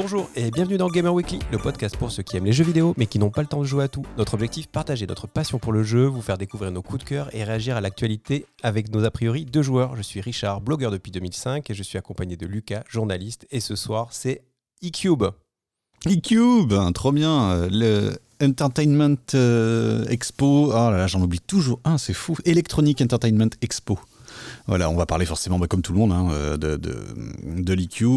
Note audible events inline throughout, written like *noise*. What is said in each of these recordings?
Bonjour et bienvenue dans Gamer Weekly, le podcast pour ceux qui aiment les jeux vidéo mais qui n'ont pas le temps de jouer à tout. Notre objectif, partager notre passion pour le jeu, vous faire découvrir nos coups de cœur et réagir à l'actualité avec nos a priori de joueurs. Je suis Richard, blogueur depuis 2005 et je suis accompagné de Lucas, journaliste et ce soir c'est eCube. eCube, trop bien, le Entertainment euh, Expo, oh là là j'en oublie toujours un, c'est fou, Electronic Entertainment Expo. Voilà, on va parler forcément, bah, comme tout le monde, hein, euh, de, de,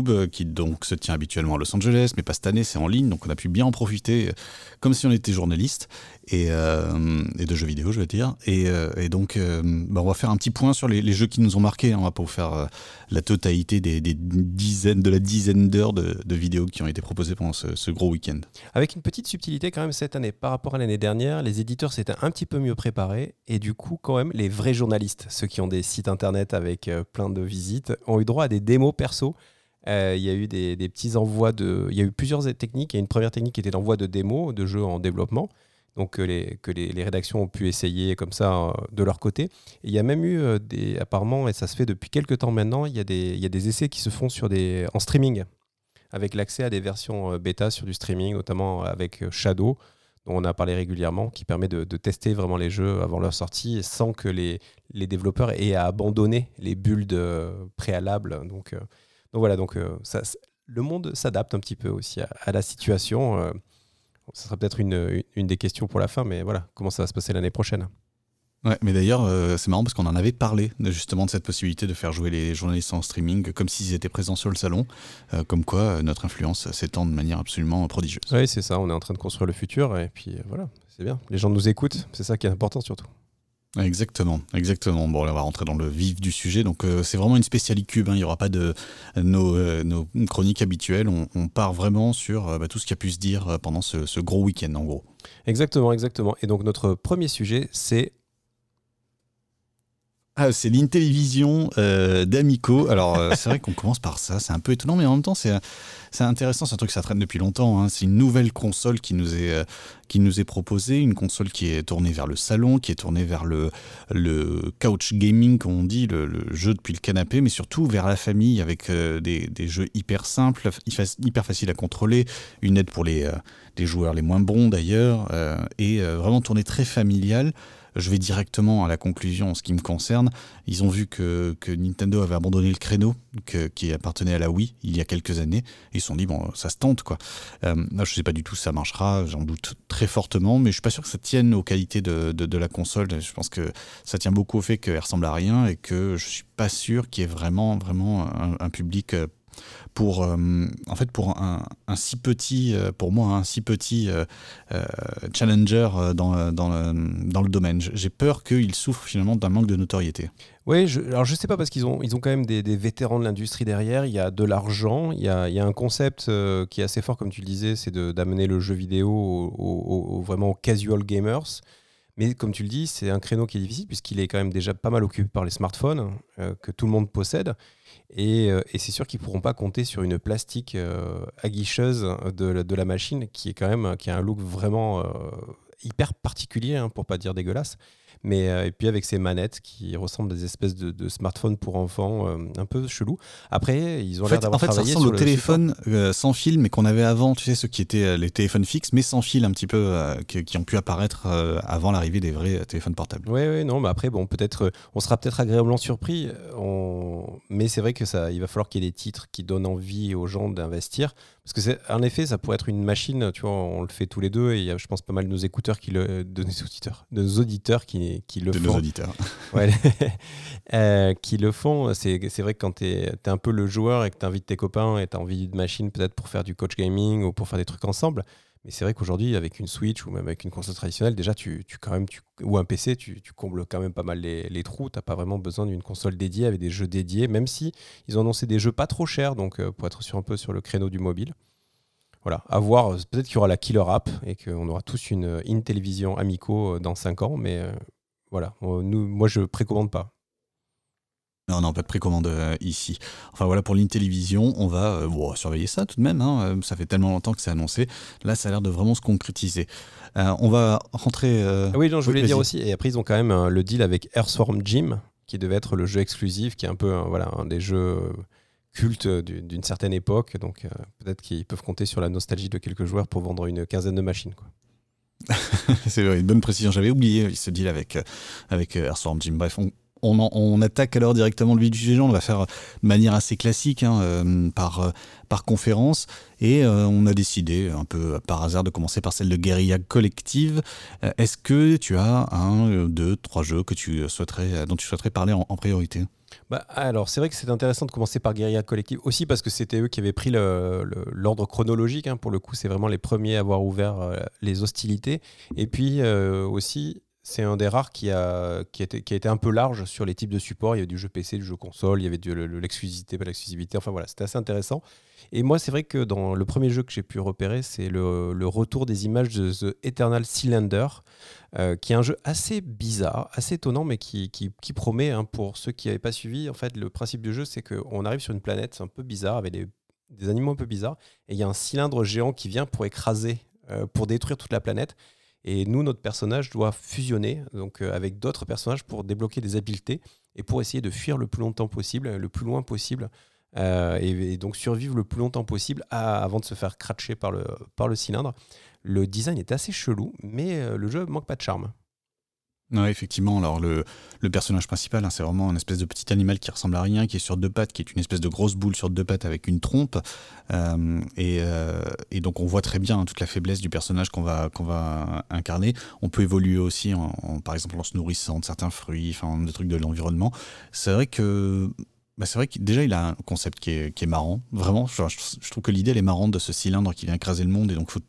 euh, qui donc se tient habituellement à Los Angeles, mais pas cette année, c'est en ligne, donc on a pu bien en profiter, euh, comme si on était journaliste, et, euh, et de jeux vidéo, je veux dire. Et, euh, donc, euh, bah, on va faire un petit point sur les, jeux qui nous ont marqués. Hein. On va pas vous faire la totalité des, dizaines, de la dizaine d'heures de, vidéos qui ont été proposées pendant ce, gros week-end. Avec une petite subtilité quand même cette année, par rapport à l'année dernière, les éditeurs s'étaient un petit peu mieux préparés, et du coup, quand même, les vrais journalistes, ceux qui ont des sites internet avec plein de visites, ont eu droit à des démos perso. Il y a eu des, petits envois de. Il y a eu plusieurs techniques. Il y a une première technique qui était l'envoi de démos de jeux en développement donc que les, que les, les, rédactions ont pu essayer comme ça euh, de leur côté. Il y a même eu euh, des, apparemment, et ça se fait depuis quelques temps maintenant, il y, a des, il y a des essais qui se font sur des, en streaming, avec l'accès à des versions euh, bêta sur du streaming, notamment avec Shadow, dont on a parlé régulièrement, qui permet de, tester vraiment les jeux avant leur sortie sans que les, les développeurs aient à abandonner les builds préalables. Donc, donc voilà, donc ça, le monde s'adapte un petit peu aussi à la situation. Ce sera peut-être une, une, des questions pour la fin, mais voilà, comment ça va se passer l'année prochaine Ouais, mais d'ailleurs, euh, c'est marrant parce qu'on en avait parlé justement de cette possibilité de faire jouer les journalistes en streaming comme s'ils étaient présents sur le salon, euh, comme quoi euh, notre influence s'étend de manière absolument prodigieuse. Oui, c'est ça, on est en train de construire le futur et puis voilà, c'est bien. Les gens nous écoutent, c'est ça qui est important surtout. Exactement, exactement. Bon, là, on va rentrer dans le vif du sujet. Donc, euh, c'est vraiment une spécialité cube. Hein. Il n'y aura pas de nos, euh, chroniques habituelles. On, part vraiment sur euh, bah, tout ce qui a pu se dire pendant ce gros week-end, en gros. Exactement, exactement. Et donc, notre premier sujet, c'est ah, c'est l'Intellivision euh, d'Amico. Alors, euh, c'est vrai qu'on commence par ça. C'est un peu étonnant, mais en même temps, c'est intéressant. C'est un truc que ça traîne depuis longtemps. Hein. C'est une nouvelle console qui nous, est, euh, qui nous est proposée. Une console qui est tournée vers le salon, qui est tournée vers le, couch gaming, comme on dit, le, jeu depuis le canapé, mais surtout vers la famille avec euh, des, jeux hyper simples, hyper faciles à contrôler. Une aide pour les, les joueurs les moins bons, d'ailleurs. Et vraiment tournée très familiale je vais directement à la conclusion en ce qui me concerne. Ils ont vu que, que Nintendo avait abandonné le créneau qui appartenait à la Wii il y a quelques années. Ils se sont dit, bon, ça se tente, quoi. Euh, je sais pas du tout si ça marchera, j'en doute très fortement, mais je suis pas sûr que ça tienne aux qualités de, de, la console. Je pense que ça tient beaucoup au fait qu'elle ressemble à rien et que je suis pas sûr qu'il y ait vraiment, vraiment un, un public euh, pour euh, en fait pour un, si petit euh, pour moi un si petit euh, challenger dans, dans, le, dans le domaine. J'ai peur qu'il souffre finalement d'un manque de notoriété. Oui alors je sais pas parce qu'ils ont ils ont quand même des, vétérans de l'industrie derrière. Il y a de l'argent il il y a un concept qui est assez fort comme tu le disais c'est d'amener le jeu vidéo vraiment aux casual gamers. Mais comme tu le dis, c'est un créneau qui est difficile puisqu'il est quand même déjà pas mal occupé par les smartphones que tout le monde possède. Et, euh, et c'est sûr qu'ils ne pourront pas compter sur une plastique euh, aguicheuse de, de, la machine qui est quand même qui a un look vraiment euh, hyper particulier, hein, pour pas dire dégueulasse. Mais euh, et puis avec ces manettes qui ressemblent à des espèces de, de smartphones pour enfants euh, un peu chelou. Après, ils ont en l'air d'avoir en fait, travaillé ça ressemble au téléphone euh, sans fil, mais qu'on avait avant. Tu sais, ceux qui étaient les téléphones fixes, mais sans fil un petit peu, qui, qui, ont pu apparaître avant l'arrivée des vrais téléphones portables. Oui, oui, non, mais après, bon, peut-être, on sera peut-être agréablement surpris. On... Mais c'est vrai que ça, il va falloir qu'il y ait des titres qui donnent envie aux gens d'investir. Parce que c'est, en effet, ça pourrait être une machine, tu vois, on le fait tous les deux, et il y a, je pense, pas mal de nos écouteurs qui le, de nos auditeurs, de nos auditeurs qui, qui le de font. Nos auditeurs. *laughs* ouais, *laughs* euh, qui le font. C'est, c'est vrai que quand tu es un peu le joueur et que tu invites tes copains et tu as envie de machine peut-être pour faire du coach gaming ou pour faire des trucs ensemble, mais c'est vrai qu'aujourd'hui, avec une Switch ou même avec une console traditionnelle, déjà, tu, tu quand même, tu, ou un PC, tu, combles quand même pas mal les, trous. Tu n'as pas vraiment besoin d'une console dédiée avec des jeux dédiés, même si ils ont annoncé des jeux pas trop chers, donc euh, pour être sur un peu sur le créneau du mobile. Voilà, à voir. Peut-être qu'il y aura la killer app et qu'on aura tous une Intellivision Amico dans 5 ans, mais euh, voilà, nous, moi je précommande pas. Non, non, pas de précommande euh, ici. Enfin voilà, pour l'Intellivision, on va euh, surveiller ça tout de même. Hein. Ça fait tellement longtemps que c'est annoncé. Là, ça a l'air de vraiment se concrétiser. Euh, on va rentrer. Ah oui, non, je voulais dire aussi. Et après, ils ont quand même euh, le deal avec Earthworm Jim, qui devait être le jeu exclusif, qui est un peu voilà, un des jeux culte d'une certaine époque. Donc peut-être qu'ils peuvent compter sur la nostalgie de quelques joueurs pour vendre une quinzaine de machines. Quoi. *laughs* c'est une bonne précision. J'avais oublié ce deal avec, avec Earthworm Jim. Bref, on, on, attaque alors directement le vif du sujet. On va faire de manière assez classique, hein, euh, par, euh, par conférence. Et euh, on a décidé, un peu par hasard, de commencer par celle de Guerilla Collective. Est-ce que tu as un, deux, trois jeux que tu souhaiterais, dont tu souhaiterais parler en, priorité? Bah, alors, c'est vrai que c'est intéressant de commencer par Guerilla Collective aussi parce que c'était eux qui avaient pris l'ordre chronologique. Hein. pour le coup, c'est vraiment les premiers à avoir ouvert les hostilités. Et puis aussi, c'est un des rares qui a, qui, a été, un peu large sur les types de supports. Il y avait du jeu PC, du jeu console, il y avait de l'exclusivité, pas l'exclusivité. Enfin voilà, c'était assez intéressant. Et moi, c'est vrai que dans le premier jeu que j'ai pu repérer, c'est le, retour des images de The Eternal Cylinder, euh, qui est un jeu assez bizarre, assez étonnant, mais qui, promet, hein, pour ceux qui n'avaient pas suivi, en fait, le principe du jeu, c'est qu'on arrive sur une planète un peu bizarre, avec des, des, animaux un peu bizarres, et il y a un cylindre géant qui vient pour écraser, euh, pour détruire toute la planète. Et nous, notre personnage doit fusionner donc, euh, avec d'autres personnages pour débloquer des habiletés et pour essayer de fuir le plus longtemps possible, le plus loin possible, euh, et, donc survivre le plus longtemps possible avant de se faire cratcher par le, par le cylindre. Le design est assez chelou, mais euh, le jeu manque pas de charme. Non, effectivement. Alors, le, le personnage principal, hein, c'est vraiment un espèce de petit animal qui ressemble à rien, qui est sur deux pattes, qui est une espèce de grosse boule sur deux pattes avec une trompe. Euh, et, euh, et, donc, on voit très bien hein, toute la faiblesse du personnage qu'on va, va incarner. On peut évoluer aussi, en, par exemple, en se nourrissant de certains fruits, enfin, des trucs de l'environnement. C'est vrai que bah c'est vrai que déjà il a un concept qui est, qui est marrant, vraiment. Je, je, trouve que l'idée elle est marrante de ce cylindre qui vient écraser le monde et donc faut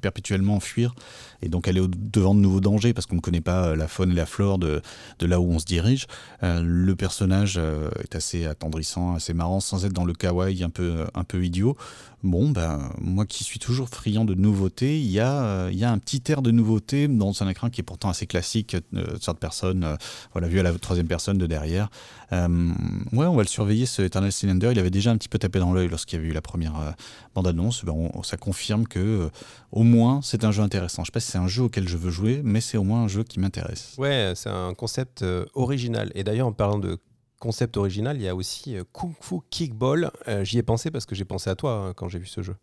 perpétuellement fuir et donc aller au devant de nouveaux dangers parce qu'on ne connaît pas euh, la faune et la flore de, de là où on se dirige. Euh, le personnage euh, est assez attendrissant, assez marrant, sans être dans le kawaii un peu, un peu idiot. Bon, ben, moi qui suis toujours friand de nouveautés, il y, a, il y a un petit air de nouveauté dans un écran qui est pourtant assez classique, euh, sorte personne, voilà, vu à la troisième personne de derrière. ouais, on va le surveiller, ce Eternal Cylinder. Il avait déjà un petit peu tapé dans l'œil lorsqu'il y avait eu la première bande-annonce. Ben, ça confirme que au moins, c'est un jeu intéressant. Je sais pas si c'est un jeu auquel je veux jouer, mais c'est au moins un jeu qui m'intéresse. Ouais, c'est un concept euh, original. Et d'ailleurs, en parlant de concept original, il y a aussi euh, Kung Fu Kickball. Euh, j'y ai pensé parce que j'ai pensé à toi hein, quand j'ai vu ce jeu.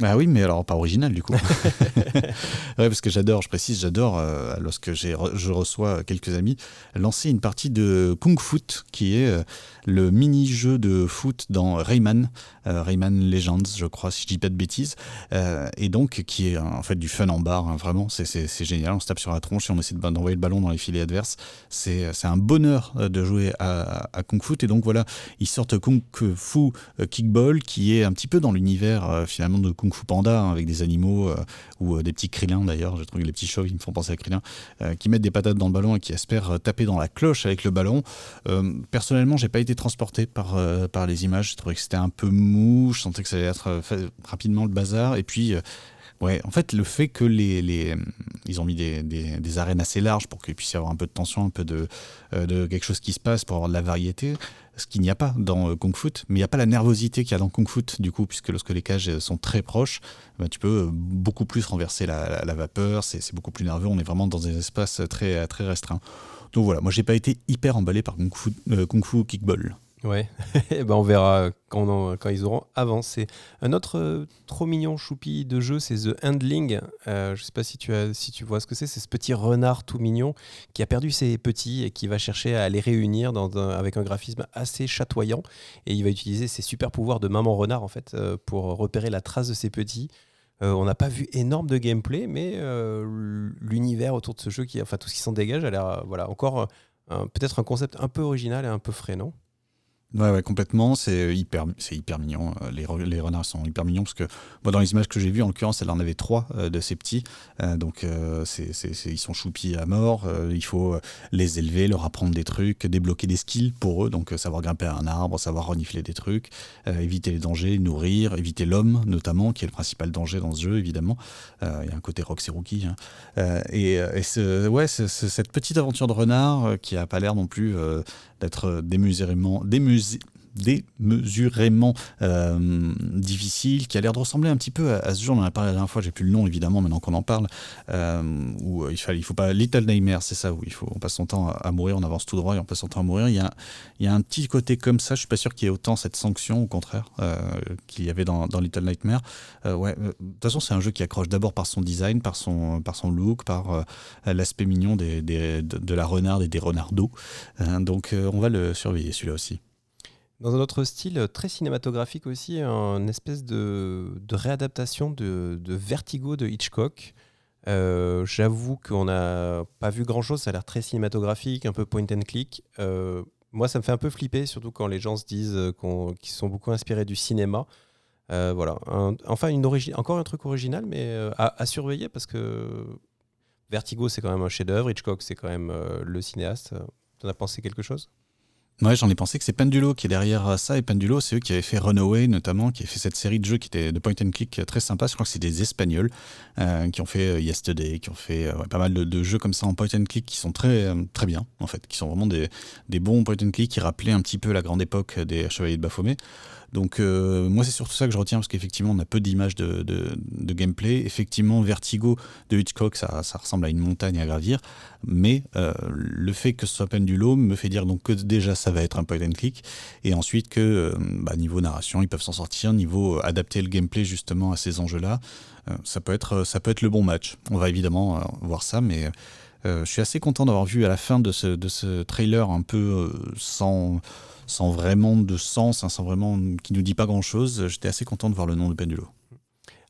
Ah oui, mais alors pas original du coup. *laughs* ouais, parce que j'adore, je précise, j'adore, lorsque je reçois quelques amis, lancer une partie de Kung Fu, qui est le mini-jeu de foot dans Rayman, euh, Rayman Legends, je crois, si je dis pas de bêtises, euh, et donc qui est en fait du fun en barre, hein, vraiment, c'est génial. On se tape sur la tronche et on essaie d'envoyer le ballon dans les filets adverses. C'est un bonheur euh, de jouer à, Kung Fu, et donc voilà, ils sortent Kung Fu Kickball, qui est un petit peu dans l'univers finalement de Kung Fu Panda, hein, avec des animaux ou des petits krillins d'ailleurs, je trouve que les petits chauves, ils me font penser à krillins, qui mettent des patates dans le ballon et qui espèrent taper dans la cloche avec le ballon. personnellement, j'ai pas été transporté par, euh, par les images. Je trouvais que c'était un peu mou, je sentais que ça allait être euh, rapidement le bazar. Et puis, euh, ouais, en fait, le fait que les, les ils ont mis des, des, des, arènes assez larges pour qu'il puisse y avoir un peu de tension, un peu de, de quelque chose qui se passe pour avoir de la variété, ce qu'il n'y a pas dans Kung Fu, mais il n'y a pas la nervosité qu'il y a dans Kung Fu, du coup, puisque lorsque les cages sont très proches, bah, tu peux beaucoup plus renverser la, vapeur, c'est beaucoup plus nerveux, on est vraiment dans des espaces très, très restreints. Donc voilà, moi j'ai pas été hyper emballé par Kung Fu, euh, Kung Fu Kickball. Ouais, *laughs* eh ben on verra quand, ils auront avancé. Un autre euh, trop mignon choupi de jeu, c'est The Handling. Euh, je sais pas si tu, si tu vois ce que c'est. C'est ce petit renard tout mignon qui a perdu ses petits et qui va chercher à les réunir avec un graphisme assez chatoyant. Et il va utiliser ses super pouvoirs de maman renard en fait pour repérer la trace de ses petits. on n'a pas vu énorme de gameplay, mais l'univers autour de ce jeu, enfin tout ce qui s'en dégage, a l'air voilà, encore peut-être un concept un peu original et un peu frais, Ouais, complètement. C'est hyper, c'est hyper mignon. Euh, les, les, renards sont hyper mignons parce que dans les images que j'ai vues, en l'occurrence, elle en avait trois euh, de ces petits. Euh, donc, c'est, c'est, ils sont choupis à mort. il faut les élever, leur apprendre des trucs, débloquer des skills pour eux. Donc, savoir grimper à un arbre, savoir renifler des trucs, éviter les dangers, nourrir, éviter l'homme, notamment, qui est le principal danger dans ce jeu, évidemment. Il y a un côté Roxy Rookie. Hein. et, ouais, cette petite aventure de renard qui a pas l'air non plus d'être démesurément, démesuré, démesurément euh, difficile, qui a l'air de ressembler un petit peu à, ce jeu. On en a parlé la dernière fois, j'ai plus le nom évidemment maintenant qu'on en parle. Euh, où il fallait, faut pas Little Nightmare, c'est ça où il faut on passe son temps à, mourir, on avance tout droit et on passe son temps à mourir. Il y a, il y a un petit côté comme ça. Je suis pas sûr qu'il y ait autant cette sanction, au contraire, euh, qu'il y avait dans, Little Nightmare. ouais, de toute façon, c'est un jeu qui accroche d'abord par son design, par son par son look, par l'aspect mignon des, des, de, la renarde et des renardos. donc on va le surveiller celui-là aussi. Dans un autre style très cinématographique aussi, une espèce de, réadaptation de, Vertigo de Hitchcock. Euh, j'avoue qu'on n'a pas vu grand-chose, ça a l'air très cinématographique, un peu point and click. Euh, moi, ça me fait un peu flipper, surtout quand les gens se disent qu'ils sont beaucoup inspirés du cinéma. Euh, voilà. enfin, une encore un truc original, mais à, surveiller parce que Vertigo, c'est quand même un chef-d'œuvre. Hitchcock, c'est quand même le cinéaste. Tu en as pensé quelque chose? Ouais, j'en ai pensé que c'est Pendulo qui est derrière ça. Et Pendulo, c'est eux qui avaient fait Runaway, notamment, qui a fait cette série de jeux qui était de point and click très sympa. Je crois que c'est des Espagnols euh, qui ont fait euh, Yesterday, qui ont fait euh, pas mal de, jeux comme ça en point and click qui sont très, très bien, en fait, qui sont vraiment des, des bons point and click qui rappelaient un petit peu la grande époque des Chevaliers de Baphomet. Donc euh, moi c'est surtout ça que je retiens parce qu'effectivement on a peu d'images de, gameplay. Effectivement Vertigo de Hitchcock ça, ressemble à une montagne à gravir, mais euh, le fait que ce soit Pendulo me fait dire donc que déjà ça va être un point and click et ensuite que euh, bah, niveau narration ils peuvent s'en sortir, niveau adapter le gameplay justement à ces enjeux-là, ça peut être ça peut être le bon match. On va évidemment voir ça, mais je suis assez content d'avoir vu à la fin de ce, de ce trailer un peu sans sans vraiment de sens, hein, sans vraiment qui nous dit pas grand chose. J'étais assez content de voir le nom de Pendulo.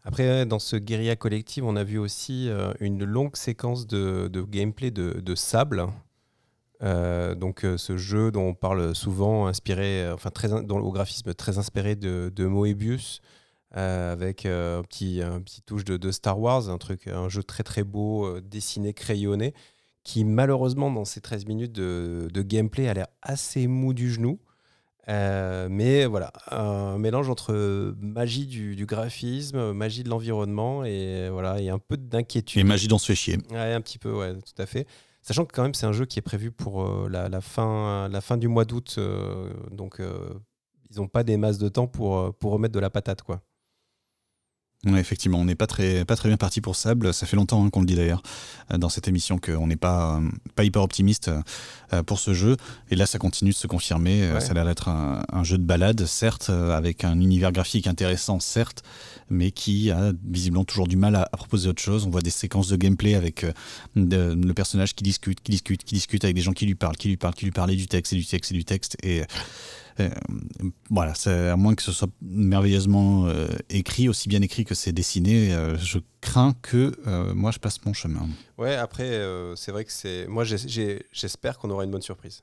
Après, dans ce guérilla collective, on a vu aussi euh, une longue séquence de, gameplay de, sable. Euh, donc, euh, ce jeu dont on parle souvent, inspiré, enfin très, dont le graphisme très inspiré de, Moebius, avec un petit, un petit touche de, Star Wars, un truc, un jeu très très beau, dessiné, crayonné, qui malheureusement dans ces 13 minutes de, gameplay a l'air assez mou du genou. Euh, mais voilà, un mélange entre magie du, graphisme, magie de l'environnement et voilà, et un peu d'inquiétude. Et magie d'on se fait chier. Ouais, un petit peu, ouais, tout à fait. Sachant que quand même c'est un jeu qui est prévu pour euh, la, fin, la fin du mois d'août, euh, donc ils n'ont pas des masses de temps pour, pour remettre de la patate, quoi effectivement, on n'est pas très, pas très bien parti pour Sable. Ça fait longtemps hein, qu'on le dit d'ailleurs euh, dans cette émission qu'on n'est pas, euh, pas hyper optimiste euh, pour ce jeu. Et là, ça continue de se confirmer. Ça a l'air d'être un, jeu de balade, certes, avec un univers graphique intéressant, certes, mais qui a visiblement toujours du mal à, proposer autre chose. On voit des séquences de gameplay avec le personnage qui discute, qui discute, qui discute avec des gens qui lui parlent, qui lui parlent, qui lui parlent, et du texte, et du texte, et du texte. Et euh, voilà, à moins que ce soit merveilleusement euh, écrit, aussi bien écrit que c'est dessiné, euh, je crains que moi je passe mon chemin. Ouais, après, c'est vrai que c'est. Moi, j'espère qu'on aura une bonne surprise.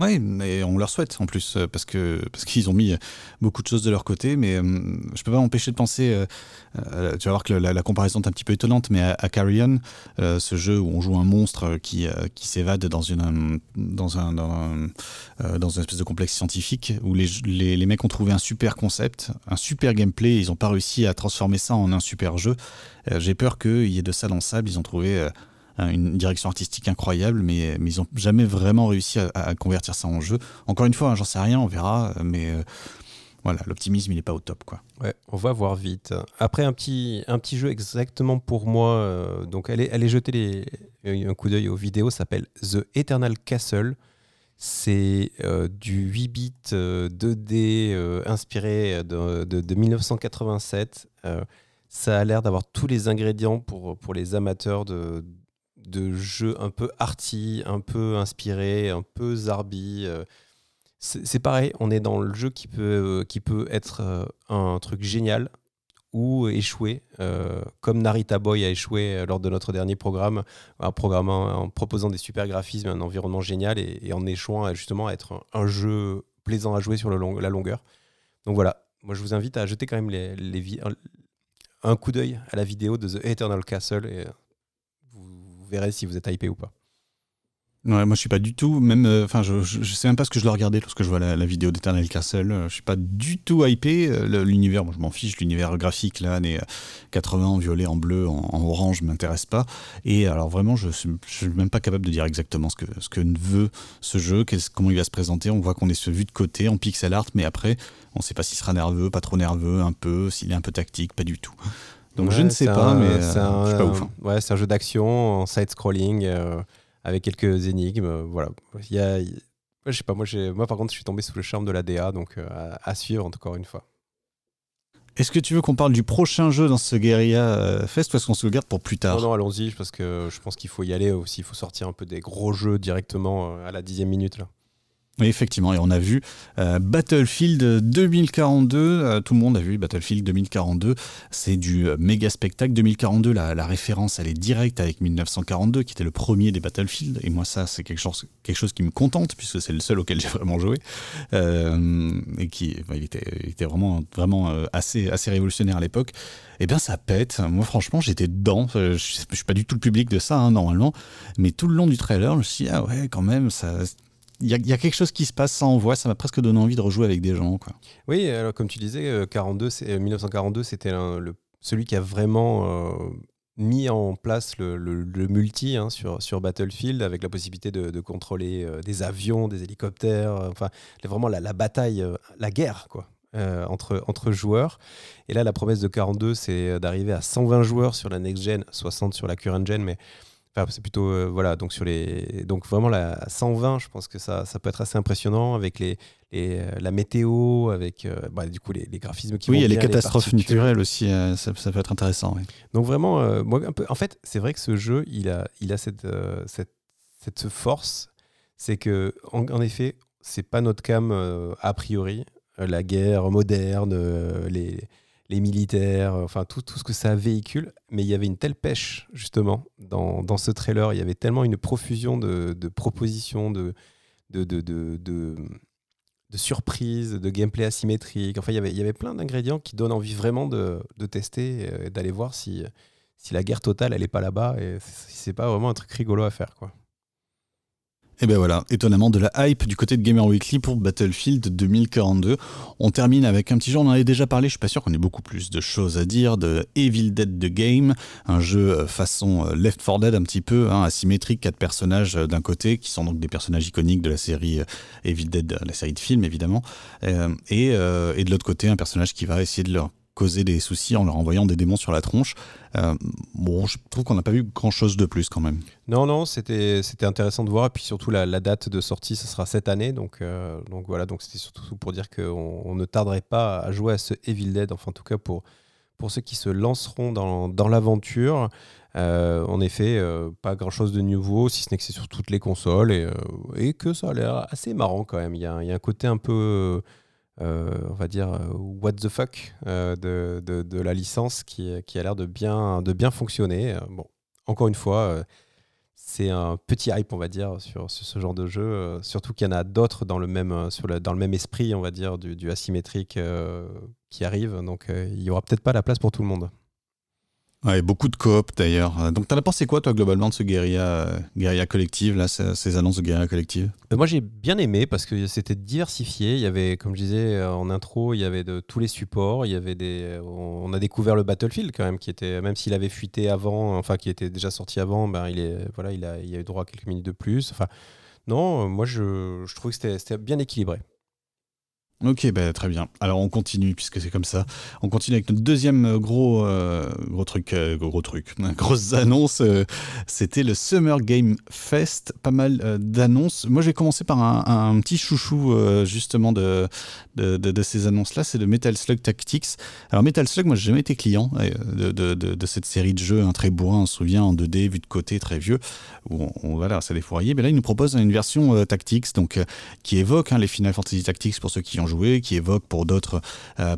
Oui, mais on leur souhaite en plus, euh, parce que parce qu'ils ont mis beaucoup de choses de leur côté, mais euh, je peux pas m'empêcher de penser, euh, tu vas voir que la, comparaison est un petit peu étonnante, mais à, Carrion, ce jeu où on joue un monstre qui, qui s'évade dans une, dans, un, dans, dans une espèce de complexe scientifique, où les, les, les, mecs ont trouvé un super concept, un super gameplay, ils n'ont pas réussi à transformer ça en un super jeu. J'ai peur qu'il y ait de ça dans le sable, ils ont trouvé une direction artistique incroyable, mais, mais ils n'ont jamais vraiment réussi à, convertir ça en jeu. Encore une fois, hein, j'en sais rien, on verra, mais euh, voilà, l'optimisme, il n'est pas au top. Quoi. On va voir vite. Après, un petit, un petit jeu exactement pour moi, euh, donc allez, allez jeter les, un coup d'œil aux vidéos, s'appelle The Eternal Castle. C'est euh, du 8 bits 2D inspiré de, de, de 1987 ça a l'air d'avoir tous les ingrédients pour, pour les amateurs de, de jeux un peu arty, un peu inspiré, un peu zarbi. Euh. C'est pareil, on est dans le jeu qui peut, euh, qui peut être euh, un truc génial ou échouer, comme Narita Boy a échoué lors de notre dernier programme, en, proposant des super graphismes, un environnement génial et, en échouant justement à être un, jeu plaisant à jouer sur la longueur. Donc voilà, moi je vous invite à jeter quand même les, un coup d'œil à la vidéo de The Eternal Castle verrez si vous êtes hypé ou pas. Moi je suis pas du tout, même, euh, enfin, je, sais même pas ce que je dois regarder lorsque je vois la, vidéo d'Eternal Castle. Euh, je suis pas du tout hypé. Euh, l'univers, moi je m'en fiche, l'univers graphique là, années 80 en violet, en bleu, en, orange, m'intéresse pas. Et alors vraiment, je suis même pas capable de dire exactement ce que, ce que veut ce jeu, comment il va se présenter. On voit qu'on est vu de côté en pixel art, mais après, on sait pas s'il sera nerveux, pas trop nerveux, un peu, s'il est un peu tactique, pas du tout. Donc je ne sais pas, mais c'est un, je suis pas ouf. Hein. Ouais, c'est un jeu d'action en side-scrolling avec quelques énigmes. Euh, voilà. Il y a, je sais pas, moi, moi par contre, je suis tombé sous le charme de la DA, donc euh, à, suivre encore une fois. Est-ce que tu veux qu'on parle du prochain jeu dans ce Guerilla euh, Fest ou est-ce qu'on se le garde pour plus tard? Non, non, allons-y, parce que je pense qu'il faut y aller aussi. Il faut sortir un peu des gros jeux directement à la dixième minute. Là effectivement, et on a vu euh, Battlefield 2042, euh, tout le monde a vu Battlefield 2042, c'est du euh, méga spectacle. 2042, la, référence elle est directe avec 1942 qui était le premier des Battlefield, et moi ça c'est quelque chose, quelque chose qui me contente puisque c'est le seul auquel j'ai vraiment joué, et qui était, vraiment, vraiment assez, assez révolutionnaire à l'époque. Et eh bien ça pète, moi franchement j'étais dedans, je, je, suis pas du tout le public de ça hein, normalement, mais tout le long du trailer je me suis dit ah ouais quand même ça il y, a quelque chose qui se passe, ça envoie, ça m'a presque donné envie de rejouer avec des gens. Quoi. Oui, alors comme tu disais, 42, euh, 1942, euh, c'était celui qui a vraiment euh, mis en place le, multi hein, sur, Battlefield, avec la possibilité de, contrôler des avions, des hélicoptères, enfin vraiment la, la, bataille, la guerre, quoi. entre, entre joueurs. Et là, la promesse de 42, c'est d'arriver à 120 joueurs sur la next-gen, 60 sur la current-gen, mais c'est plutôt euh, voilà donc sur les donc vraiment la 120 je pense que ça, ça peut être assez impressionnant avec les, euh, la météo avec euh, bah, du coup les, graphismes qui oui il y a les catastrophes naturelles aussi ça, ça, peut être intéressant donc vraiment moi un peu en fait c'est vrai que ce jeu il a il a cette cette, cette force c'est que en, effet c'est pas notre cam a priori la guerre moderne les les militaires, euh, enfin tout, tout, ce que ça véhicule. Mais il y avait une telle pêche, justement, dans, dans ce trailer. Il y avait tellement une profusion de, propositions, de, surprises, de gameplay asymétrique. Enfin, il y avait, plein d'ingrédients qui donnent envie vraiment de, tester et d'aller voir si, si la guerre totale, elle n'est pas là-bas et si c'est pas vraiment un truc rigolo à faire. quoi. Et ben voilà, étonnamment de la hype du côté de Gamer Weekly pour Battlefield 2042. On termine avec un petit jeu, on en avait déjà parlé, je suis pas sûr qu'on ait beaucoup plus de choses à dire, de Evil Dead The Game, un jeu euh, façon euh, Left 4 Dead un petit peu, hein, asymétrique, quatre personnages euh, d'un côté, qui sont donc des personnages iconiques de la série Evil Dead, la série de films évidemment, et, de l'autre côté un personnage qui va essayer de leur causer des soucis en leur envoyant des démons sur la tronche. Euh, bon, je trouve qu'on n'a pas vu grand-chose de plus quand même. Non, non, c'était intéressant de voir. Et puis surtout, la, date de sortie, ce sera cette année. Donc, euh, donc voilà, donc c'était surtout pour dire qu'on on ne tarderait pas à jouer à ce Evil Dead. Enfin, en tout cas, pour, pour ceux qui se lanceront dans, dans l'aventure. Euh, en effet, pas grand chose de nouveau, si ce n'est que c'est sur toutes les consoles et, et que ça a l'air assez marrant quand même. Il y y a un côté un peu on va dire, euh, what the fuck euh, de, de, la licence qui, qui a l'air de bien, de bien fonctionner. bon, encore une fois, c'est un petit hype, on va dire, sur, ce genre de jeu. surtout qu'il y en a d'autres dans, le même, dans le même esprit, on va dire, du, du asymétrique qui arrive. Donc, il n'y aura peut-être pas la place pour tout le monde. Ouais, beaucoup de coop d'ailleurs. Euh, donc, t'en as pensé quoi, toi, globalement, de ce guérilla, euh, guérilla collective, là, ces, annonces de guérilla collective? Euh, Moi, j'ai bien aimé parce que c'était diversifié. Il y avait, comme je disais en intro, il y avait de tous les supports. Il y avait des, on a découvert le Battlefield quand même, qui était, même s'il avait fuité avant, enfin, qui était déjà sorti avant, ben, il, est, voilà, il, a, eu droit à quelques minutes de plus. Enfin, non, moi, je, je trouvais que c'était bien équilibré. Ok, bah, très bien. Alors on continue puisque c'est comme ça. On continue avec notre deuxième euh, gros euh, gros truc, euh, gros truc, *laughs* grosse annonce. C'était le Summer Game Fest. Pas mal d'annonces. Moi, j'ai commencé par un, petit chouchou justement de de, ces annonces-là. C'est de Metal Slug Tactics. Alors Metal Slug, moi, j'ai jamais été client de, cette série de jeux, un très bourrin, on se souvient, en 2D, vu de côté, très vieux. Où on, voilà, ça défouraillé. Mais là, il nous propose une version Tactics, donc qui évoque hein, les Final Fantasy Tactics pour ceux qui ont qui évoque pour d'autres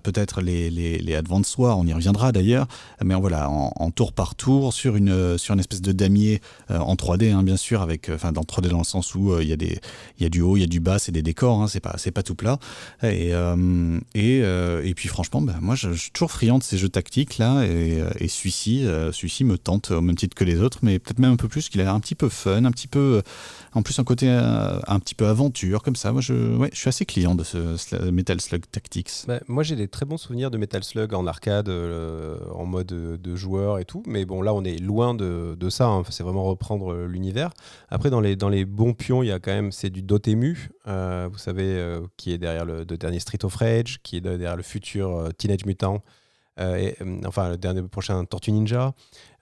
peut-être les, les, les Advanced Wars, on y reviendra d'ailleurs, mais voilà, en, tour par tour, sur une, sur une espèce de damier en 3D, hein, bien sûr, avec, enfin dans 3D dans le sens où il y, a y a du haut, il y a du bas, c'est des décors, hein, c'est pas, pas tout plat. Et, et, et puis franchement, ben, moi je, suis toujours friand de ces jeux tactiques là, et, celui-ci, celui-ci me tente au même titre que les autres, mais peut-être même un peu plus, qu'il a l'air un petit peu fun, un petit peu, en plus un côté euh, un petit peu aventure comme ça. Moi, je, ouais, je suis assez client de ce Metal Slug Tactics. Bah, moi, j'ai des très bons souvenirs de Metal Slug en arcade, euh, en mode de joueur et tout. Mais bon, là, on est loin de, ça. Hein. C'est vraiment reprendre euh, l'univers. Après, dans les, dans les bons pions, il y a quand même c'est du Dotemu, vous savez, qui est derrière le, dernier Street of Rage, qui est derrière le futur Teenage Mutant. Et, enfin le dernier prochain Tortue Ninja.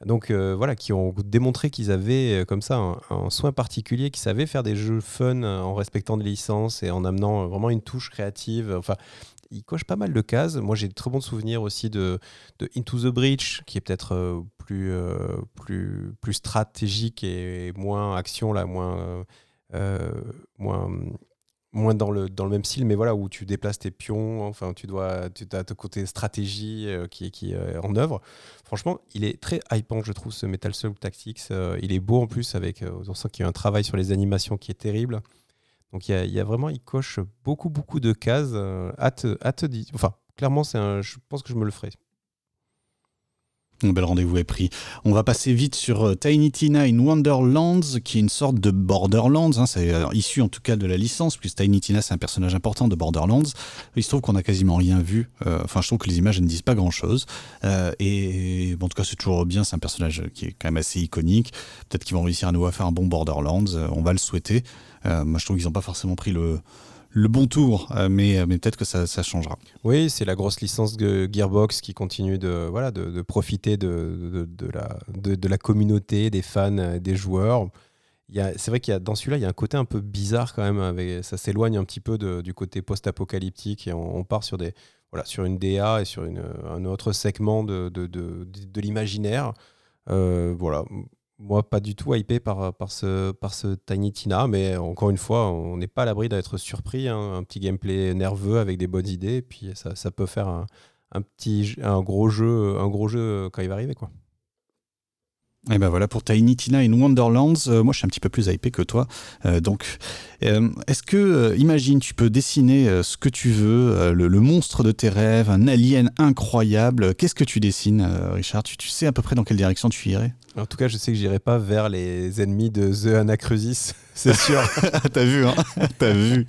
Donc euh, voilà, qui ont démontré qu'ils avaient euh, comme ça un, soin particulier, qu'ils savaient faire des jeux fun euh, en respectant des licences et en amenant vraiment une touche créative. Enfin, ils cochent pas mal de cases. Moi, j'ai de très bons souvenirs aussi de, Into the Breach, qui est peut-être plus, plus, plus stratégique et moins action, là, moins, moins moins dans le, dans le même style, mais voilà, où tu déplaces tes pions, enfin, tu dois, tu as ton côté stratégie euh, qui, est, qui est en œuvre. Franchement, il est très hypant, je trouve, ce Metal Slug Tactics. Euh, il est beau en plus, avec, euh, on sent qu'il y a un travail sur les animations qui est terrible. Donc, il y a, y a vraiment, il coche beaucoup, beaucoup de cases. hâte, hâte Enfin, clairement, c'est un, je pense que je me le ferai. Un bel rendez-vous est pris. On va passer vite sur euh, Tiny Tina in Wonderlands, qui est une sorte de Borderlands. Hein. c'est euh, issu en tout cas de la licence, puisque Tiny Tina, c'est un personnage important de Borderlands. Il se trouve qu'on a quasiment rien vu. Euh, enfin, je trouve que les images ne disent pas grand-chose. et en tout cas, c'est toujours bien. C'est un personnage qui est quand même assez iconique. Peut-être qu'ils vont réussir à nous faire un bon Borderlands. on va le souhaiter. moi, je trouve qu'ils n'ont pas forcément pris le le bon tour, euh, mais, euh, mais peut-être que ça, changera. Oui, c'est la grosse licence Gearbox qui continue de, profiter de, la, communauté, des fans, euh, des joueurs. C'est vrai qu'il y a dans celui-là, il y a un côté un peu bizarre quand même. Ça s'éloigne un petit peu du côté post-apocalyptique et on, part sur, une DA et sur un autre segment de l'imaginaire. voilà, moi, pas du tout hypé par, par, ce, par ce Tiny Tina, mais encore une fois, on n'est pas à l'abri d'être surpris. Hein. un petit gameplay nerveux avec des bonnes idées, et puis ça, ça peut faire un, un, petit, un gros jeu, un gros jeu quand il va arriver, quoi. Et ben voilà pour Tiny Tina in Wonderlands. Euh, moi, je suis un petit peu plus hypé que toi. Euh, donc, euh, est-ce que, imagine, tu peux dessiner ce que tu veux, le, monstre de tes rêves, un alien incroyable. Qu'est-ce que tu dessines, Richard? Tu, tu, sais à peu près dans quelle direction tu irais? En tout cas, je sais que j'irai pas vers les ennemis de The Anacrusis, *laughs* c'est sûr. *laughs* T'as vu, hein *laughs* T'as vu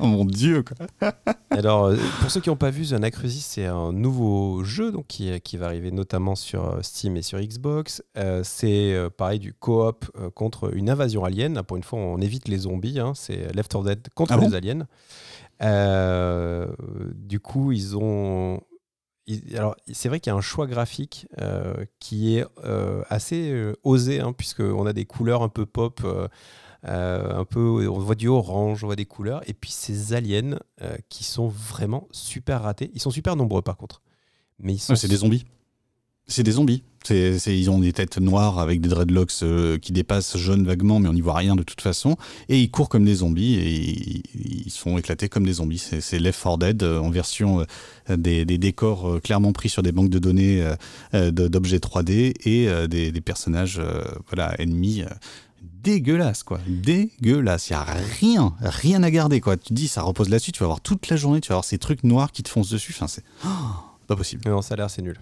Oh mon dieu, quoi. Alors, pour ceux qui n'ont pas vu, The Anacrusis, c'est un nouveau jeu donc, qui, qui va arriver notamment sur Steam et sur Xbox. Euh, c'est euh, pareil du coop euh, contre une invasion alien. Pour une fois, on évite les zombies. Hein. c'est Left 4 Dead contre ah les aliens. du coup, ils ont. Alors, c'est vrai qu'il y a un choix graphique qui est assez osé, hein, puisqu'on a des couleurs un peu pop. un peu, on voit du orange, on voit des couleurs, et puis ces aliens qui sont vraiment super ratés. Ils sont super nombreux par contre, mais ils sont. c'est des zombies. C'est des zombies. C'est, ils ont des têtes noires avec des dreadlocks euh, qui dépassent jaune vaguement, mais on n'y voit rien de toute façon. Et ils courent comme des zombies et ils, se font éclater comme des zombies. C'est, Left 4 Dead euh, en version euh, des, décors clairement pris sur des banques de données d'objets 3D et des, personnages voilà, ennemis dégueulasse quoi. Dégueulasse il y a rien rien à garder quoi. Tu dis ça repose là-dessus. Tu vas avoir toute la journée tu vas avoir ces trucs noirs qui te foncent dessus. Enfin c'est *gasps* pas possible. Non ça a l'air c'est nul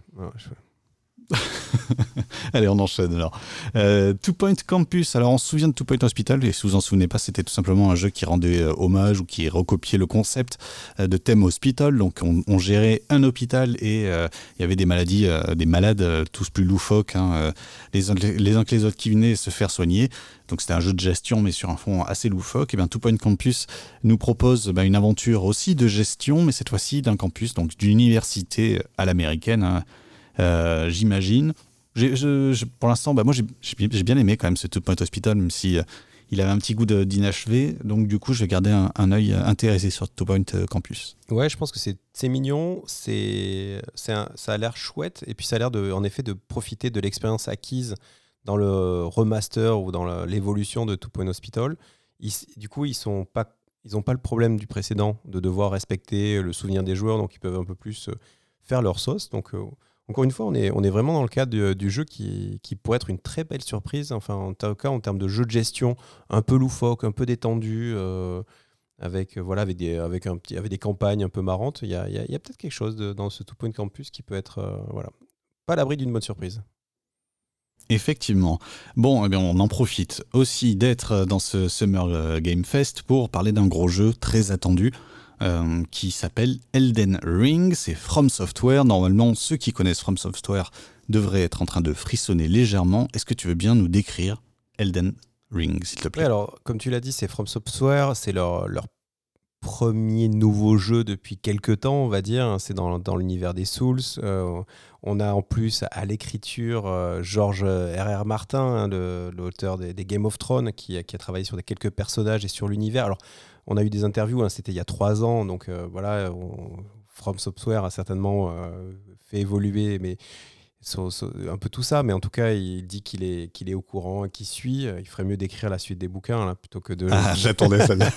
*laughs* Allez, on enchaîne alors. Euh, Two Point Campus. Alors, on se souvient de Two Point Hospital, et si vous en souvenez pas, c'était tout simplement un jeu qui rendait euh, hommage ou qui recopiait le concept euh, de thème hospital. Donc, on, gérait un hôpital et il y avait des maladies, des malades tous plus loufoques, hein, les, uns, les que les autres qui venaient se faire soigner. Donc, c'était un jeu de gestion, mais sur un fond assez loufoque. Et bien, Two Point Campus nous propose bah, une aventure aussi de gestion, mais cette fois-ci d'un campus, donc d'une université à l'américaine. Hein, euh, j'imagine. pour l'instant, bah, moi j'ai bien aimé quand même ce Two Point Hospital, même si euh, il avait un petit goût d'inachevé. Donc du coup, je vais garder un, un œil intéressé sur Two Point euh, Campus. Ouais, je pense que c'est mignon, c'est ça a l'air chouette, et puis ça a l'air en effet de profiter de l'expérience acquise dans le remaster ou dans l'évolution de Two Point Hospital. du coup, ils sont pas ils n'ont pas le problème du précédent de devoir respecter le souvenir des joueurs, donc ils peuvent un peu plus faire leur sauce. Donc encore une fois, on est, vraiment dans le cadre du, jeu qui, pourrait être une très belle surprise, enfin en tout cas en termes de jeu de gestion, un peu loufoque, un peu détendu, euh, avec, voilà, avec, des, un avec des campagnes un peu marrantes. Il y a, peut-être quelque chose dans ce Two Point Campus qui peut être euh, voilà, pas à l'abri d'une bonne surprise. Effectivement. Bon, eh on en profite aussi d'être dans ce Summer Game Fest pour parler d'un gros jeu très attendu. Euh, qui s'appelle Elden Ring. C'est From Software. Normalement, ceux qui connaissent From Software devraient être en train de frissonner légèrement. Est-ce que tu veux bien nous décrire Elden Ring, s'il te plaît? Alors, comme tu l'as dit, c'est From Software. C'est leur, premier nouveau jeu depuis quelques temps, on va dire. C'est dans, l'univers des Souls. Euh, on a en plus à l'écriture euh, George R.R. Martin, hein, l'auteur des, Game of Thrones, qui, a travaillé sur quelques personnages et sur l'univers. Alors, on a eu des interviews, hein, c'était il y a trois ans, donc euh, voilà, From Software a certainement euh, fait évoluer, mais un peu tout ça, mais en tout cas, il dit qu'il est, qu'il est au courant, qu'il suit. Il ferait mieux d'écrire la suite des bouquins là, plutôt que de. Ah, j'attendais ça bien.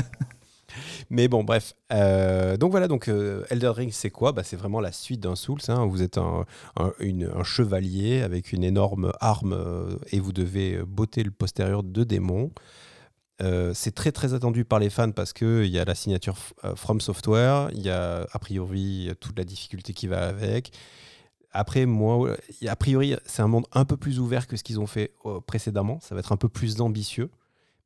*laughs* mais bon, bref. Euh, donc voilà, donc Elder Ring, c'est quoi? Bah, C'est vraiment la suite d'un Souls. Hein. Vous êtes un, un, chevalier avec une énorme arme et vous devez botter le postérieur de démons. Euh, c'est très très attendu par les fans parce qu'il y a la signature euh, From Software, il y a a priori toute la difficulté qui va avec. Après, moi, a priori, c'est un monde un peu plus ouvert que ce qu'ils ont fait euh, précédemment. Ça va être un peu plus ambitieux.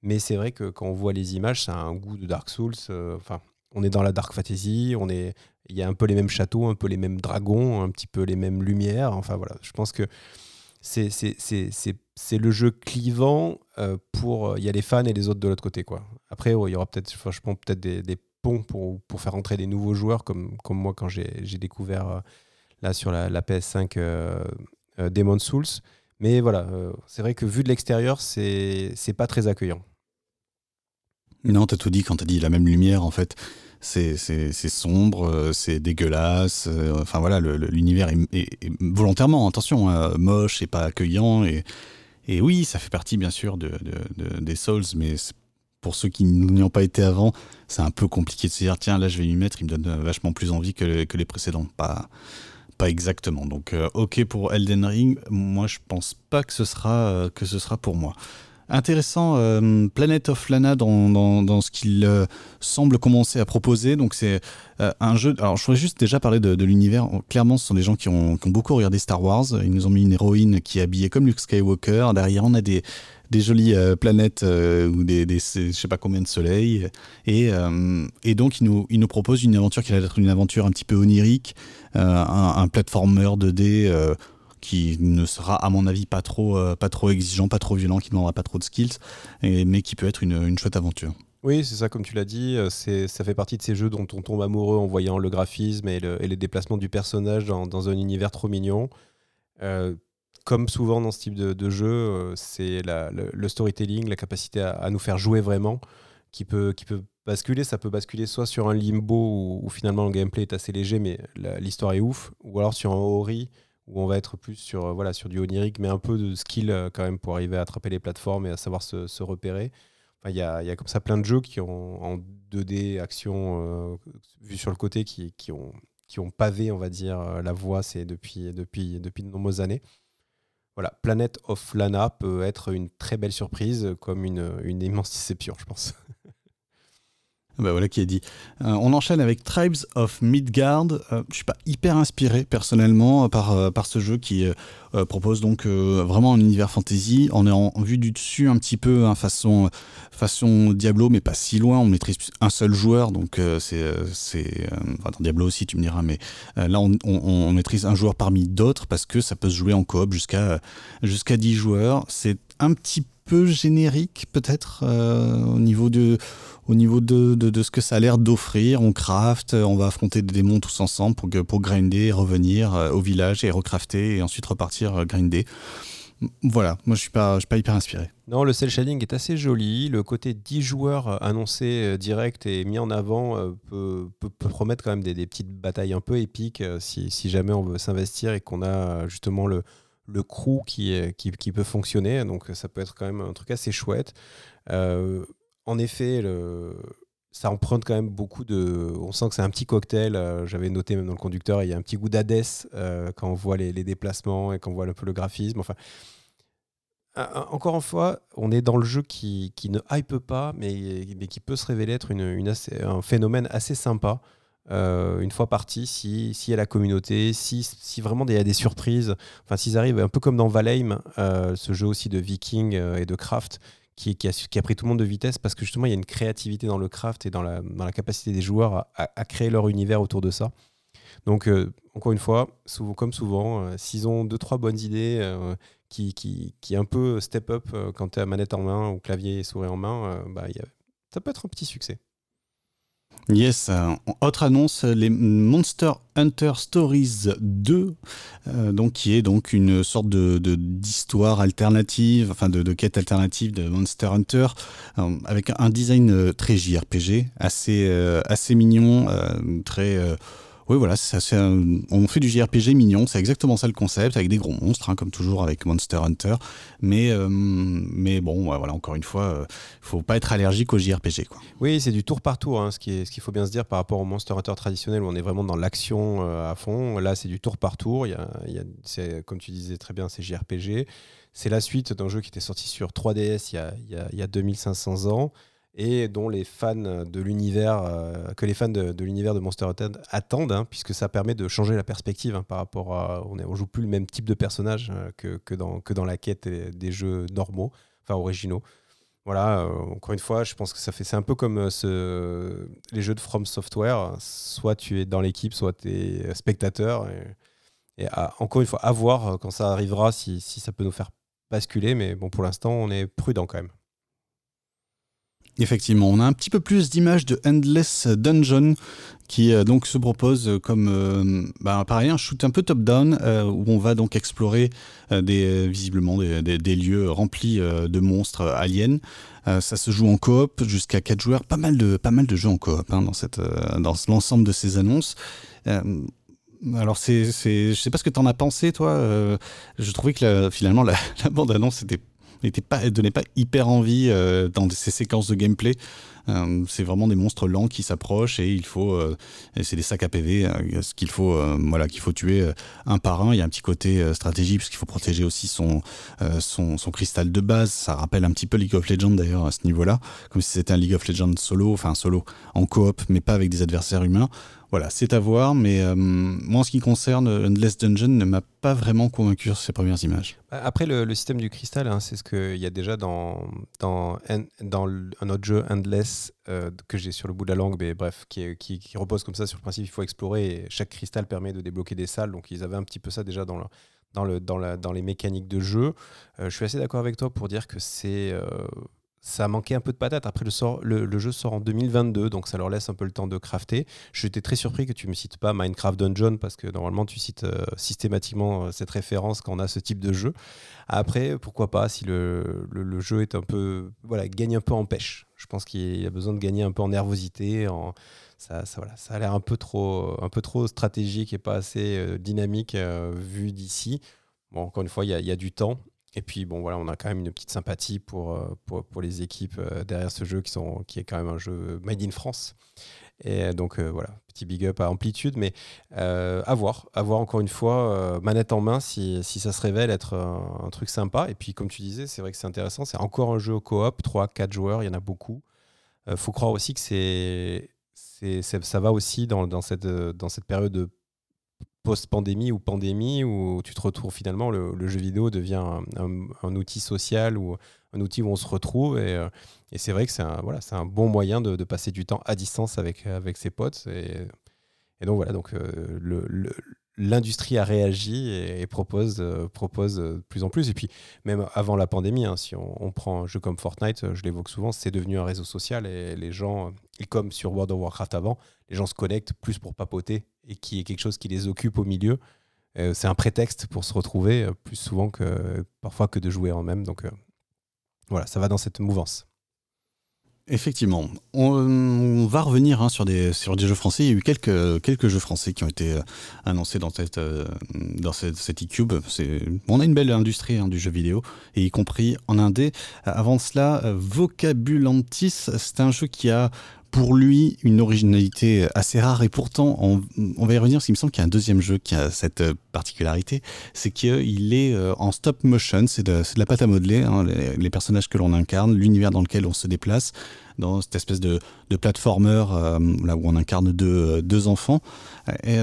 Mais c'est vrai que quand on voit les images, ça a un goût de Dark Souls. Enfin, on est dans la Dark Fantasy, on est, il y a un peu les mêmes châteaux, un peu les mêmes dragons, un petit peu les mêmes lumières. Enfin voilà, je pense que c'est le jeu clivant euh, pour. Il y a les fans et les autres de l'autre côté. Quoi. Après, il y aura peut-être, franchement, peut-être des, ponts pour, pour faire entrer des nouveaux joueurs, comme, comme moi quand j'ai découvert euh, là sur la, la PS5 euh, Demon's Souls. Mais voilà, c'est vrai que vu de l'extérieur, c'est pas très accueillant. Non, t'as tout dit quand t'as dit la même lumière, en fait c'est sombre, c'est dégueulasse. Enfin voilà, l'univers est, volontairement, attention, hein, moche et pas accueillant. Et, oui, ça fait partie bien sûr de, des Souls, mais pour ceux qui n'y ont pas été avant, c'est un peu compliqué de se dire tiens, là je vais lui mettre, il me donne vachement plus envie que, les précédents. Pas, pas exactement. Donc, euh, ok pour Elden Ring, moi je pense pas que ce sera, euh, que ce sera pour moi. Intéressant, euh, Planet of Lana dans, dans, ce qu'il euh, semble commencer à proposer. Donc c'est euh, un jeu. Alors je voudrais juste déjà parler de, l'univers. Clairement, ce sont des gens qui ont, qui ont, beaucoup regardé Star Wars. Ils nous ont mis une héroïne qui est habillée comme Luke Skywalker. Derrière, on a des, des jolies planètes ou des, je sais pas combien de soleils. Et, et donc, ils nous, il nous proposent une aventure qui va être une aventure un petit peu onirique, un, un platformer 2D qui ne sera à mon avis pas trop, euh, pas trop exigeant, pas trop violent, qui ne demandera pas trop de skills, mais qui peut être une, une chouette aventure. Oui, c'est ça, comme tu l'as dit, euh, ça fait partie de ces jeux dont on tombe amoureux en voyant le graphisme et, le, et les déplacements du personnage dans, dans, un univers trop mignon. Euh, comme souvent dans ce type de, jeu, c'est le, le, storytelling, la capacité à, nous faire jouer vraiment, qui peut, qui peut basculer. Ça peut basculer soit sur un limbo où, finalement le gameplay est assez léger, mais l'histoire est ouf, ou alors sur un Ori où on va être plus sur, euh, voilà, sur du onirique, mais un peu de skill euh, quand même pour arriver à attraper les plateformes et à savoir se, repérer. Il y, a, y, a, comme ça plein de jeux qui ont en 2D action euh, vu sur le côté qui, qui, ont, qui ont pavé, on va dire, la voie c'est depuis, depuis, depuis de nombreuses années. Voilà, Planet of Lana peut être une très belle surprise, comme une, une immense déception, je pense. *laughs* Bah voilà qui est dit. Euh, on enchaîne avec Tribes of Midgard. Euh, je suis pas hyper inspiré personnellement par, euh, par ce jeu qui propose donc vraiment un univers fantasy. On est en, vue du dessus un petit peu, hein, façon, Diablo, mais pas si loin. On maîtrise un seul joueur, donc c'est. c'est dans Diablo aussi, tu me diras, mais là on, on, maîtrise un joueur parmi d'autres parce que ça peut se jouer en coop jusqu'à jusqu'à 10 joueurs. C'est un petit peu générique peut-être au niveau de au niveau de, ce que ça a l'air d'offrir. On craft, on va affronter des démons tous ensemble pour, pour grinder, revenir euh, au village et recrafter et ensuite repartir euh, grinder. Voilà, moi je suis pas, suis pas hyper inspiré. Non, le cel shading est assez joli. Le côté 10 joueurs euh, annoncé direct et mis en avant peut, promettre quand même des, petites batailles un peu épiques si, jamais on veut s'investir et qu'on a justement le, le crew qui, peut fonctionner. Donc ça peut être quand même un truc assez chouette. En effet, ça emprunte quand même beaucoup de. On sent que c'est un petit cocktail. J'avais noté même dans le conducteur, il y a un petit goût d'Hades quand on voit les, déplacements et quand on voit un peu le graphisme. Enfin, encore une fois, on est dans le jeu qui, ne hype pas, mais, qui peut se révéler être un phénomène assez sympa. Euh, une fois parti, si, si y a la communauté, si, si vraiment il y a des surprises, enfin s'ils arrivent un peu comme dans Valheim, euh, ce jeu aussi de viking euh, et de craft, qui, a, pris tout le monde de vitesse parce que justement il y a une créativité dans le craft et dans la, capacité des joueurs à, créer leur univers autour de ça. Donc encore une fois, comme souvent, s'ils ont deux trois bonnes idées qui, qui, qui un peu step up quand tu as manette en main ou clavier et souris en main, bah, ça peut être un petit succès. Yes, euh, autre annonce, les Monster Hunter Stories 2, euh, donc qui est donc une sorte de d'histoire alternative, enfin de, quête alternative de Monster Hunter, euh, avec un design très JRPG, assez assez mignon, très oui, voilà, on fait du JRPG mignon, c'est exactement ça le concept, avec des gros monstres, hein, comme toujours avec Monster Hunter. Mais, euh, mais bon, voilà, encore une fois, il euh, faut pas être allergique au JRPG. Quoi. Oui, c'est du tour par tour, hein, ce qu'il faut bien se dire par rapport au Monster Hunter traditionnel où on est vraiment dans l'action euh, à fond. Là, c'est du tour par tour. Il y a, comme tu disais très bien, c'est JRPG. C'est la suite d'un jeu qui était sorti sur 3DS il y a, y a 2500 ans et dont les fans de l'univers, euh, que les fans de, l'univers de Monster Hunter attendent, hein, puisque ça permet de changer la perspective hein, par rapport à. On ne joue plus le même type de personnage euh, que, dans, que dans la quête des jeux normaux, enfin originaux. Voilà, euh, encore une fois, je pense que ça fait. C'est un peu comme les jeux de From Software. Soit tu es dans l'équipe, soit tu es spectateur. Et, encore une fois, à voir quand ça arrivera si, si ça peut nous faire basculer. Mais bon, pour l'instant, on est prudent quand même. Effectivement, on a un petit peu plus d'images de Endless Dungeon qui euh, donc se propose comme euh, bah, un shoot un peu top-down euh, où on va donc explorer des, visiblement des, lieux remplis de monstres aliens. ça se joue en coop jusqu'à 4 joueurs, pas mal de, pas mal de jeux en coop hein, dans, cette, dans l'ensemble de ces annonces. alors, c'est, c'est, je sais pas ce que tu en as pensé, toi. je trouvais que finalement, la, *laughs* la bande-annonce était n'était pas, donnait pas hyper envie euh, dans ces séquences de gameplay. Euh, c'est vraiment des monstres lents qui s'approchent et il faut, euh, c'est des sacs à PV, ce qu'il faut, voilà, qu'il faut tuer un par un. Il y a un petit côté stratégie puisqu'il faut protéger aussi son, son, cristal de base. Ça rappelle un petit peu League of Legends d'ailleurs à ce niveau-là, comme si c'était un League of Legends solo, enfin solo en coop, mais pas avec des adversaires humains. Voilà, c'est à voir, mais euh, moi, en ce qui concerne Endless Dungeon, ne m'a pas vraiment convaincu sur ces premières images. Bah, après, le, système du cristal, hein, c'est ce qu'il y a déjà dans, un autre jeu, Endless, euh, que j'ai sur le bout de la langue, mais bref, qui, repose comme ça sur le principe il faut explorer et chaque cristal permet de débloquer des salles. Donc, ils avaient un petit peu ça déjà dans, les mécaniques de jeu. Euh, je suis assez d'accord avec toi pour dire que c'est ça a manqué un peu de patate. Après, le, jeu sort en 2022, donc ça leur laisse un peu le temps de crafter. J'étais très surpris que tu ne me cites pas Minecraft Dungeon, parce que normalement, tu cites euh, systématiquement euh, cette référence quand on a ce type de jeu. Après, pourquoi pas, si le, jeu est un peu. Voilà, gagne un peu en pêche. Je pense qu'il a besoin de gagner un peu en nervosité. Ça, a l'air un, peu trop, un peu trop stratégique et pas assez euh, dynamique vu d'ici. Bon, encore une fois, il y, y a du temps. Et puis, bon, voilà, on a quand même une petite sympathie pour, euh, pour, les équipes euh, derrière ce jeu qui, sont, qui est quand même un jeu made in France. Et donc, euh, voilà, petit big up à Amplitude, mais à voir, à voir encore une fois, manette en main, si, si, ça se révèle être un, truc sympa. Et puis, comme tu disais, c'est vrai que c'est intéressant, c'est encore un jeu au coop, 3-4 joueurs, il y en a beaucoup. Il faut croire aussi que c'est, ça va aussi dans, dans, cette, dans cette période de post-pandémie ou pandémie où tu te retrouves finalement, le, jeu vidéo devient un, outil social ou un outil où on se retrouve. Et, euh, c'est vrai que c'est un, voilà, un bon moyen de, passer du temps à distance avec, avec ses potes. Et, donc voilà, donc, euh, l'industrie a réagi et, propose, euh, propose de plus en plus. Et puis, même avant la pandémie, hein, si on, prend un jeu comme Fortnite, je l'évoque souvent, c'est devenu un réseau social et les gens, comme sur World of Warcraft avant, les gens se connectent plus pour papoter et qui est quelque chose qui les occupe au milieu. Euh, c'est un prétexte pour se retrouver euh, plus souvent que parfois que de jouer en même. Donc voilà, ça va dans cette mouvance. Effectivement. On, va revenir hein, sur, des, sur des jeux français. Il y a eu quelques, quelques jeux français qui ont été euh, annoncés dans cette, euh, dans cette, cette e-cube. On a une belle industrie hein, du jeu vidéo, et y compris en indé. Avant cela, Vocabulantis, c'est un jeu qui a pour lui une originalité assez rare. Et pourtant on, va y revenir parce qu'il me semble qu'il y a un deuxième jeu qui a cette euh, particularité c'est qu'il est euh, en stop motion. C'est de, la pâte à modeler hein, les, personnages que l'on incarne l'univers dans lequel on se déplace dans cette espèce de, de platformer euh, là où on incarne deux, deux enfants. Et,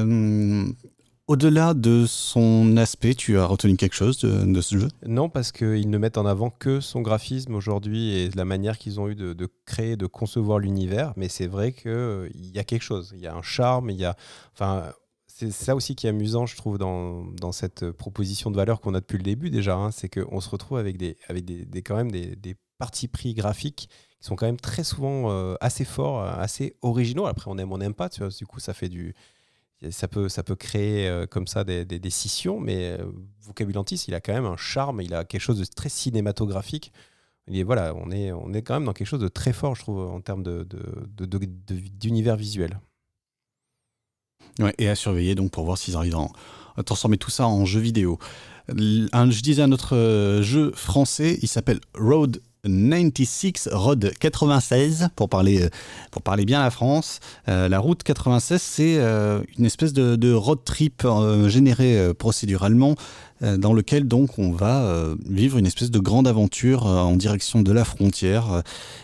au-delà de son aspect, tu as retenu quelque chose de, ce jeu? Non, parce qu'ils ne mettent en avant que son graphisme aujourd'hui et la manière qu'ils ont eu de, créer, de concevoir l'univers. Mais c'est vrai qu'il euh, y a quelque chose. Il y a un charme, il y a. Enfin, c'est ça aussi qui est amusant, je trouve, dans, cette proposition de valeur qu'on a depuis le début déjà. Hein, c'est qu'on se retrouve avec, des, avec des, quand même des, partis pris graphiques qui sont quand même très souvent euh, assez forts, assez originaux. Après, on aime, on n'aime pas. Du coup, ça fait du ça peut, ça peut créer euh, comme ça des, des, scissions, mais euh, Vocabulantis, il a quand même un charme, il a quelque chose de très cinématographique. Et voilà, on est, on est quand même dans quelque chose de très fort, je trouve, en termes d'univers de, visuel. Ouais, et à surveiller donc pour voir s'ils arrivent à transformer tout ça en jeu vidéo. je disais un autre euh, jeu français, il s'appelle Road 96 Road 96 pour parler, euh, pour parler bien la France. Euh, la route 96, c'est euh, une espèce de, road trip généré procéduralement dans lequel donc on va vivre une espèce de grande aventure en direction de la frontière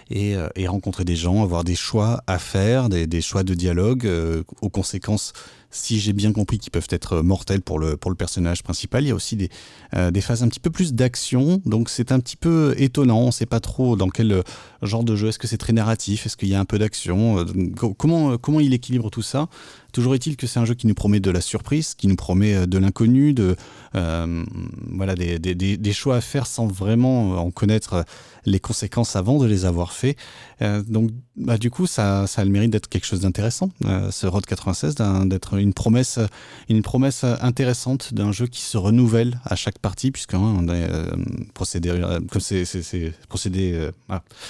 et, rencontrer des gens, avoir des choix à faire, des, choix de dialogue aux conséquences si j'ai bien compris, qui peuvent être mortels pour le, pour le personnage principal. Il y a aussi des, euh, des phases un petit peu plus d'action, donc c'est un petit peu étonnant. On ne sait pas trop dans quel euh, genre de jeu. Est-ce que c'est très narratif? Est-ce qu'il y a un peu d'action? Euh, comment, comment il équilibre tout ça? Toujours est-il que c'est un jeu qui nous promet de la surprise, qui nous promet de l'inconnu, de voilà des, choix à faire sans vraiment en connaître les conséquences avant de les avoir fait. Euh, donc, bah, du coup, ça, a le mérite d'être quelque chose d'intéressant, euh, ce Road 96, d'être une promesse, une promesse intéressante d'un jeu qui se renouvelle à chaque partie, puisque hein, on est euh, procédé, comme c'est procédé,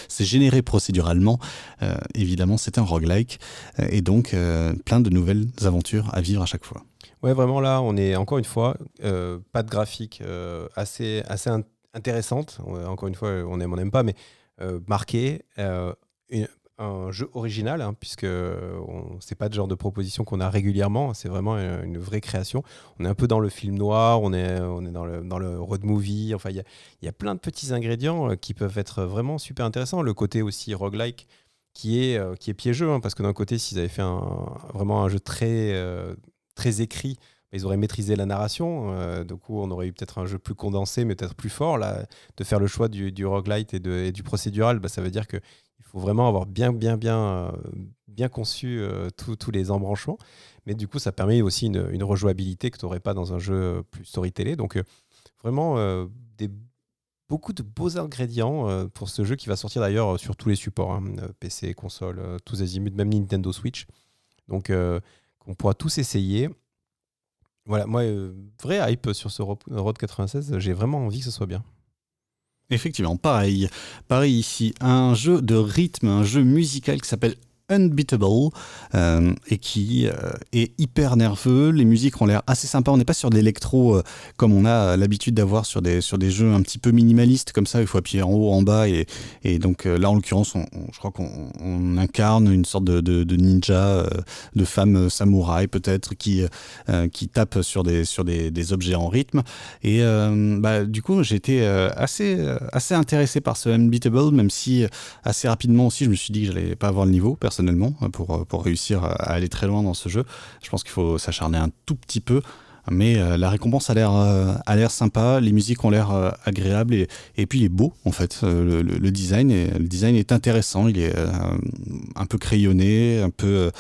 c'est généré procéduralement. évidemment, c'est un roguelike, et donc plein de nouvelles aventures à vivre à chaque fois. Ouais, vraiment là, on est encore une fois pas de graphique assez assez intéressante. Encore une fois, on aime, on n'aime pas, mais euh, marqué euh, un jeu original, hein, puisque c'est pas le genre de proposition qu'on a régulièrement. C'est vraiment une, vraie création. On est un peu dans le film noir, on est, on est dans, le, dans le road movie. Enfin, il y a, y a, plein de petits ingrédients euh, qui peuvent être vraiment super intéressants. Le côté aussi roguelike qui est, qui est piégeux, hein, parce que d'un côté, s'ils avaient fait un, vraiment un jeu très, très écrit, ils auraient maîtrisé la narration. Euh, du coup, on aurait eu peut-être un jeu plus condensé, mais peut-être plus fort. Là, de faire le choix du, du roguelite et, et du procédural, bah, ça veut dire qu'il faut vraiment avoir bien, bien, bien, euh, bien conçu euh, tous les embranchements. Mais du coup, ça permet aussi une, rejouabilité que tu n'aurais pas dans un jeu plus storytellé. Donc, vraiment, beaucoup de beaux ingrédients pour ce jeu qui va sortir d'ailleurs sur tous les supports hein, PC, console, tous azimuts, même Nintendo Switch. Donc, on pourra tous essayer. Voilà, moi, euh, vrai hype sur ce Road 96, j'ai vraiment envie que ce soit bien. Effectivement, pareil. Pareil ici, un jeu de rythme, un jeu musical qui s'appelle Unbeatable euh, et qui euh, est hyper nerveux. Les musiques ont l'air assez sympas. On n'est pas sur de l'électro euh, comme on a l'habitude d'avoir sur des, sur des jeux un petit peu minimalistes comme ça. Il faut appuyer en haut, en bas. Et, et donc là, en l'occurrence, je crois qu'on incarne une sorte de, ninja, de femme samouraï peut-être, qui, qui tape sur, des, sur des, des objets en rythme. Et bah, du coup, été assez, assez intéressé par ce Unbeatable, même si assez rapidement aussi, je me suis dit que j'allais pas avoir le niveau. Personne pour, pour réussir à aller très loin dans ce jeu. Je pense qu'il faut s'acharner un tout petit peu mais euh, la récompense a l'air euh, a l'air sympa, les musiques ont l'air euh, agréables et, et, puis il est beau en fait. Le, le, design est, le design est intéressant, il est un peu crayonné, un peu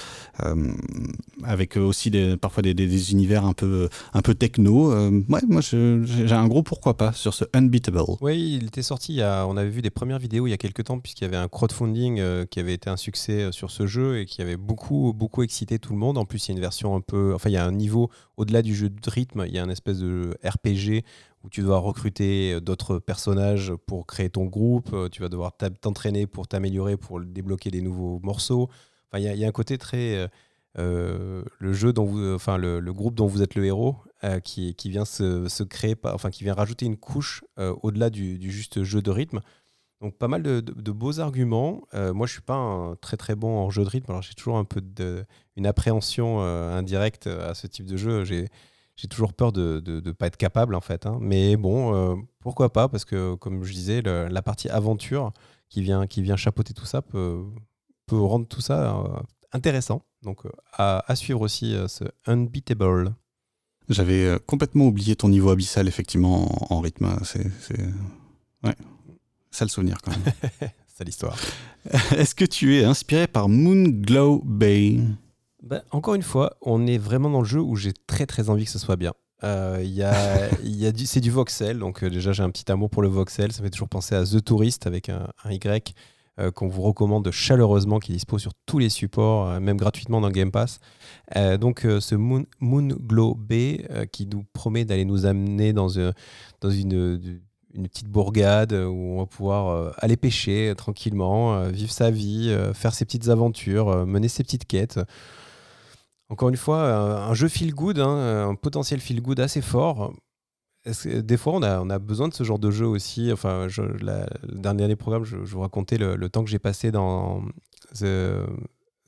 avec aussi des, parfois des, des, univers un peu un peu techno. ouais, moi j'ai un gros pourquoi pas sur ce Unbeatable. Oui, il était sorti. On avait vu des premières vidéos il y a quelques temps puisqu'il y avait un crowdfunding qui avait été un succès sur ce jeu et qui avait beaucoup beaucoup excité tout le monde. En plus, il y a une version un peu, enfin il y a un niveau au-delà du jeu de rythme, il y a un espèce de RPG où tu dois recruter d'autres personnages pour créer ton groupe, tu vas devoir t'entraîner pour t'améliorer, pour débloquer des nouveaux morceaux. Enfin, il y, a un côté très le jeu dont vous, enfin le, groupe dont vous êtes le héros, qui, qui, vient se, créer, enfin qui vient rajouter une couche au-delà du, juste jeu de rythme. Donc pas mal de, beaux arguments. Euh, moi, je suis pas un très très bon en jeu de rythme. Alors j'ai toujours un peu une appréhension euh, indirecte à ce type de jeu. J'ai toujours peur de ne pas être capable en fait. Hein. Mais bon, euh, pourquoi pas Parce que comme je disais, la partie aventure qui vient, qui vient chapeauter tout ça peut, peut rendre tout ça intéressant. Donc à, à, suivre aussi ce Unbeatable. J'avais complètement oublié ton niveau abyssal effectivement en, en rythme. C'est ouais. Ça le souvenir quand même. *laughs* C'est l'histoire. *laughs* Est-ce que tu es inspiré par Moonglow Bay? Bah, Encore une fois, on est vraiment dans le jeu où j'ai très très envie que ce soit bien. Euh, y a, *laughs* y a c'est du voxel, donc euh, déjà j'ai un petit amour pour le voxel. Ça fait toujours penser à The Tourist avec un, Y euh, qu'on vous recommande chaleureusement, qui dispose sur tous les supports, euh, même gratuitement dans le Game Pass. donc ce Moon, Moonglow Bay qui nous promet d'aller nous amener dans, dans une une petite bourgade où on va pouvoir aller pêcher tranquillement, vivre sa vie, faire ses petites aventures, mener ses petites quêtes. Encore une fois, un, jeu feel good, hein, un potentiel feel good assez fort. des fois, on a, besoin de ce genre de jeu aussi. Enfin, je, le dernier programme, je, vous racontais le, temps que j'ai passé dans The,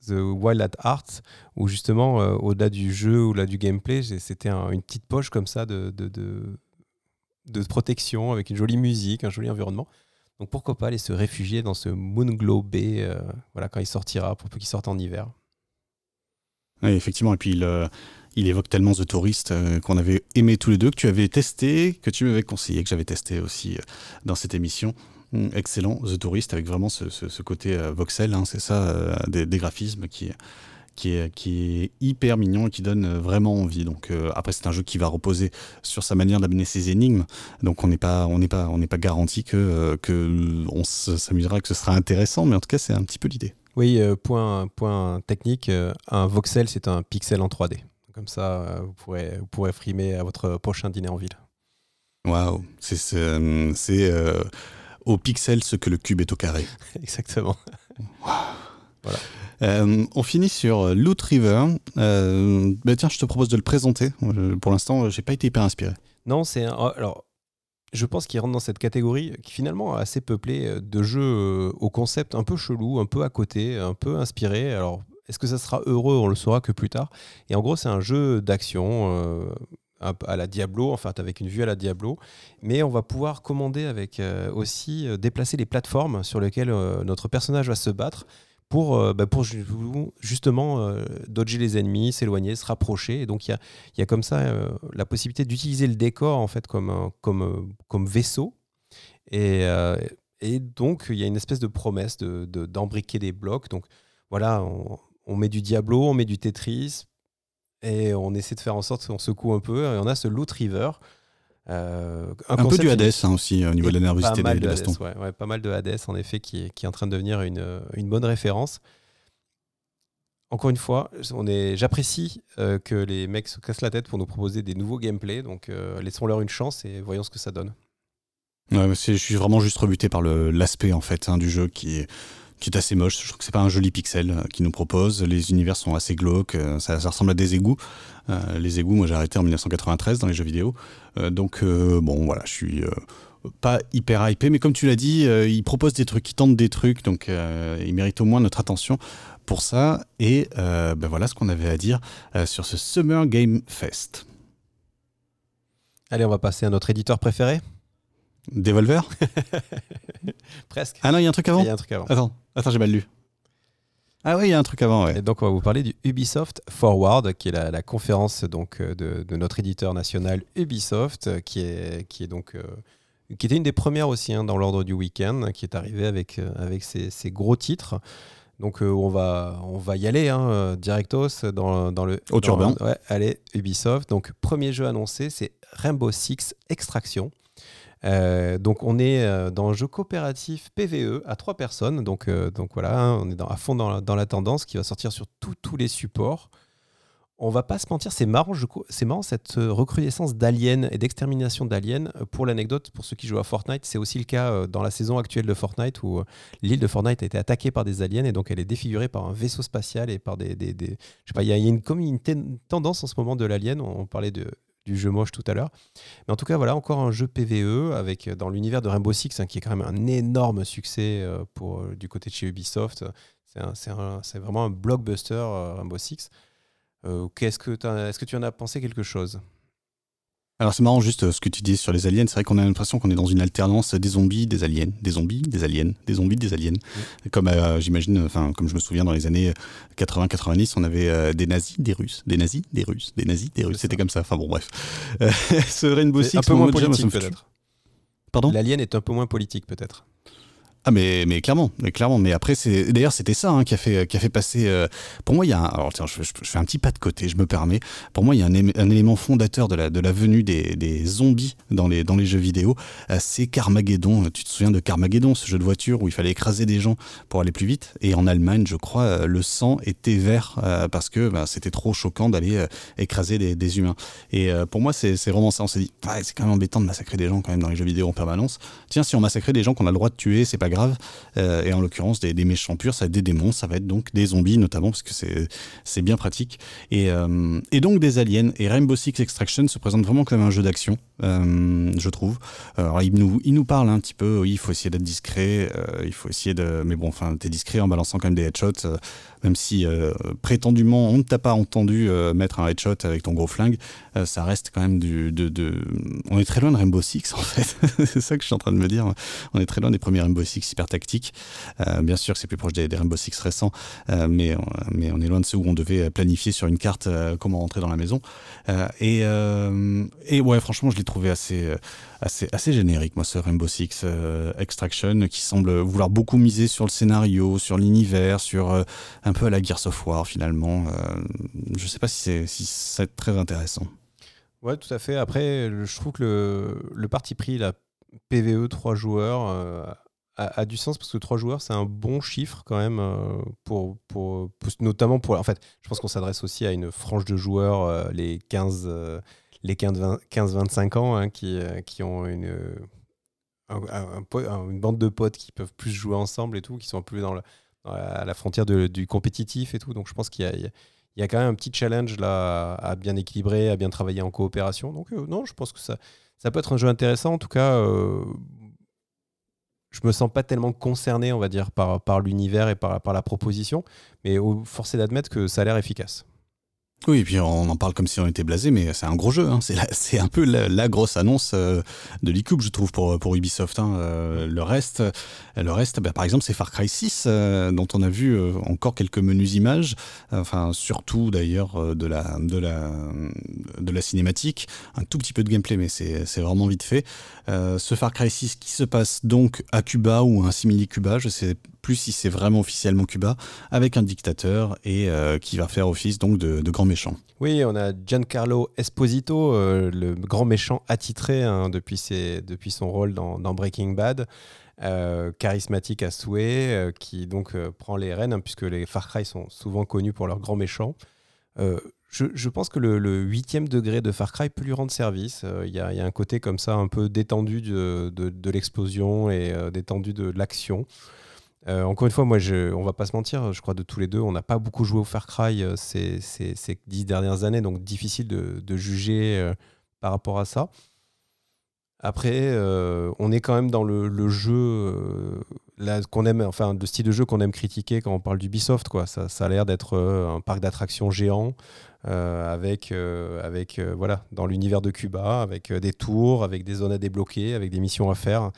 Wild at Heart, où justement, au-delà du jeu ou du gameplay, c'était une petite poche comme ça de, protection avec une jolie musique, un joli environnement. Donc pourquoi pas aller se réfugier dans ce Moonglow Bay euh, voilà, quand il sortira, pour qu'il sorte en hiver. Effectivement. Et puis il, euh, il évoque tellement The Tourist euh, qu'on avait aimé tous les deux, que tu avais testé, que tu m'avais conseillé, que j'avais testé aussi dans cette émission. Hum, excellent, The Tourist, avec vraiment ce, côté voxel, hein, c'est ça, des, graphismes qui, est, hyper mignon et qui donne vraiment envie. Donc euh, après c'est un jeu qui va reposer sur sa manière d'amener ses énigmes. Donc on n'est pas on n'est pas on n'est pas garanti que euh, que on s'amusera que ce sera intéressant, mais en tout cas c'est un petit peu l'idée. Oui, euh, point point technique, un voxel c'est un pixel en 3D. Comme ça vous pourrez vous pourrez frimer à votre prochain dîner en ville. Waouh, c'est c'est au pixel ce que le cube est au carré. *laughs* Exactement. Voilà. Euh, on finit sur Loot River. Euh, bah tiens, je te propose de le présenter. pour l'instant, j'ai pas été hyper inspiré. Non, c'est alors. Je pense qu'il rentre dans cette catégorie qui finalement est assez peuplée euh, de jeux au concept un peu chelou, un peu à côté, un peu inspiré. Alors, est-ce que ça sera heureux? On le saura que plus tard. Et en gros, c'est un jeu d'action à la Diablo, enfin avec une vue à la Diablo, mais on va pouvoir commander avec aussi déplacer les plateformes sur lesquelles notre personnage va se battre pour, euh, bah, justement euh, dodger les ennemis, s'éloigner, se rapprocher. Et donc il y a, comme ça euh, la possibilité d'utiliser le décor en fait comme, comme, comme vaisseau. Et, donc il y a une espèce de promesse d'embriquer de, des blocs. Donc voilà, on, on, met du Diablo, on met du Tetris, et on essaie de faire en sorte qu'on secoue un peu. Et on a ce Loot River euh, un, peu du Hades hein, aussi au niveau de la nervosité des, de bastons. pas mal de Hades en effet qui, qui, est en train de devenir une, une bonne référence. Encore une fois, j'apprécie euh, que les mecs se cassent la tête pour nous proposer des nouveaux gameplays, donc euh, laissons-leur une chance et voyons ce que ça donne. Ouais, je suis vraiment juste rebuté par l'aspect en fait hein, du jeu qui est qui est assez moche. Je trouve que c'est pas un joli pixel euh, qui nous propose. Les univers sont assez glauques. Euh, ça, ressemble à des égouts. Euh, les égouts, moi j'ai arrêté en 1993 dans les jeux vidéo. donc bon, voilà, je suis pas hyper hypé, mais comme tu l'as dit, il propose des trucs, il tente des trucs, donc il mérite au moins notre attention pour ça. Et ben voilà ce qu'on avait à dire sur ce Summer Game Fest. Allez, on va passer à notre éditeur préféré. Devolver *laughs* Presque. Ah non, il y a un truc avant Il y a un truc avant. Attends, attends j'ai mal lu. Ah oui, il y a un truc avant, ouais. Et donc, on va vous parler du Ubisoft Forward, qui est la, conférence donc, euh, de, notre éditeur national Ubisoft, qui, est, qui, est donc, euh, qui était une des premières aussi hein, dans l'ordre du week-end, qui est arrivée avec, euh, avec ses, gros titres. Donc, on, va, on va y aller hein, directos dans, dans le. Au urbain. Ouais, allez, Ubisoft. Donc, premier jeu annoncé, c'est Rainbow Six Extraction. Euh, donc on est euh, dans un jeu coopératif PVE à trois personnes. Donc, euh, donc voilà, hein, on est à fond dans la, tendance qui va sortir sur tous les supports. on va pas se mentir, c'est marrant, c'est marrant cette recrudescence d'aliens et d'extermination d'aliens. Pour l'anecdote, pour ceux qui jouent à Fortnite, c'est aussi le cas dans la saison actuelle de Fortnite où l'île de Fortnite a été attaquée par des aliens et donc elle est défigurée par un vaisseau spatial et par des, des, je sais pas, il y, a une, comme une tendance en ce moment de l'alien. On, parlait de, du jeu moche tout à l'heure. Mais en tout cas, voilà encore un jeu PVE avec dans l'univers de Rainbow Six hein, qui est quand même un énorme succès pour du côté de chez Ubisoft. C'est vraiment un blockbuster Rainbow Six. Euh, qu'est-ce que est-ce que tu en as pensé quelque chose? Alors c'est marrant juste euh, ce que tu dis sur les aliens, c'est vrai qu'on a l'impression qu'on est dans une alternance des zombies, des aliens, des zombies, des aliens, des zombies, des aliens. Comme euh, j'imagine, enfin comme je me souviens dans les années 80-90, on avait des nazis, des Russes, des nazis, des Russes, des nazis, des Russes. C'était comme ça. Enfin bon bref. *laughs* ce Rainbow Six, un peu moins politique peut-être. Pardon? L'alien est un peu moins politique peut-être. Ah mais, mais clairement, mais clairement. Mais après c'est d'ailleurs c'était ça hein, qui a fait qui a fait passer. Euh, pour moi il y a un, alors tiens je, fais un petit pas de côté, je me permets. Pour moi il y a un, élément fondateur de la de la venue des, des zombies dans les dans les jeux vidéo, euh, c'est Carmageddon. Tu te souviens de Carmageddon, ce jeu de voiture où il fallait écraser des gens pour aller plus vite? Et en Allemagne je crois euh, le sang était vert parce que bah, c'était trop choquant d'aller écraser des, des, humains. Et pour moi c'est vraiment ça. On s'est dit c'est quand même embêtant de massacrer des gens quand même dans les jeux vidéo en permanence. Tiens si on massacrait des gens qu'on a le droit de tuer c'est pas grave. Euh, et en l'occurrence, des, méchants purs, ça va être des démons, ça va être donc des zombies notamment, parce que c'est bien pratique. Et, euh, et, donc des aliens. Et Rainbow Six Extraction se présente vraiment comme un jeu d'action, je trouve. Il nous, il nous parle un petit peu, oui, il faut essayer d'être discret, il faut essayer de... Mais bon, enfin, t'es discret en balançant quand même des headshots même si prétendument on ne t'a pas entendu mettre un headshot avec ton gros flingue, ça reste quand même du. De. On est très loin de Rainbow Six en fait. *laughs* c'est ça que je suis en train de me dire. On est très loin des premiers Rainbow Six hyper tactique. Euh, bien sûr, c'est plus proche des, Rainbow Six récents, euh, mais, mais on est loin de ceux où on devait planifier sur une carte euh, comment rentrer dans la maison. et, et ouais, franchement, je l'ai trouvé assez, assez, assez générique, moi, ce Rainbow Six Extraction, qui semble vouloir beaucoup miser sur le scénario, sur l'univers, sur un peu à la Gears of War finalement. je sais pas si c'est si c'est très intéressant. Ouais, tout à fait. Après, je trouve que le, le parti pris, la PVE 3 joueurs, a, du sens parce que trois joueurs, c'est un bon chiffre quand même, euh, pour, pour, notamment pour. En fait, je pense qu'on s'adresse aussi à une frange de joueurs, euh, les 15, euh, les 15-25 ans, hein, qui, qui ont une, une bande de potes qui peuvent plus jouer ensemble et tout, qui sont plus dans, la, la frontière du compétitif et tout. Donc je pense qu'il y a, y a quand même un petit challenge là à, bien équilibrer, à bien travailler en coopération. Donc non, je pense que ça, ça peut être un jeu intéressant. En tout cas, je me sens pas tellement concerné, on va dire, par, par l'univers et par, par la proposition, mais au, forcé d'admettre que ça a l'air efficace. Oui, et puis on en parle comme si on était blasé, mais c'est un gros jeu. Hein. C'est un peu la, grosse annonce euh, de l'e-coupe, je trouve, pour, pour Ubisoft. Hein. Euh, le reste, le reste bah, par exemple, c'est Far Cry 6, euh, dont on a vu encore quelques menus images, enfin, surtout d'ailleurs de la, de, la, de la cinématique, un tout petit peu de gameplay, mais c'est vraiment vite fait. ce Far Cry 6 qui se passe donc à Cuba ou un simili-Cuba, je sais plus si c'est vraiment officiellement Cuba, avec un dictateur et qui va faire office donc de, grand méchant. Oui, on a Giancarlo Esposito, euh, le grand méchant attitré hein, depuis, son rôle dans, Breaking Bad. Euh, charismatique à souhait, euh, qui donc prend les rênes, hein, puisque les Far Cry sont souvent connus pour leurs grands méchants. Je, pense que le huitième degré de Far Cry peut lui rendre service. Il y, a un côté comme ça un peu détendu de l'explosion et détendu de l'action. Euh, encore une fois, moi, je, on va pas se mentir, je crois de tous les deux, on n'a pas beaucoup joué au Far Cry euh, ces, dix dernières années, donc difficile de, juger euh, par rapport à ça. Après, on est quand même dans le, jeu qu'on aime, enfin, le style de jeu qu'on aime critiquer quand on parle d'Ubisoft, quoi. Ça, ça a l'air d'être un parc d'attractions géant avec, avec voilà, dans l'univers de Cuba, avec des tours, avec des zones à débloquer, avec des missions à faire.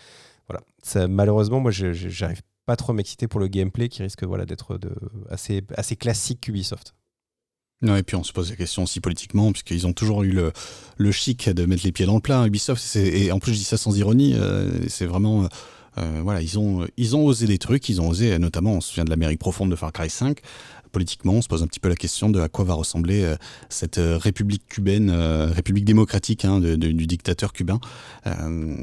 Voilà. Malheureusement, moi, j'arrive pas trop m'exciter pour le gameplay qui risque voilà, d'être assez, assez classique qu'Ubisoft. Non, et puis on se pose la question aussi politiquement, puisqu'ils ont toujours eu le, le, chic de mettre les pieds dans le plat. Ubisoft, et en plus je dis ça sans ironie, euh, c'est vraiment... Euh, voilà, ils ont, ils ont osé des trucs, ils ont osé, notamment, on se souvient de l'Amérique profonde de Far Cry 5, politiquement, on se pose un petit peu la question de à quoi va ressembler cette république cubaine, république démocratique hein, du dictateur cubain.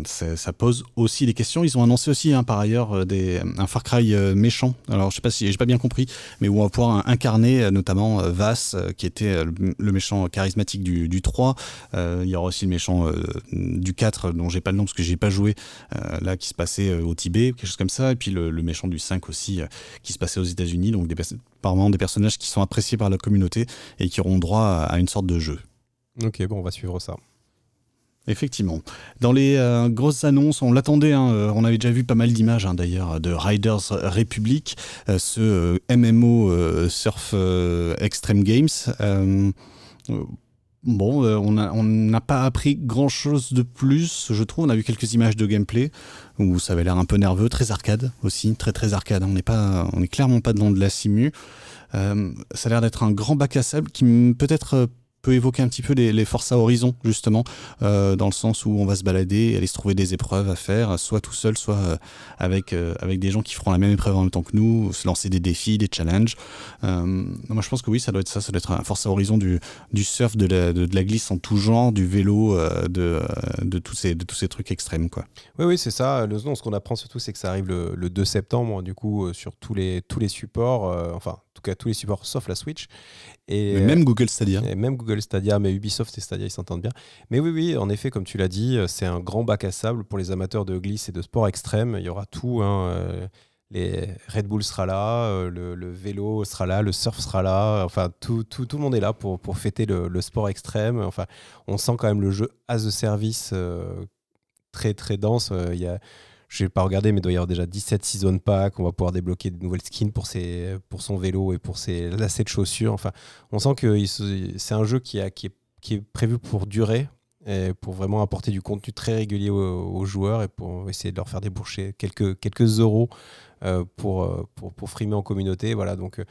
Ça, pose aussi des questions. Ils ont annoncé aussi hein, par ailleurs un Far Cry méchant. Alors je sais pas si j'ai pas bien compris, mais où on va pouvoir incarner notamment Vass, qui était le méchant charismatique du, du 3. il y aura aussi le méchant du 4 dont j'ai pas le nom parce que j'ai pas joué là qui se passait au Tibet, quelque chose comme ça. Et puis le, méchant du 5 aussi qui se passait aux États-Unis. Donc des, apparemment des personnages qui sont appréciés par la communauté et qui auront droit à, une sorte de jeu. Ok, bon, on va suivre ça. Effectivement. Dans les euh, grosses annonces, on l'attendait, hein, euh, on avait déjà vu pas mal d'images hein, d'ailleurs de Riders Republic, euh, ce MMO Surf Extreme Games. Bon, euh, on n'a pas appris grand chose de plus, je trouve. On a vu quelques images de gameplay où ça avait l'air un peu nerveux, très arcade aussi, très très arcade. On n'est pas, on est clairement pas dans de la simu. Euh, ça a l'air d'être un grand bac à sable qui peut-être peut évoquer un petit peu les, les Forza Horizon, justement, euh, dans le sens où on va se balader, aller se trouver des épreuves à faire, soit tout seul, soit euh, avec, euh, avec des gens qui feront la même épreuve en même temps que nous, se lancer des défis, des challenges. moi, je pense que oui, ça doit être ça, ça doit être un Forza Horizon du, du surf, de la, de, la glisse en tout genre, du vélo, de, de, tous ces, de tous ces trucs extrêmes, quoi. Oui, oui, c'est ça. Le, ce qu'on apprend surtout, c'est que ça arrive le, le, 2 septembre, du coup, sur tous les, tous les supports, enfin, en tout cas, tous les supports sauf la Switch. Et, même Google Stadia. Et même Google Stadia, mais Ubisoft et Stadia, ils s'entendent bien. Mais oui, oui, en effet, comme tu l'as dit, c'est un grand bac à sable pour les amateurs de glisse et de sport extrême. Il y aura tout. Hein, euh, les Red Bull sera là, euh, le, vélo sera là, le surf sera là. Enfin, tout, tout, tout le monde est là pour, pour fêter le, sport extrême. Enfin, on sent quand même le jeu as a service euh, très, très dense. Il y a je n'ai pas regardé, mais il doit y avoir déjà 17 season packs. On va pouvoir débloquer de nouvelles skins pour, ses, pour son vélo et pour ses lacets de chaussures. Enfin, on sent que c'est un jeu qui, a, qui, est, qui, est, prévu pour durer pour vraiment apporter du contenu très régulier aux, joueurs et pour essayer de leur faire débourser quelques, quelques euros euh, pour, euh, pour, pour, frimer en communauté. Voilà, donc, euh,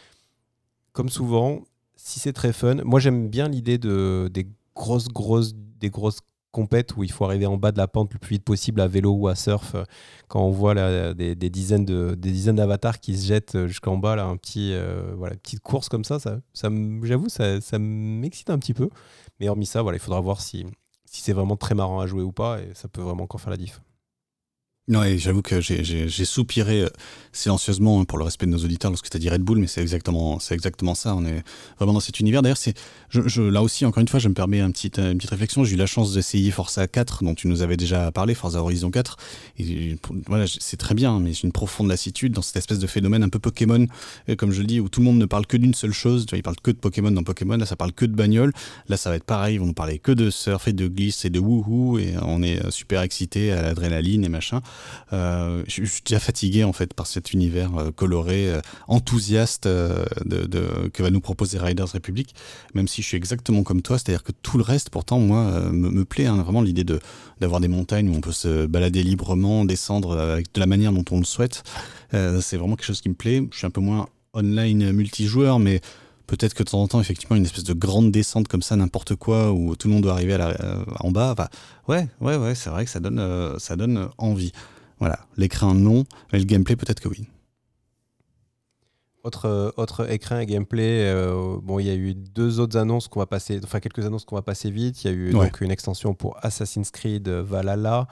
comme souvent, si c'est très fun, moi j'aime bien l'idée de, des grosses, grosses, des grosses compète où il faut arriver en bas de la pente le plus vite possible à vélo ou à surf. Euh, quand on voit des, dizaines de, dizaines d'avatars qui se jettent euh, jusqu'en bas, là, un petit, euh, voilà, petite course comme ça, ça, j'avoue, ça, ça m'excite un petit peu. Mais hormis ça, il faudra voir si, si c'est vraiment très marrant à jouer ou pas, et ça peut vraiment encore faire la diff. Non, et j'avoue que j'ai soupiré silencieusement hein, pour le respect de nos auditeurs lorsque tu as dit Red Bull, mais c'est exactement, exactement ça. On est vraiment dans cet univers. D'ailleurs, je, je, là aussi, encore une fois, je me permets un petit, une petite réflexion. J'ai eu la chance d'essayer Forza 4, dont tu nous avais déjà parlé, Forza Horizon 4. Et voilà, c'est très bien, mais j'ai une profonde lassitude dans cette espèce de phénomène un peu Pokémon, euh, comme je le dis, où tout le monde ne parle que d'une seule chose. Tu vois, ils parlent que de Pokémon dans Pokémon. Là, ça parle que de bagnole. Là, ça va être pareil. Ils vont nous parler que de surf et de glisse et de wouhou. Et on est euh, super excité à l'adrénaline et machin. Euh, je suis déjà fatigué, en fait, par cet univers coloré, enthousiaste de, que va nous proposer Riders Republic, même si je suis exactement comme toi, c'est-à-dire que tout le reste, pourtant, moi, me, plaît hein, vraiment l'idée de d'avoir des montagnes où on peut se balader librement, descendre de la manière dont on le souhaite. c'est vraiment quelque chose qui me plaît. Je suis un peu moins online multijoueur, mais peut-être que de temps en temps, effectivement, une espèce de grande descente comme ça, n'importe quoi, où tout le monde doit arriver à la, en bas. ouais, ouais, ouais, c'est vrai que ça donne, ça donne envie. Voilà, l'écran non, mais le gameplay peut-être que oui. Autre, autre écran et gameplay, euh, bon, il y a eu deux autres annonces qu'on va passer, enfin quelques annonces qu'on va passer vite. Il y a eu donc une extension pour Assassin's Creed Valhalla euh,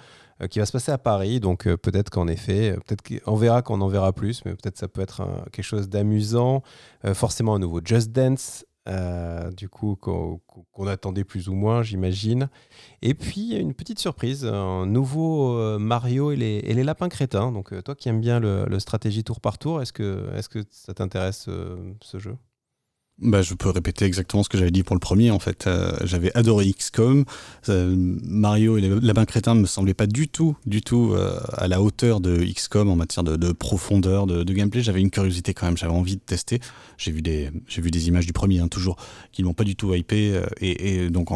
qui va se passer à Paris, donc euh, peut-être qu'en effet, peut-être qu'on verra qu'on en verra plus, mais peut-être ça peut être quelque chose d'amusant. forcément un nouveau Just Dance euh, du coup, qu'on attendait plus ou moins, j'imagine. Et puis, une petite surprise, un nouveau euh, Mario et les, lapins crétins. Donc, euh, toi qui aimes bien le, stratégie tour par tour, est-ce que, est -ce que ça t'intéresse ce jeu? Bah, je peux répéter exactement ce que j'avais dit pour le premier. En fait, euh, j'avais adoré XCOM. Euh, Mario et les lapins crétins me semblaient pas du tout, du tout euh, à la hauteur de XCOM en matière de, profondeur, de, gameplay. J'avais une curiosité quand même. J'avais envie de tester. J'ai vu des, j'ai vu des images du premier, hein, toujours, qui m'ont pas du tout hypé. Et, donc,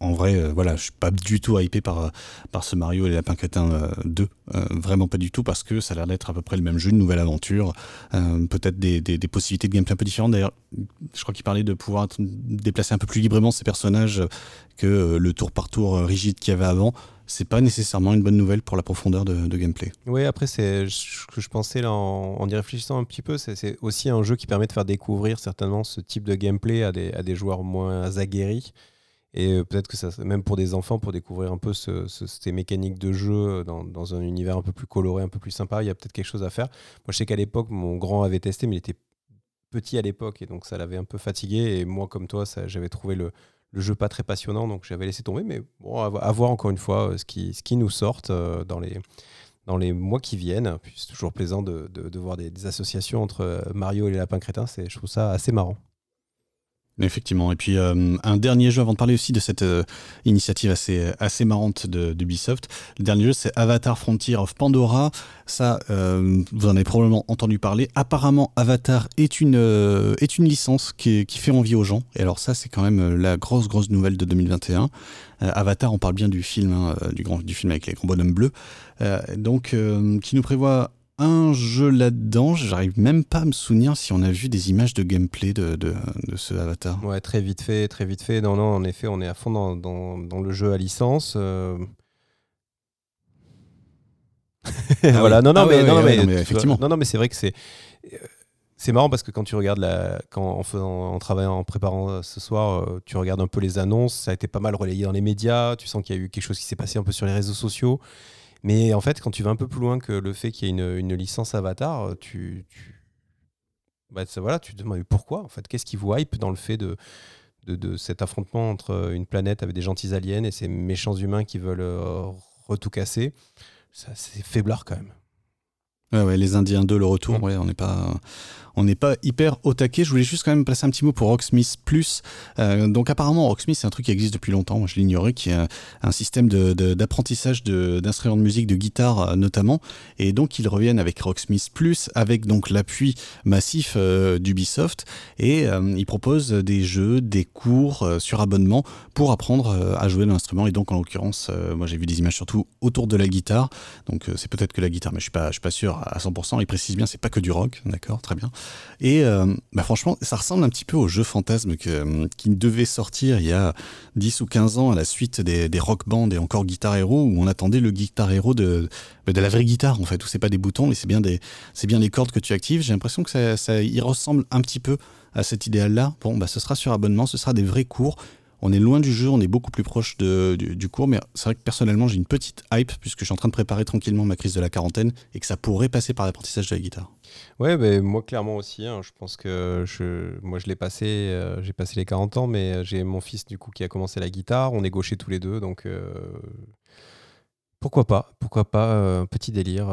en vrai, euh, voilà, je suis pas du tout hypé par, euh, par ce Mario et les Lapins Crétins 2. Euh, vraiment pas du tout, parce que ça a l'air d'être à peu près le même jeu, une nouvelle aventure. Peut-être des, des, possibilités de gameplay un peu différentes. D'ailleurs, je crois qu'il parlait de pouvoir déplacer un peu plus librement ces personnages que le tour par tour rigide qu'il y avait avant. c'est pas nécessairement une bonne nouvelle pour la profondeur de, gameplay. Oui, après, c'est ce que je pensais là, en, y réfléchissant un petit peu, c'est aussi un jeu qui permet de faire découvrir certainement ce type de gameplay à des, à des joueurs moins aguerris. Et euh, peut-être que ça, même pour des enfants, pour découvrir un peu ces mécaniques de jeu dans, dans, un univers un peu plus coloré, un peu plus sympa, il y a peut-être quelque chose à faire. Moi, je sais qu'à l'époque, mon grand avait testé, mais il était petit à l'époque et donc ça l'avait un peu fatigué. Et moi, comme toi, j'avais trouvé le, jeu pas très passionnant, donc j'avais laissé tomber. Mais bon, à, voir encore une fois euh, ce qui, ce nous euh, dans les, mois qui viennent. Puis c'est toujours plaisant de, voir des, des, associations entre euh, Mario et les lapins crétins. Je trouve ça assez marrant. Effectivement. Et puis euh, un dernier jeu avant de parler aussi de cette euh, initiative assez, assez marrante d'Ubisoft. Le dernier jeu c'est Avatar Frontier of Pandora. Ça, euh, vous en avez probablement entendu parler. Apparemment, Avatar est une, est une licence qui, qui, fait envie aux gens. Et alors ça, c'est quand même la grosse, grosse nouvelle de 2021. Avatar, on parle bien du film, hein, du, grand, du film avec les grands bonhommes bleus. donc, qui nous prévoit un jeu là-dedans. J'arrive même pas à me souvenir si on a vu des images de gameplay de, de, ce Avatar. Ouais, très vite fait, très vite fait. Non, non, en effet, on est à fond dans, dans, le jeu à licence. Euh. Ah voilà, non, non, ah mais, non, mais, effectivement. Non, non, mais c'est vrai que c'est. Euh, c'est marrant parce que quand tu regardes la, quand en, faisant, en travaillant, en préparant euh, ce soir, tu regardes un peu les annonces, ça a été pas mal relayé dans les médias, tu sens qu'il y a eu quelque chose qui s'est passé un peu sur les réseaux sociaux. Mais en fait, quand tu vas un peu plus loin que le fait qu'il y ait une, une, licence Avatar, tu, tu... Bah, voilà, tu te demandes pourquoi en fait? Qu'est-ce qui vous hype dans le fait de, de, de, cet affrontement entre une planète avec des gentils aliens et ces méchants humains qui veulent euh, retout casser? C'est faiblard quand même. Ouais, ouais, les Indiens 2, le retour, mm. ouais, on n'est pas, on n'est pas hyper au taquet. Je voulais juste quand même placer un petit mot pour Rocksmith Plus. Euh, donc apparemment, Rocksmith, c'est un truc qui existe depuis longtemps. Moi, je l'ignorais, qui est un, système d'apprentissage d'instruments de, musique, de guitare euh, notamment. Et donc, ils reviennent avec Rocksmith Plus, avec donc l'appui massif euh, d'Ubisoft. Et ils proposent des jeux, des cours sur abonnement pour apprendre à jouer l'instrument. Et donc, en l'occurrence, moi, j'ai vu des images surtout autour de la guitare. Donc, c'est peut-être que la guitare, mais je suis pas, je suis pas sûr à 100%. Ils précisent bien, c'est pas que du rock, d'accord, très bien. Et euh, bah franchement, ça ressemble un petit peu au jeu fantasme que, qui devait sortir il y a 10 ou 15 ans à la suite des, rock bands et encore Guitar Hero, où on attendait le Guitar Hero de, bah, de la vraie guitare, en fait, où c'est pas des boutons, mais c'est bien des cordes que tu actives. J'ai l'impression que ça, ça y ressemble un petit peu à cet idéal-là. Bon, bah, ce sera sur abonnement, ce sera des vrais cours on est loin du jeu, on est beaucoup plus proche du, cours, mais c'est vrai que personnellement j'ai une petite hype puisque je suis en train de préparer tranquillement ma crise de la quarantaine et que ça pourrait passer par l'apprentissage de la guitare. Ouais, ben moi clairement aussi. Hein. je pense que je, moi je l'ai passé, euh, j'ai passé les 40 ans, mais j'ai mon fils du coup qui a commencé la guitare. On est gauchers tous les deux, donc euh, pourquoi pas Pourquoi pas euh, petit délire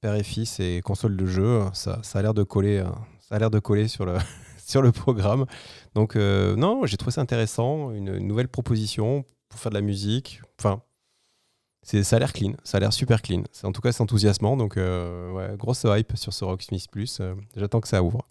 père et fils et console de jeu. Ça, ça a l'air de coller, ça a l'air de coller sur le *laughs* sur le programme. Donc, euh, non, j'ai trouvé ça intéressant, une, nouvelle proposition pour faire de la musique. Enfin, ça a l'air clean, ça a l'air super clean. En tout cas, c'est enthousiasmant. Donc, euh, ouais, grosse hype sur ce Rocksmith Plus. Euh, j'attends que ça ouvre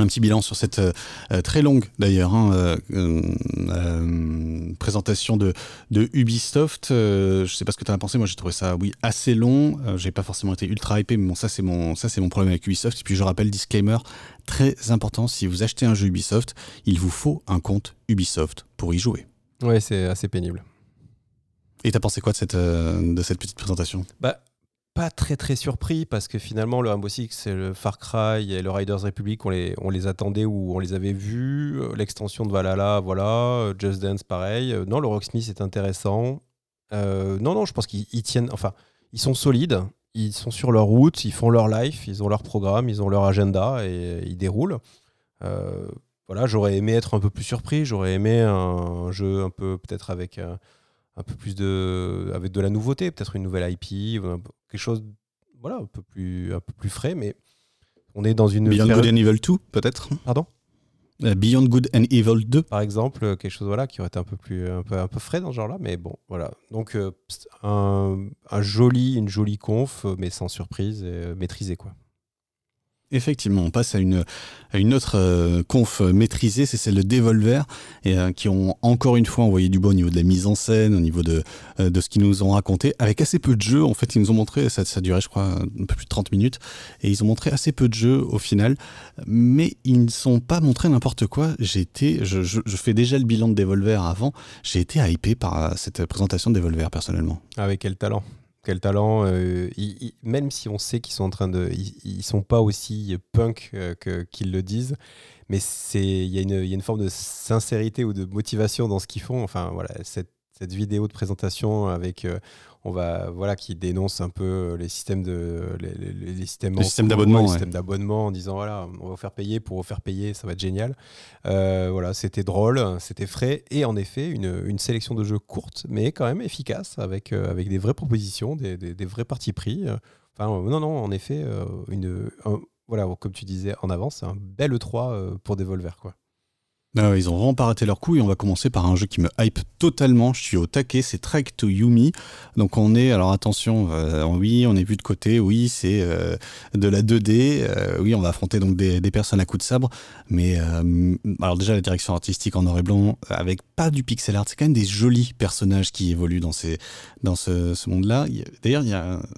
un petit bilan sur cette euh, euh, très longue d'ailleurs hein, euh, présentation de, de Ubisoft. je sais pas ce que tu en as pensé, moi j'ai trouvé ça oui assez long. j'ai pas forcément été ultra hypé, mais bon ça c'est mon ça c'est mon problème avec Ubisoft. Et puis je rappelle disclaimer très important si vous achetez un jeu Ubisoft, il vous faut un compte Ubisoft pour y jouer. Ouais, c'est assez pénible. Et t'as pensé quoi de cette, de cette petite présentation? Bah pas très très surpris parce que finalement le Rainbow Six et le Far Cry et le Riders Republic on les, on les attendait ou on les avait vus. Euh, l'extension de Valhalla voilà. Euh, Just Dance pareil. Euh, non le Rocksmith est intéressant. Non non je pense qu'ils tiennent enfin ils sont solides. Ils sont sur leur route ils font leur life ils ont leur programme ils ont leur agenda et ils déroulent. Voilà j'aurais aimé être un peu plus surpris. J'aurais aimé un jeu un peu peut-être avec un peu plus de avec de la nouveauté, peut-être une nouvelle IP, quelque chose voilà, un peu plus un peu plus frais mais on est dans une Beyond Good and Evil 2 peut-être? Pardon? Euh, Beyond Good and Evil 2 par exemple, quelque chose voilà qui aurait été un peu plus un peu un peu frais dans ce genre-là mais bon, voilà. Donc euh, un, un, joli une jolie conf mais sans surprise et euh, maîtrisée quoi. Effectivement, on passe à une, autre euh, conf maîtrisée, c'est celle de Devolver, et, euh, qui ont encore une fois envoyé du bon au niveau de la mise en scène, au niveau de, euh, de ce qu'ils nous ont raconté, avec assez peu de jeux. En fait, ils nous ont montré, ça, ça durait, je crois, un peu plus de 30 minutes, et ils ont montré assez peu de jeux au final, mais ils ne sont pas montrés n'importe quoi. Été, je, je, je, fais déjà le bilan de Devolver avant, j'ai été hypé par cette présentation de Devolver personnellement. Avec quel talent? Quel talent. Euh, même si on sait qu'ils sont en train de. Ils, sont pas aussi punk euh, qu'ils le disent, mais il y, y, a une forme de sincérité ou de motivation dans ce qu'ils font. Enfin, voilà, cette, cette vidéo de présentation avec euh, on va voilà qui dénonce un peu euh, les systèmes de les, les, systèmes d'abonnement systèmes d'abonnement en disant voilà on va vous faire payer pour vous faire payer ça va être génial. Euh, voilà c'était drôle c'était frais et en effet une, une, sélection de jeux courte mais quand même efficace avec avec des vraies propositions des, des, vrais partis pris. Enfin non non en effet une voilà comme tu disais en avance c'est un bel E3 pour Devolver quoi ah ils ont vraiment pas raté leur coup et on va commencer par un jeu qui me hype totalement. Je suis au taquet, c'est Trek to Yumi. Donc on est, alors attention, euh, oui, on est vu de côté, oui, c'est euh, de la 2D, euh, oui, on va affronter donc des, personnes à coups de sabre, mais alors déjà la direction artistique en noir et blanc, avec pas du pixel art, c'est quand même des jolis personnages qui évoluent dans, ce monde-là. D'ailleurs,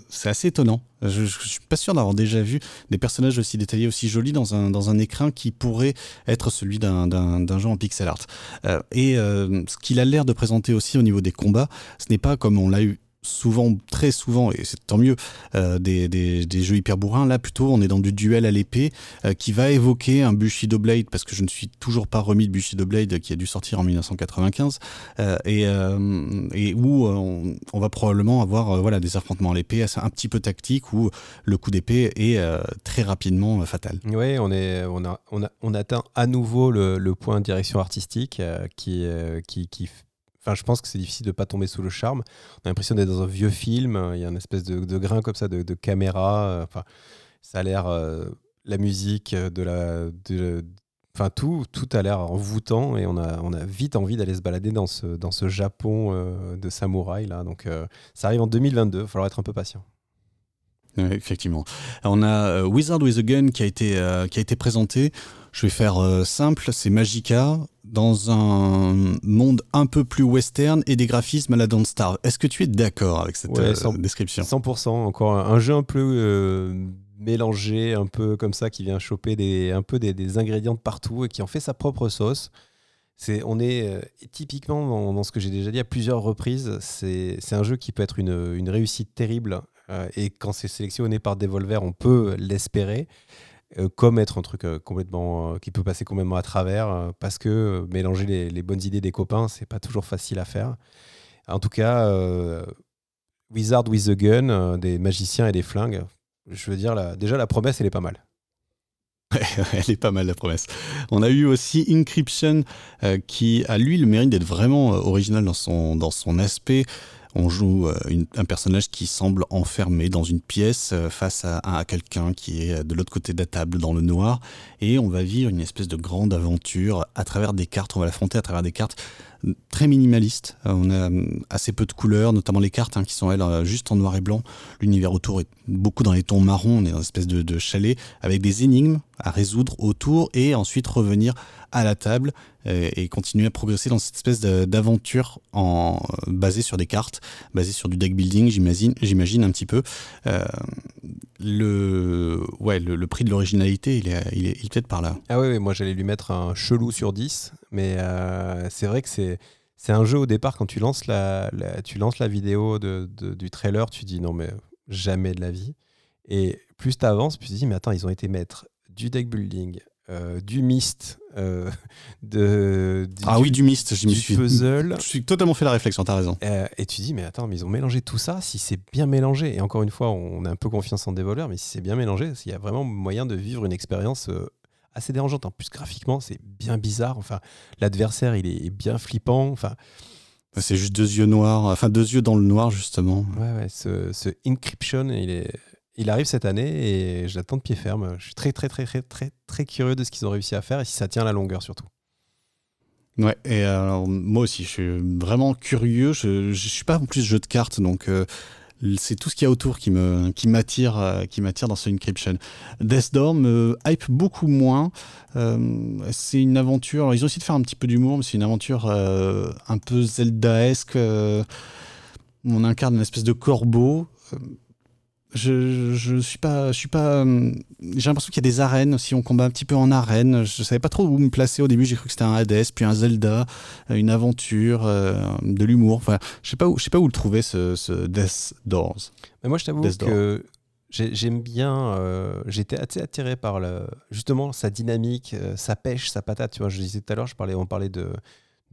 c'est assez étonnant. Je, ne suis pas sûr d'avoir déjà vu des personnages aussi détaillés, aussi jolis dans un, dans un écran qui pourrait être celui d'un jeu en pixel art. Euh, et euh, ce qu'il a l'air de présenter aussi au niveau des combats, ce n'est pas comme on l'a eu souvent, très souvent, et c'est tant mieux, euh, des, des, jeux hyper bourrins. Là, plutôt, on est dans du duel à l'épée euh, qui va évoquer un Bushido Blade, parce que je ne suis toujours pas remis de Bushido Blade qui a dû sortir en 1995, euh, et, où on, on, va probablement avoir voilà, des affrontements à l'épée un petit peu tactiques, où le coup d'épée est très rapidement fatal. Oui, on, est, on, a, on, a, on atteint à nouveau le, le point de direction artistique qui, qui, qui Enfin, je pense que c'est difficile de pas tomber sous le charme. On a l'impression d'être dans un vieux film. Il y a une espèce de, grain comme ça de, caméra. Enfin, ça a l'air euh, la musique, de la, enfin tout, tout a l'air envoûtant et on a, on a vite envie d'aller se balader dans ce, dans ce Japon euh, de samouraï là. Donc, euh, ça arrive en 2022. Il va falloir être un peu patient. effectivement. On a Wizard with a Gun qui a été, qui a été présenté. Je vais faire euh, simple, c'est Magica dans un monde un peu plus western et des graphismes à la Don't Starve. Est-ce que tu es d'accord avec cette euh, description? 100%, encore un, jeu un peu euh, mélangé, un peu comme ça, qui vient choper des, un peu des, ingrédients de partout et qui en fait sa propre sauce. On est typiquement dans, ce que j'ai déjà dit à plusieurs reprises. C'est, un jeu qui peut être une, une réussite terrible. et quand c'est sélectionné par Devolver, on peut l'espérer. Euh, comme être un truc euh, complètement euh, qui peut passer complètement à travers parce que mélanger les, bonnes idées des copains c'est pas toujours facile à faire en tout cas Wizard with the Gun des magiciens et des flingues je veux dire déjà la promesse elle est pas mal *laughs* elle est pas mal la promesse. On a eu aussi Encryption qui a lui le mérite d'être vraiment original dans son, dans son aspect. On joue euh, un personnage qui semble enfermé dans une pièce euh, face à, quelqu'un qui est euh, de l'autre côté de la table dans le noir et on va vivre une espèce de grande aventure à travers des cartes. On va l'affronter à travers des cartes très minimalistes. On a assez peu de couleurs, notamment les cartes hein, qui sont elles juste en noir et blanc. L'univers autour est beaucoup dans les tons marrons. On est dans une espèce de, chalet avec des énigmes à résoudre autour et ensuite revenir à la table euh, et, continuer à progresser dans cette espèce d'aventure en basée sur des cartes, basée sur du deck building, j'imagine, un petit peu. Euh, le, ouais, prix de l'originalité, il est, il est, peut-être par là. Ah oui, moi j'allais lui mettre un chelou sur 10, mais euh, c'est vrai que c'est c'est un jeu au départ quand tu lances la, tu lances la vidéo de, du trailer, tu dis non mais jamais de la vie. Et plus tu avances, plus tu dis mais attends, ils ont été mettre du deck building, euh, du mist, euh, *laughs* de, ah oui, du mist, je me suis puzzle. Je suis totalement fait la réflexion, t'as raison. Euh, et tu dis, mais attends, mais ils ont mélangé tout ça, si c'est bien mélangé, et encore une fois, on a un peu confiance en Devolver, mais si c'est bien mélangé, s'il y a vraiment moyen de vivre une expérience assez dérangeante. En plus, graphiquement, c'est bien bizarre. Enfin, l'adversaire, il est bien flippant. Enfin. C'est juste deux yeux noirs, enfin deux yeux dans le noir justement. Ouais, ouais, ce, ce Encryption, il est, il arrive cette année et je l'attends de pied ferme. Je suis très, très, très, très, très, très curieux de ce qu'ils ont réussi à faire et si ça tient la longueur surtout. Ouais, et alors, moi aussi, je suis vraiment curieux. Je ne suis pas en plus jeu de cartes, donc euh, c'est tout ce qu'il y a autour qui me qui m'attire euh, qui m'attire dans ce Encryption. Death Door me hype beaucoup moins. Euh, c'est une aventure. ils ont essayé de faire un petit peu d'humour, mais c'est une aventure euh, un peu Zelda-esque. on incarne une espèce de corbeau je, je suis pas, je suis pas. Euh, j'ai l'impression qu'il y a des arènes. Si on combat un petit peu en arène, je savais pas trop où me placer au début. J'ai cru que c'était un Hades, puis un Zelda, euh, une aventure, euh, de l'humour. Enfin, je sais pas où, je sais pas où le trouver ce, ce Death Doors. Mais moi, je t'avoue que j'aime bien. J'étais assez attiré par le, justement sa dynamique, sa pêche, sa patate. Tu vois, je disais tout à l'heure, je parlais, on parlait de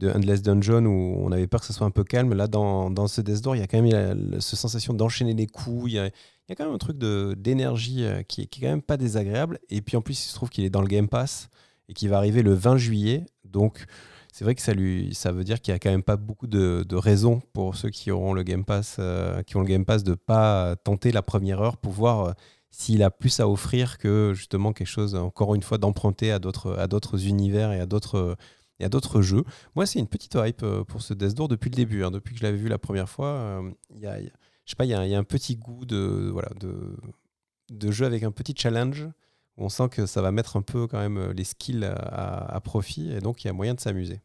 de Endless Dungeon où on avait peur que ce soit un peu calme. Là, dans, dans ce Death Door, il y a quand même cette sensation d'enchaîner les coups. Il y a, il y a quand même un truc d'énergie euh, qui, qui est quand même pas désagréable. Et puis en plus, il se trouve qu'il est dans le Game Pass et qui va arriver le 20 juillet. Donc c'est vrai que ça, lui, ça veut dire qu'il n'y a quand même pas beaucoup de, raisons pour ceux qui auront le Game Pass, euh, qui ont le Game Pass de pas tenter la première heure pour voir euh, s'il a plus à offrir que justement quelque chose, encore une fois, d'emprunter à d'autres univers et à d'autres, et à d'autres jeux. Moi, c'est une petite hype pour ce Death Door depuis le début. Hein. depuis que je l'avais vu la première fois, il y a je sais pas, il y, a un petit goût de, voilà, de, de jeu avec un petit challenge on sent que ça va mettre un peu quand même euh, les skills à, profit et donc il y a moyen de s'amuser.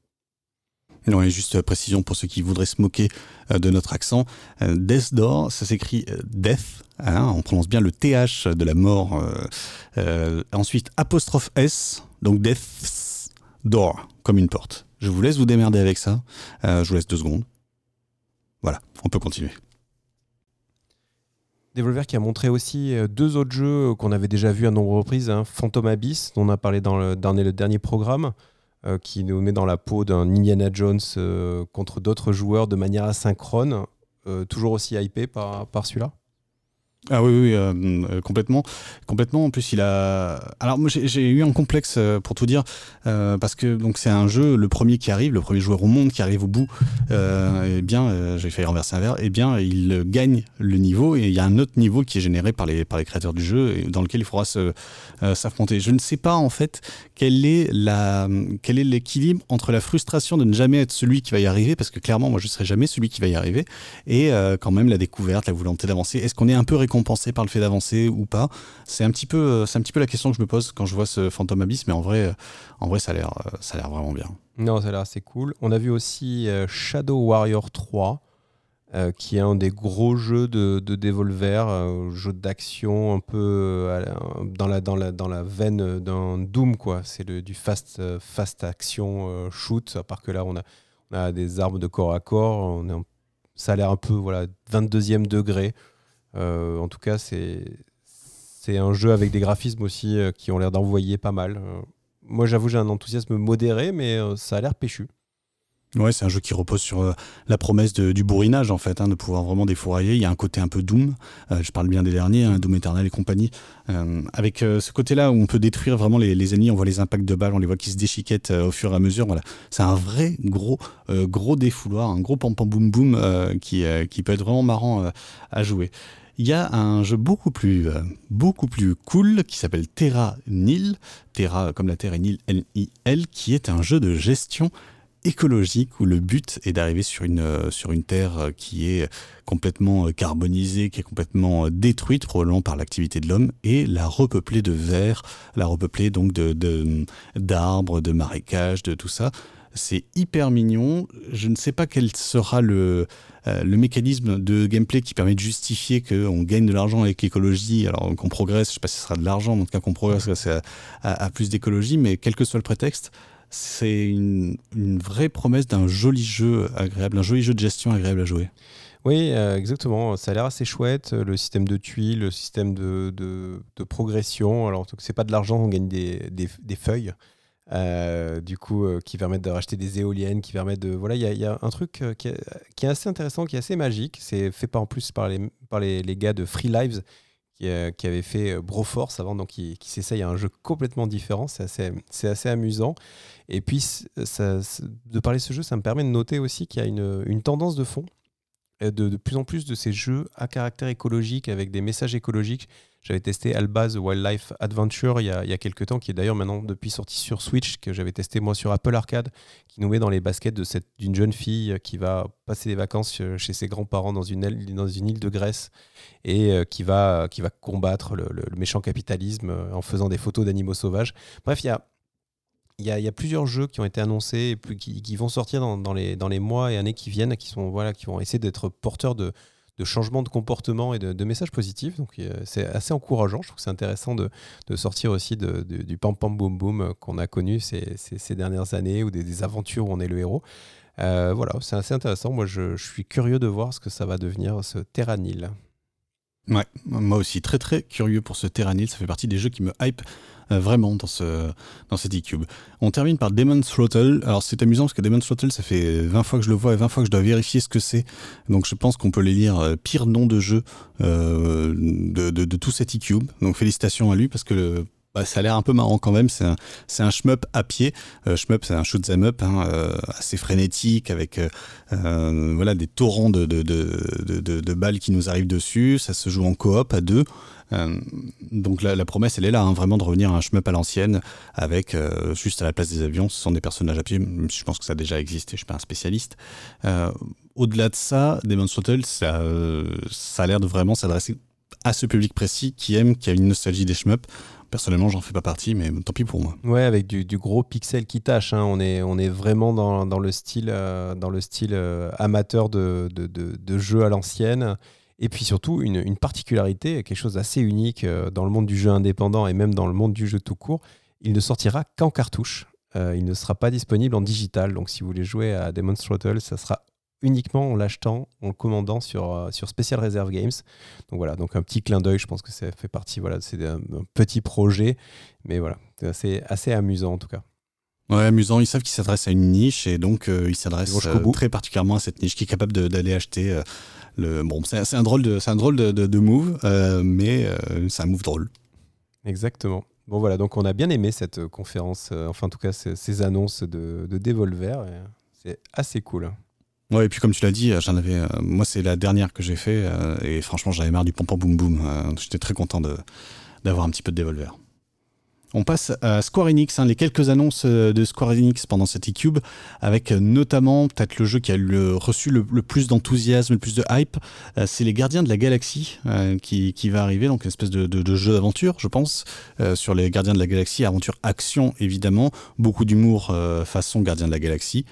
Non, et juste précision pour ceux qui voudraient se moquer euh, de notre accent, euh, Death Door, ça s'écrit Death, hein, on prononce bien le TH de la mort. ensuite, apostrophe S, donc Death Door, comme une porte. Je vous laisse vous démerder avec ça. je vous laisse deux secondes. Voilà, on peut continuer. Devolver qui a montré aussi euh, deux autres jeux qu'on avait déjà vus à nombreuses reprises. Hein. Phantom Abyss, dont on a parlé dans le dernier, programme, euh, qui nous met dans la peau d'un Indiana Jones euh, contre d'autres joueurs de manière asynchrone. toujours aussi hypé par, par celui-là ah oui, oui, euh, euh, complètement, complètement. En plus, il a. Alors moi, j'ai eu un complexe euh, pour tout dire, parce que c'est un jeu, le premier qui arrive, le premier joueur au monde qui arrive au bout. eh bien, j'ai failli renverser un verre. Eh bien, il gagne le niveau et il y a un autre niveau qui est généré par les par les créateurs du jeu dans lequel il faudra s'affronter. Je ne sais pas en fait quel est l'équilibre entre la frustration de ne jamais être celui qui va y arriver, parce que clairement, moi, je serai jamais celui qui va y arriver, et quand même la découverte, la volonté d'avancer. Est-ce qu'on est un peu récompensé par le fait d'avancer ou pas? C'est un petit peu, euh, un petit peu la question que je me pose quand je vois ce Phantom Abyss, mais en vrai, euh, en vrai, ça a l'air, euh, ça a l'air vraiment bien. Non, ça a l'air assez cool. On a vu aussi Shadow Warrior 3. Qui est un des gros jeux de, de Devolver, jeu d'action un peu dans, la, dans, la, dans la veine d'un Doom, quoi. C'est du fast, fast action shoot, à part que là, on a, on a des armes de corps à corps. Ça a l'air un peu voilà, 22e degré. Euh, en tout cas, c'est c'est un jeu avec des graphismes aussi euh, qui ont l'air d'envoyer pas mal. Euh, moi, j'avoue, j'ai un enthousiasme modéré, mais ça a l'air péchu. Ouais, c'est un jeu qui repose sur la promesse du bourrinage, en fait, hein, de pouvoir vraiment défourailler. Il y a un côté un peu Doom, je parle bien des derniers, hein, Doom Eternal et compagnie, avec ce côté-là où on peut détruire vraiment les, ennemis, on voit les impacts de balles, on les voit qui se déchiquettent au fur et à mesure. Voilà. C'est un vrai gros, gros défouloir, un gros pam pam boum boum qui, qui peut être vraiment marrant à jouer il y a un jeu beaucoup plus, euh, beaucoup plus cool qui s'appelle Terra Nil, Terra comme la Terre et Nil N-I-L, qui est un jeu de gestion écologique où le but est d'arriver sur une, euh, sur une terre euh, qui est complètement carbonisée, qui est complètement détruite probablement par l'activité de l'homme et la repeupler de verre, la repeupler donc de, d'arbres, de marécages, de tout ça. C'est hyper mignon. Je ne sais pas quel sera le, euh, le mécanisme de gameplay qui permet de justifier qu'on gagne de l'argent avec l'écologie, alors qu'on progresse, je ne sais pas si ce sera de l'argent, mais en tout cas qu'on progresse à, plus d'écologie, mais quel que soit le prétexte, c'est une, vraie promesse d'un joli jeu agréable, un joli jeu de gestion agréable à jouer. Oui, euh, exactement. Ça a l'air assez chouette. Le système de tuiles, le système de, progression. Alors, c'est pas de l'argent, on gagne des, feuilles. Euh, du coup, euh, qui permettent de racheter des éoliennes, qui permettent de. Voilà, il y, a un truc euh, qui est, assez intéressant, qui est assez magique. C'est fait par, en plus par les, gars de Free Lives qui, qui avaient fait Broforce avant, donc qui, qui s'essayent à un jeu complètement différent. C'est assez amusant. Et puis, de parler de ce jeu, ça me permet de noter aussi qu'il y a une, tendance de fond de, de, plus en plus de ces jeux à caractère écologique avec des messages écologiques. J'avais testé Albaz Wildlife Adventure il y, a, il y a quelques temps, qui est d'ailleurs maintenant depuis sorti sur Switch, que j'avais testé moi sur Apple Arcade, qui nous met dans les baskets d'une jeune fille qui va passer des vacances chez ses grands-parents dans une, île, dans une île de Grèce et euh, qui va, qui va combattre le, méchant capitalisme euh, en faisant des photos d'animaux sauvages. Bref, il y a il y, a, plusieurs jeux qui ont été annoncés et qui, vont sortir dans, les, mois et années qui viennent, qui, sont, voilà, qui vont essayer d'être porteurs de, changements de comportement et de, messages positifs. Donc c'est assez encourageant. Je trouve que c'est intéressant de, sortir aussi du pam pam boum boum qu'on a connu ces, dernières années ou des, aventures où on est le héros. Euh, voilà, c'est assez intéressant. Moi, je, je, suis curieux de voir ce que ça va devenir, ce Terranil. Ouais, moi aussi, très très curieux pour ce Terranil. Ça fait partie des jeux qui me hype euh, vraiment dans, ce, dans cet e-cube. On termine par Demon's Throttle. Alors c'est amusant parce que Demon's Throttle, ça fait 20 fois que je le vois et 20 fois que je dois vérifier ce que c'est. Donc je pense qu'on peut les lire euh, pire nom de jeu euh, de, de, de, tout cet e-cube. Donc félicitations à lui parce que le, bah, ça a l'air un peu marrant quand même. C'est un, un shmup à pied. Euh, shmup, c'est un shoot them up hein, euh, assez frénétique avec euh, voilà des torrents de, de, de, de, balles qui nous arrivent dessus. Ça se joue en coop à deux. Euh, donc la, promesse, elle est là, hein, vraiment de revenir à un shmup à l'ancienne, avec euh, juste à la place des avions, ce sont des personnages à pied. Je pense que ça a déjà existé, je suis pas un spécialiste. Euh, Au-delà de ça, Demon's Hotel, ça, a l'air de vraiment s'adresser à ce public précis qui aime, qui a une nostalgie des shmups. Personnellement, j'en fais pas partie, mais tant pis pour moi. Ouais, avec du, gros pixel qui tâche. Hein. On, est, vraiment dans, le style, dans le style amateur de, de, de jeu à l'ancienne. Et puis surtout, une, une particularité, quelque chose d'assez unique euh, dans le monde du jeu indépendant et même dans le monde du jeu tout court, il ne sortira qu'en cartouche. Euh, il ne sera pas disponible en digital. Donc si vous voulez jouer à Demon's Throttle, ça sera uniquement en l'achetant, en le commandant sur, euh, sur Special Reserve Games. Donc voilà, donc un petit clin d'œil, je pense que ça fait partie, voilà, c'est un, un, petit projet, mais voilà, c'est assez, assez amusant en tout cas. Ouais, amusant. Ils savent qu'ils s'adressent à une niche et donc euh, ils s'adressent euh, très particulièrement à cette niche qui est capable d'aller acheter euh, le. Bon, c'est un drôle de, c'est un drôle de, de, de move, mais c'est un move drôle. Exactement. Bon voilà, donc on a bien aimé cette conférence, enfin en tout cas ces, ces annonces de, de Devolver. C'est assez cool. Ouais, et puis comme tu l'as dit, j'en avais. Euh, moi, c'est la dernière que j'ai fait, euh, et franchement, j'avais marre du pom boum boum. Euh, J'étais très content d'avoir un petit peu de Devolver. On passe à Square Enix, hein, les quelques annonces de Square Enix pendant cette e-cube, avec notamment peut-être le jeu qui a reçu le, plus d'enthousiasme, le plus de hype, euh, c'est les Gardiens de la Galaxie euh, qui, va arriver, donc une espèce de, jeu d'aventure, je pense, euh, sur les Gardiens de la Galaxie, aventure action évidemment, beaucoup d'humour façon Gardiens de la Galaxie.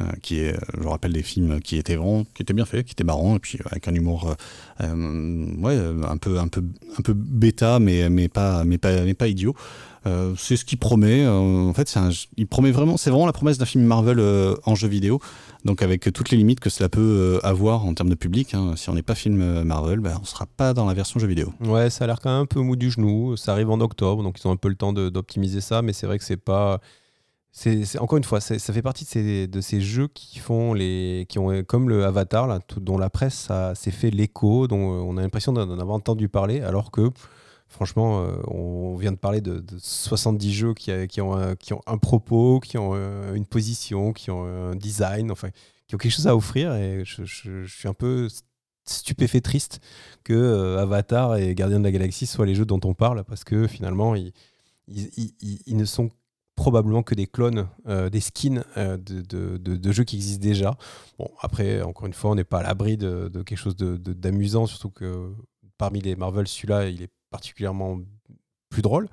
Euh, qui est, je rappelle, des films qui étaient vraiment, qui étaient bien faits, qui étaient marrants, et puis avec un humour, euh, ouais, un peu, un peu, un peu bêta, mais pas idiot. Euh, c'est ce qu'il promet. en fait, un, il promet vraiment, c'est vraiment la promesse d'un film Marvel en jeu vidéo. Donc avec toutes les limites que cela peut avoir en termes de public, hein, si on n'est pas film Marvel, ben, on sera pas dans la version jeu vidéo. Ouais, ça a l'air quand même un peu mou du genou. Ça arrive en octobre, donc ils ont un peu le temps d'optimiser ça, mais c'est vrai que c'est pas c'est encore une fois, ça fait partie de ces, jeux qui font les, qui ont comme le Avatar, là, dont la presse s'est fait l'écho, dont euh, on a l'impression d'en avoir entendu parler, alors que franchement, euh, on vient de parler de, de 70 jeux qui, qui, ont un, propos, qui ont euh, une position, qui ont un design, enfin, qui ont quelque chose à offrir, et je, suis un peu stupéfait triste que euh, Avatar et Gardien de la Galaxie soient les jeux dont on parle, parce que finalement, ils, ne sont probablement que des clones, euh, des skins euh, de, de, jeux qui existent déjà. Bon, après, encore une fois, on n'est pas à l'abri de, quelque chose d'amusant, surtout que parmi les Marvel, celui-là, il est particulièrement plus drôle.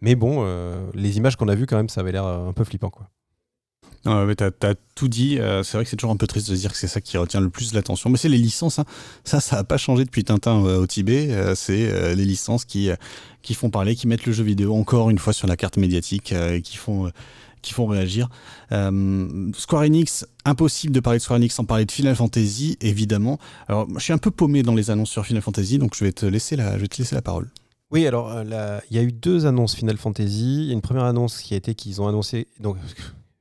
Mais bon, euh, les images qu'on a vues, quand même, ça avait l'air un peu flippant, quoi. Non, mais t'as as tout dit. Euh, c'est vrai que c'est toujours un peu triste de dire que c'est ça qui retient le plus l'attention. Mais c'est les licences. Hein. Ça, ça n'a pas changé depuis Tintin euh, au Tibet. Euh, c'est les licences qui, qui font parler, qui mettent le jeu vidéo encore une fois sur la carte médiatique et qui font, qui font réagir. Square Enix, impossible de parler de Square Enix sans parler de Final Fantasy, évidemment. Alors, je suis un peu paumé dans les annonces sur Final Fantasy, donc je vais te laisser la, je vais te laisser la parole. Oui, alors il y a eu deux annonces Final Fantasy. Il y a une première annonce qui a été qu'ils ont annoncé. Donc, *laughs*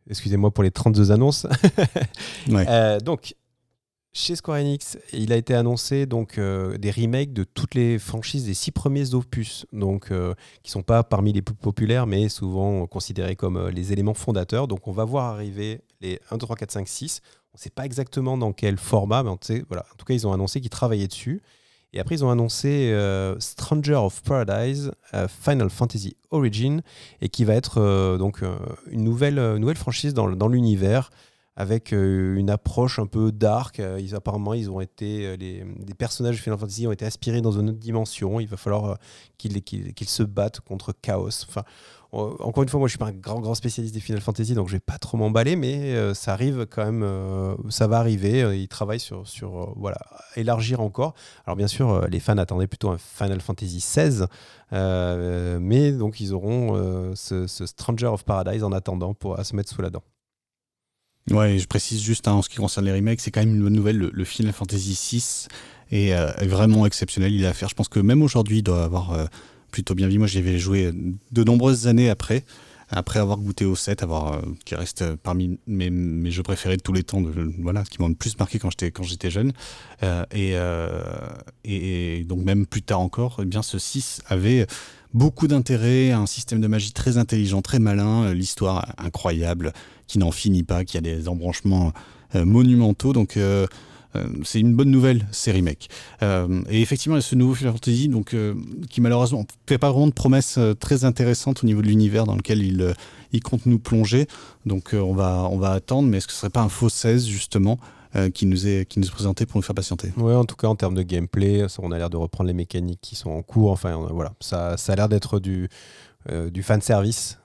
Excusez-moi pour les 32 annonces. *laughs* ouais. euh, donc, chez Square Enix, il a été annoncé donc euh, des remakes de toutes les franchises des six premiers opus, donc euh, qui sont pas parmi les plus populaires, mais souvent considérés comme euh, les éléments fondateurs. Donc, on va voir arriver les 1, 2, 3, 4, 5, 6. ne sait pas exactement dans quel format, mais voilà. en tout cas, ils ont annoncé qu'ils travaillaient dessus. Et après, ils ont annoncé euh, Stranger of Paradise, Final Fantasy Origin, et qui va être donc une nouvelle, nouvelle franchise dans l'univers avec une approche un peu dark. Ils, apparemment, ils ont été, les, personnages de Final Fantasy ont été aspirés dans une autre dimension. Il va falloir qu'ils qu'ils se battent contre Chaos. Enfin, euh, encore une fois, moi je suis pas un grand grand spécialiste des Final Fantasy, donc je vais pas trop m'emballer, mais euh, ça arrive quand même, euh, ça va arriver. Ils travaillent sur, sur voilà, élargir encore. Alors bien sûr, les fans attendaient plutôt un Final Fantasy XVI, mais donc ils auront ce, Stranger of Paradise en attendant pour à se mettre sous la dent. Ouais, je précise juste hein, en ce qui concerne les remakes, c'est quand même une bonne nouvelle. Le, Final Fantasy VI est, est, vraiment exceptionnel. Il est à faire. Je pense que même aujourd'hui, il doit avoir plutôt bien vu. Moi, j'y avais joué de nombreuses années après, après avoir goûté au 7, avoir, euh, qui reste parmi mes, mes, jeux préférés de tous les temps, de, voilà, qui m'ont le plus marqué quand j'étais, quand j'étais jeune. Euh, euh, et, et, donc, même plus tard encore, eh bien, ce 6 avait beaucoup d'intérêt, un système de magie très intelligent, très malin, l'histoire incroyable, qui n'en finit pas, qui a des embranchements monumentaux. Donc, euh, c'est une bonne nouvelle, ces remakes. Euh, et effectivement, il y a ce nouveau Final Fantasy donc, euh, qui malheureusement ne fait pas vraiment de promesses très intéressantes au niveau de l'univers dans lequel il, il compte nous plonger. Donc on, va, on va attendre, mais est-ce que ce serait pas un faux 16 justement qui, nous est, qui nous est présenté pour nous faire patienter? Oui, en tout cas en termes de gameplay, on a l'air de reprendre les mécaniques qui sont en cours. Enfin voilà, ça, ça a l'air d'être du, du fan service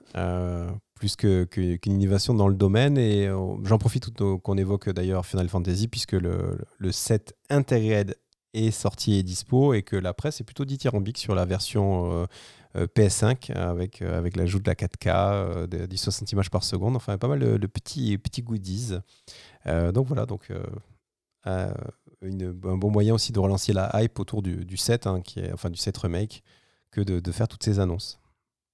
plus qu'une que, innovation dans le domaine. Et euh, j'en profite qu'on évoque d'ailleurs Final Fantasy, puisque le, le set Integrated est sorti et dispo, et que la presse est plutôt dithyrambique sur la version euh, euh, PS5, avec, avec l'ajout de la 4K, des 10 60 images par seconde, enfin pas mal de, petits, petits goodies. donc voilà, donc un bon moyen aussi de relancer la hype autour du, set, hein, qui est, enfin du set remake, que de faire toutes ces annonces.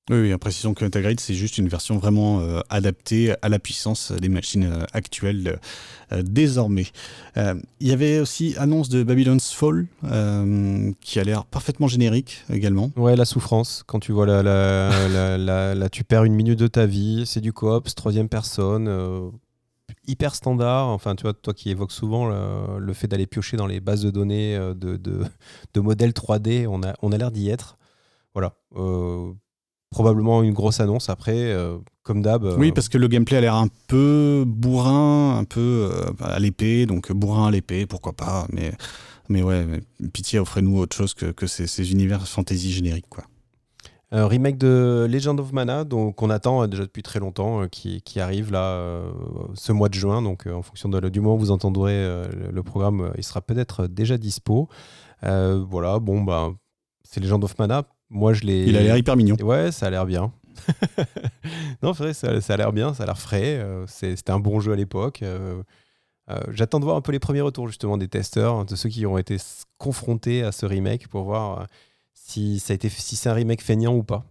Oui, oui, précisons que Integrate, c'est juste une version vraiment euh, adaptée à la puissance des machines euh, actuelles euh, désormais. Il y avait aussi annonce de Babylon's Fall, qui a l'air parfaitement générique également. Ouais, la souffrance, quand tu vois *laughs* la, la, la, tu perds une minute de ta vie, c'est du coop, troisième personne, hyper standard. Enfin, tu vois, toi qui évoques souvent le, fait d'aller piocher dans les bases de données de, de, de modèles 3D, on a, on a l'air d'y être. Voilà probablement une grosse annonce après, euh, comme d'hab. Euh, oui, parce que le gameplay a l'air un peu bourrin, un peu euh, à l'épée, donc bourrin à l'épée, pourquoi pas, mais, mais ouais, pitié, offrez-nous autre chose que, que ces, univers fantasy génériques, quoi. Un remake de Legend of Mana, donc qu'on attend déjà depuis très longtemps, qui, qui, arrive là ce mois de juin. Donc en fonction de, du moment où vous entendrez le, programme, il sera peut-être déjà dispo. voilà, bon bah c'est Legend of Mana. Moi, je l'ai. Il a l'air hyper mignon. Ouais, ça a l'air bien. *laughs* non, vrai, ça, ça a l'air bien, ça a l'air frais. Euh, c'était un bon jeu à l'époque. Euh, euh, j'attends de voir un peu les premiers retours justement des testeurs, de ceux qui ont été confrontés à ce remake pour voir si ça a été, si c'est un remake feignant ou pas.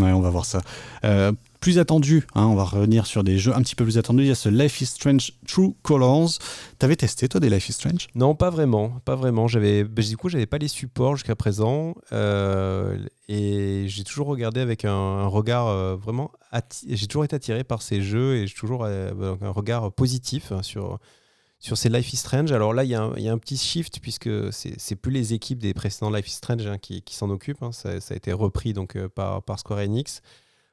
Ouais, on va voir ça plus attendu, hein, on va revenir sur des jeux un petit peu plus attendus, il y a ce Life is Strange True Colors. T'avais testé toi des Life is Strange? Non, pas vraiment, pas vraiment. Bah, du coup, j'avais pas les supports jusqu'à présent, euh, et j'ai toujours regardé avec un, regard euh, vraiment, j'ai toujours été attiré par ces jeux et j'ai toujours euh, un regard positif hein, sur sur ces Life is Strange. Alors là, il y, a un petit shift puisque c'est plus les équipes des précédents Life is Strange hein, qui, s'en occupent. Ça, a été repris donc par, par Square Enix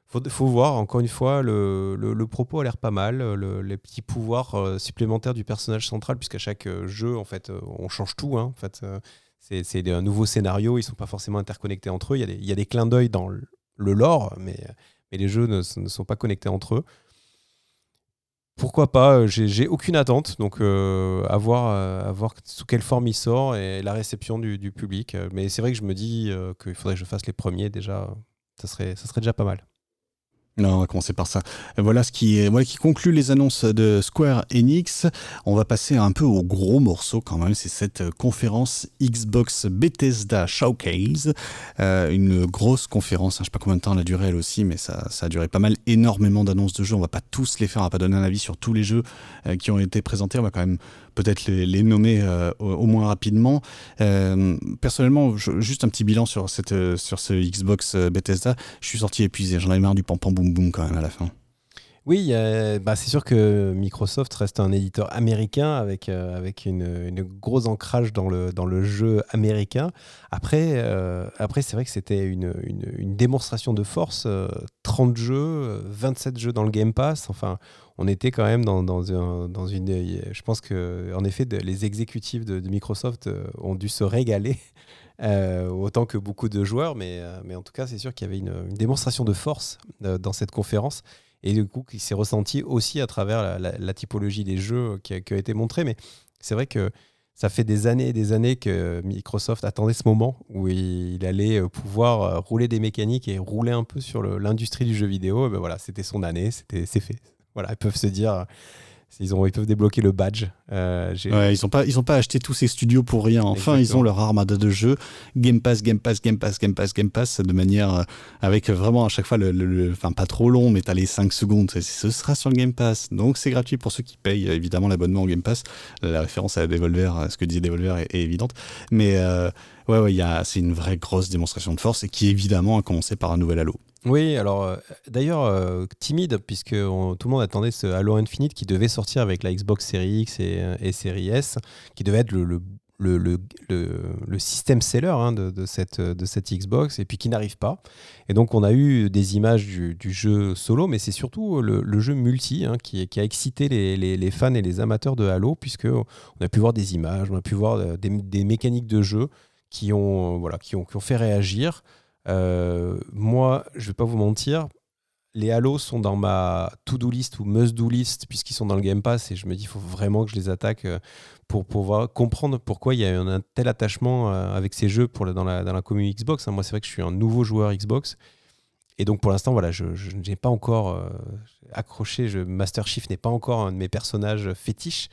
faut, faut voir, encore une fois, le, propos a l'air pas mal, les petits pouvoirs euh, supplémentaires du personnage central, puisqu'à chaque euh, jeu, en fait, euh, on change tout. Hein, en fait, c'est un nouveau scénario, ils sont pas forcément interconnectés entre eux. Il y a des, clins d'œil dans le, lore, mais, les jeux ne, sont pas connectés entre eux. Pourquoi pas J'ai aucune attente, donc à, voir, à, voir, sous quelle forme il sort et la réception du, public. Mais c'est vrai que je me dis qu'il faudrait que je fasse les premiers déjà. Ça ça serait déjà pas mal. Non, on va commencer par ça. Voilà ce qui, qui conclut les annonces de Square Enix. On va passer un peu au gros morceau quand même. C'est cette conférence Xbox Bethesda Showcase. Euh, une grosse conférence. Hein. Je sais pas combien de temps elle a duré elle aussi, mais ça, ça a duré pas mal. Énormément d'annonces de jeux. On va pas tous les faire. On va pas donner un avis sur tous les jeux euh, qui ont été présentés. On va quand même peut-être les, nommer euh, au, moins rapidement. Euh, personnellement, juste un petit bilan sur, euh, ce Xbox Bethesda. Je suis sorti épuisé. J'en avais marre du pam pam boum boum quand même à la fin. Oui, bah, c'est sûr que Microsoft reste un éditeur américain avec, euh, avec une, gros ancrage dans le, dans le jeu américain. Après, euh, après c'est vrai que c'était une, une, démonstration de force. 30 jeux, 27 jeux dans le Game Pass. Enfin, on était quand même dans, dans, une. Je pense que, en effet, les exécutifs de, Microsoft ont dû se régaler. *laughs* autant que beaucoup de joueurs, mais, mais en tout cas, c'est sûr qu'il y avait une, démonstration de force dans cette conférence et du coup qui s'est ressenti aussi à travers la, typologie des jeux qui a, été montrée. Mais c'est vrai que ça fait des années et des années que Microsoft attendait ce moment où il, allait euh, pouvoir euh, rouler des mécaniques et rouler un peu sur l'industrie du jeu vidéo. ben voilà, c'était son année, c'était c'est fait. Voilà, ils peuvent se dire ils, ont, ils peuvent débloquer le badge. Euh, ouais, ils n'ont pas, ils ont pas acheté tous ces studios pour rien. Enfin, ils ont leur armada de jeux. Game Pass, Game Pass, Game Pass, Game Pass, Game Pass, de manière euh, avec vraiment à chaque fois, le, enfin pas trop long, mais tu as les 5 secondes. Ce sera sur le Game Pass. Donc c'est gratuit pour ceux qui payent évidemment l'abonnement au Game Pass. La référence à Devolver, ce que disait Devolver est, évidente. Mais euh, ouais, ouais, c'est une vraie grosse démonstration de force et qui évidemment a commencé par un nouvel Halo. Oui, alors euh, d'ailleurs euh, timide puisque tout le monde attendait ce Halo Infinite qui devait sortir avec la Xbox Series X et, euh, Series S, qui devait être le, système seller hein, de, cette, Xbox et puis qui n'arrive pas. Et donc on a eu des images du, jeu solo, mais c'est surtout le, jeu multi hein, qui, a excité les, fans et les amateurs de Halo puisque on a pu voir des images, on a pu voir des, mécaniques de jeu qui ont, voilà, qui ont fait réagir. Euh, moi, je vais pas vous mentir, les Halo sont dans ma to-do list ou must-do list puisqu'ils sont dans le Game Pass et je me dis il faut vraiment que je les attaque euh, pour pouvoir comprendre pourquoi il y a un tel attachement euh, avec ces jeux dans, la, dans commune Xbox. Hein. Moi, c'est vrai que je suis un nouveau joueur Xbox. Et donc pour l'instant, voilà, je, n'ai pas encore accroché. Je, Master Chief n'est pas encore un de mes personnages fétiches.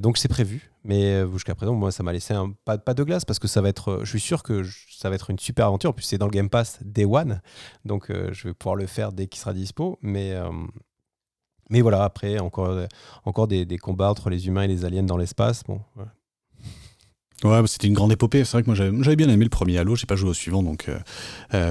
Donc c'est prévu. Mais euh, jusqu'à présent, moi, ça m'a laissé un, pas, de glace parce que ça va être, euh, je suis sûr que ça va être une super aventure. En plus, c'est dans le Game Pass Day One, donc euh, je vais pouvoir le faire dès qu'il sera dispo. Mais, mais voilà, après, encore, encore des, combats entre les humains et les aliens dans l'espace. Bon, Ouais, bah, c'était une grande épopée. C'est vrai que moi j'avais bien aimé le premier Halo, j'ai pas joué au suivant, donc